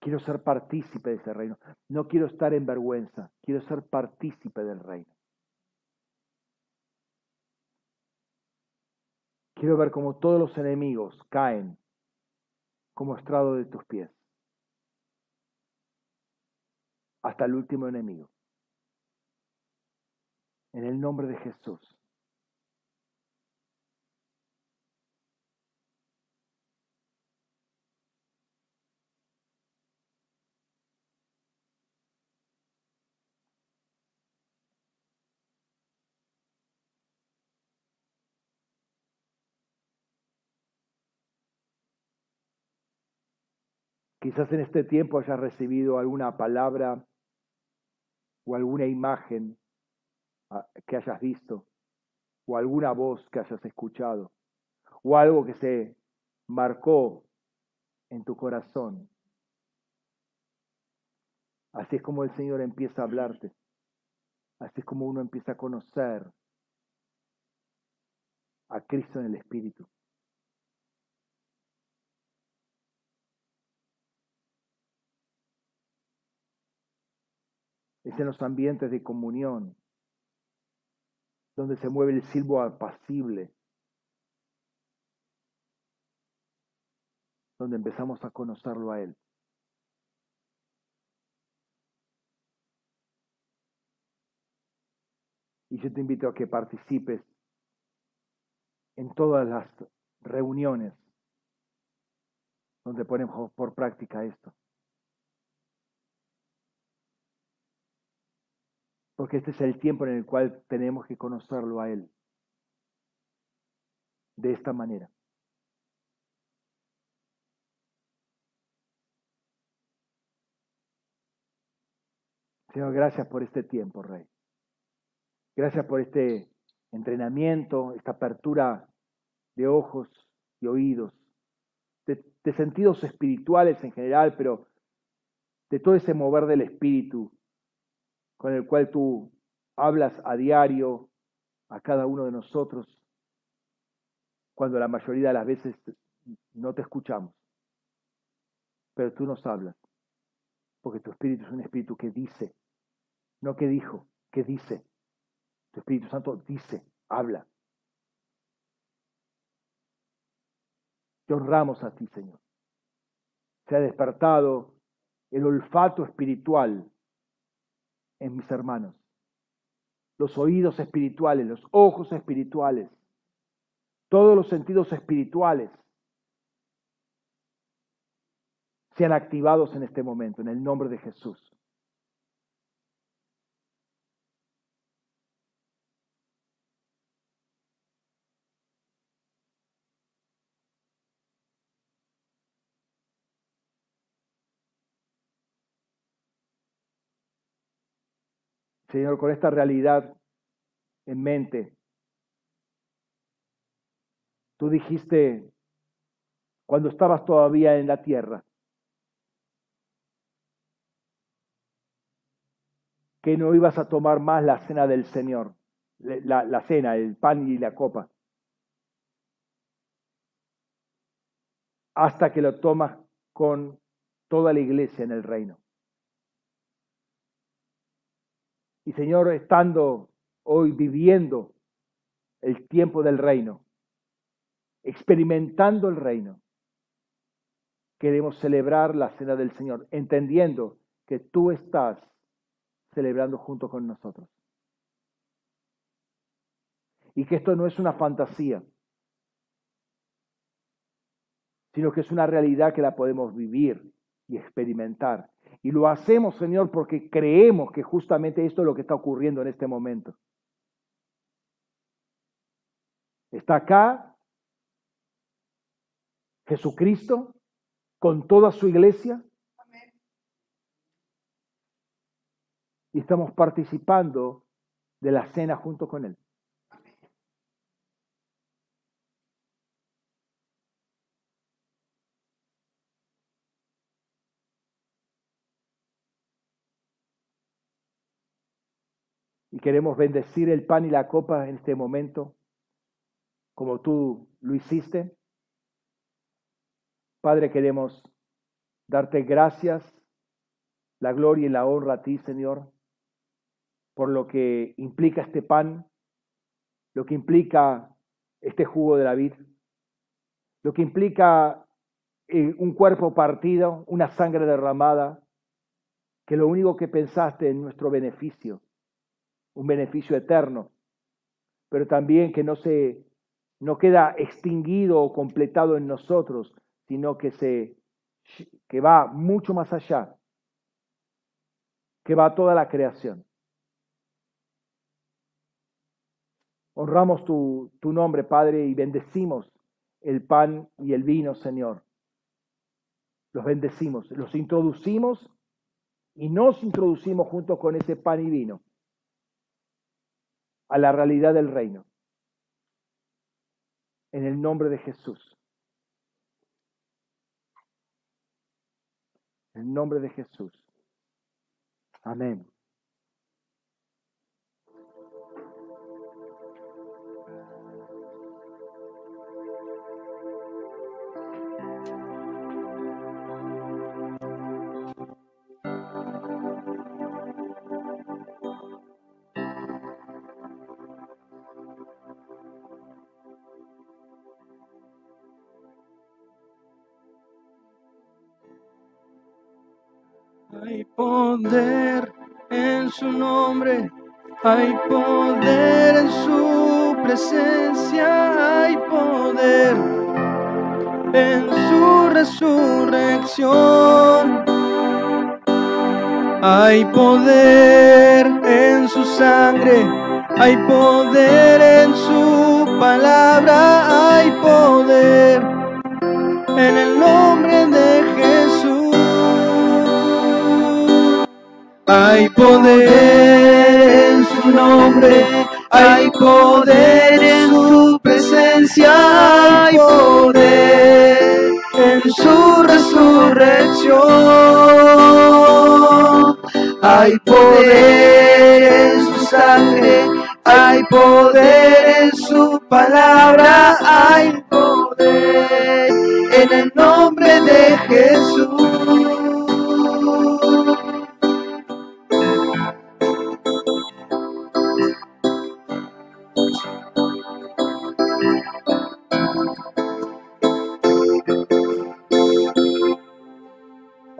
Quiero ser partícipe de ese reino. No quiero estar en vergüenza, quiero ser partícipe del reino. Quiero ver cómo todos los enemigos caen como estrado de tus pies. Hasta el último enemigo. En el nombre de Jesús. Quizás en este tiempo hayas recibido alguna palabra o alguna imagen ah, que hayas visto o alguna voz que hayas escuchado o algo que se marcó en tu corazón. Así es como el Señor empieza a hablarte. Así es como uno empieza a conocer a Cristo en el Espíritu. Es en los ambientes de comunión, donde se mueve el silbo apacible, donde empezamos a conocerlo a Él. Y yo te invito a que participes en todas las reuniones donde ponemos por práctica esto. Porque este es el tiempo en el cual tenemos que conocerlo a Él. De esta manera. Señor, gracias por este tiempo, Rey. Gracias por este entrenamiento, esta apertura de ojos y oídos, de, de sentidos espirituales en general, pero de todo ese mover del espíritu con el cual tú hablas a diario a cada uno de nosotros, cuando la mayoría de las veces no te escuchamos, pero tú nos hablas, porque tu espíritu es un espíritu que dice, no que dijo, que dice. Tu Espíritu Santo dice, habla. Te honramos a ti, Señor. Se ha despertado el olfato espiritual en mis hermanos. Los oídos espirituales, los ojos espirituales, todos los sentidos espirituales sean activados en este momento, en el nombre de Jesús. Señor, con esta realidad en mente, tú dijiste cuando estabas todavía en la tierra, que no ibas a tomar más la cena del Señor, la, cena, el pan y la copa, hasta que lo tomas con toda la iglesia en el reino. Y Señor, estando hoy viviendo el tiempo del reino, experimentando el reino, queremos celebrar la cena del Señor, entendiendo que tú estás celebrando junto con nosotros. Y que esto no es una fantasía, sino que es una realidad que la podemos vivir y experimentar y lo hacemos, Señor, porque creemos que justamente esto es lo que está ocurriendo en este momento. Está acá Jesucristo con toda su iglesia. Y estamos participando de la cena junto con Él. Queremos bendecir el pan y la copa en este momento, como tú lo hiciste. Padre, queremos darte gracias, la gloria y la honra a ti, Señor, por lo que implica este pan, lo que implica este jugo de la vid, lo que implica eh, un cuerpo partido, una sangre derramada, que lo único que pensaste en nuestro beneficio, un beneficio eterno, pero también que no se no queda extinguido o completado en nosotros, sino que se que va mucho más allá, que va a toda la creación. Honramos tu, tu nombre, Padre, y bendecimos el pan y el vino, Señor. Los bendecimos, los introducimos y nos introducimos junto con ese pan y vino a la realidad del reino. En el nombre de Jesús. En el nombre de Jesús. Amén. Hay poder en su nombre, hay poder en su presencia, hay poder en su resurrección. Hay poder en su sangre, hay poder en su palabra, hay poder en el nombre de Jesús. Hay poder en su nombre, hay poder en su presencia, hay poder en su resurrección. Hay poder en su sangre, hay poder en su palabra, hay poder en el nombre de Jesús.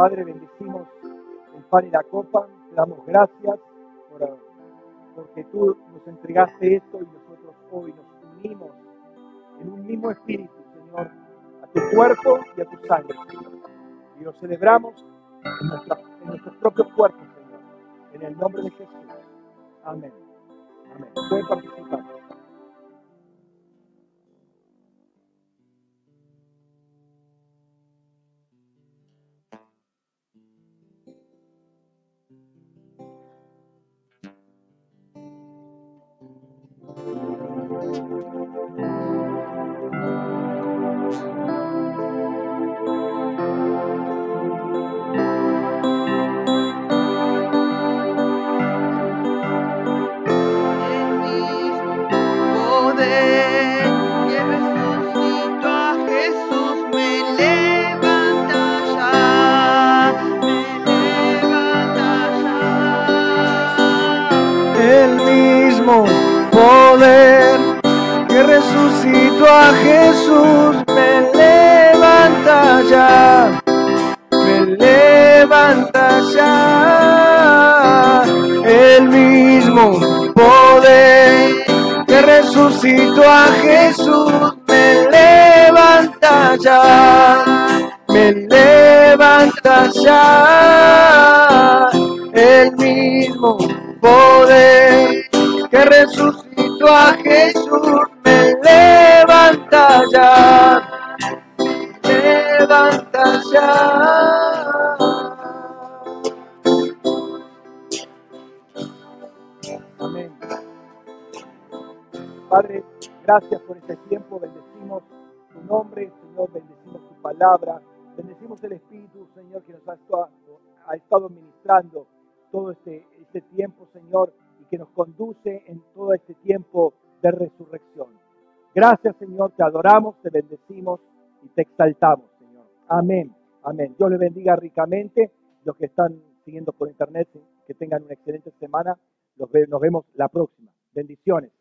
Padre, bendecimos el pan y la copa, te damos gracias por, porque tú nos entregaste esto y nosotros hoy nos unimos en un mismo espíritu, Señor, a tu cuerpo y a tu sangre, Señor. Y lo celebramos en, nuestra- en nuestros propios cuerpos, Señor, en el nombre de Jesús. Amén. Amén. Pueden participar. Resucitó a Jesús me levanta ya levanta ya. Amén. Padre, gracias por este tiempo. Bendecimos tu nombre, Señor. Bendecimos tu palabra. Bendecimos el Espíritu, Señor, que nos ha estado, ha estado ministrando todo este, este tiempo, Señor. Que nos conduce en todo este tiempo de resurrección. Gracias, Señor, te adoramos, te bendecimos y te exaltamos, Señor. Amén. Amén. Dios les bendiga ricamente. Los que están siguiendo por internet, que tengan una excelente semana. Nos vemos la próxima. Bendiciones.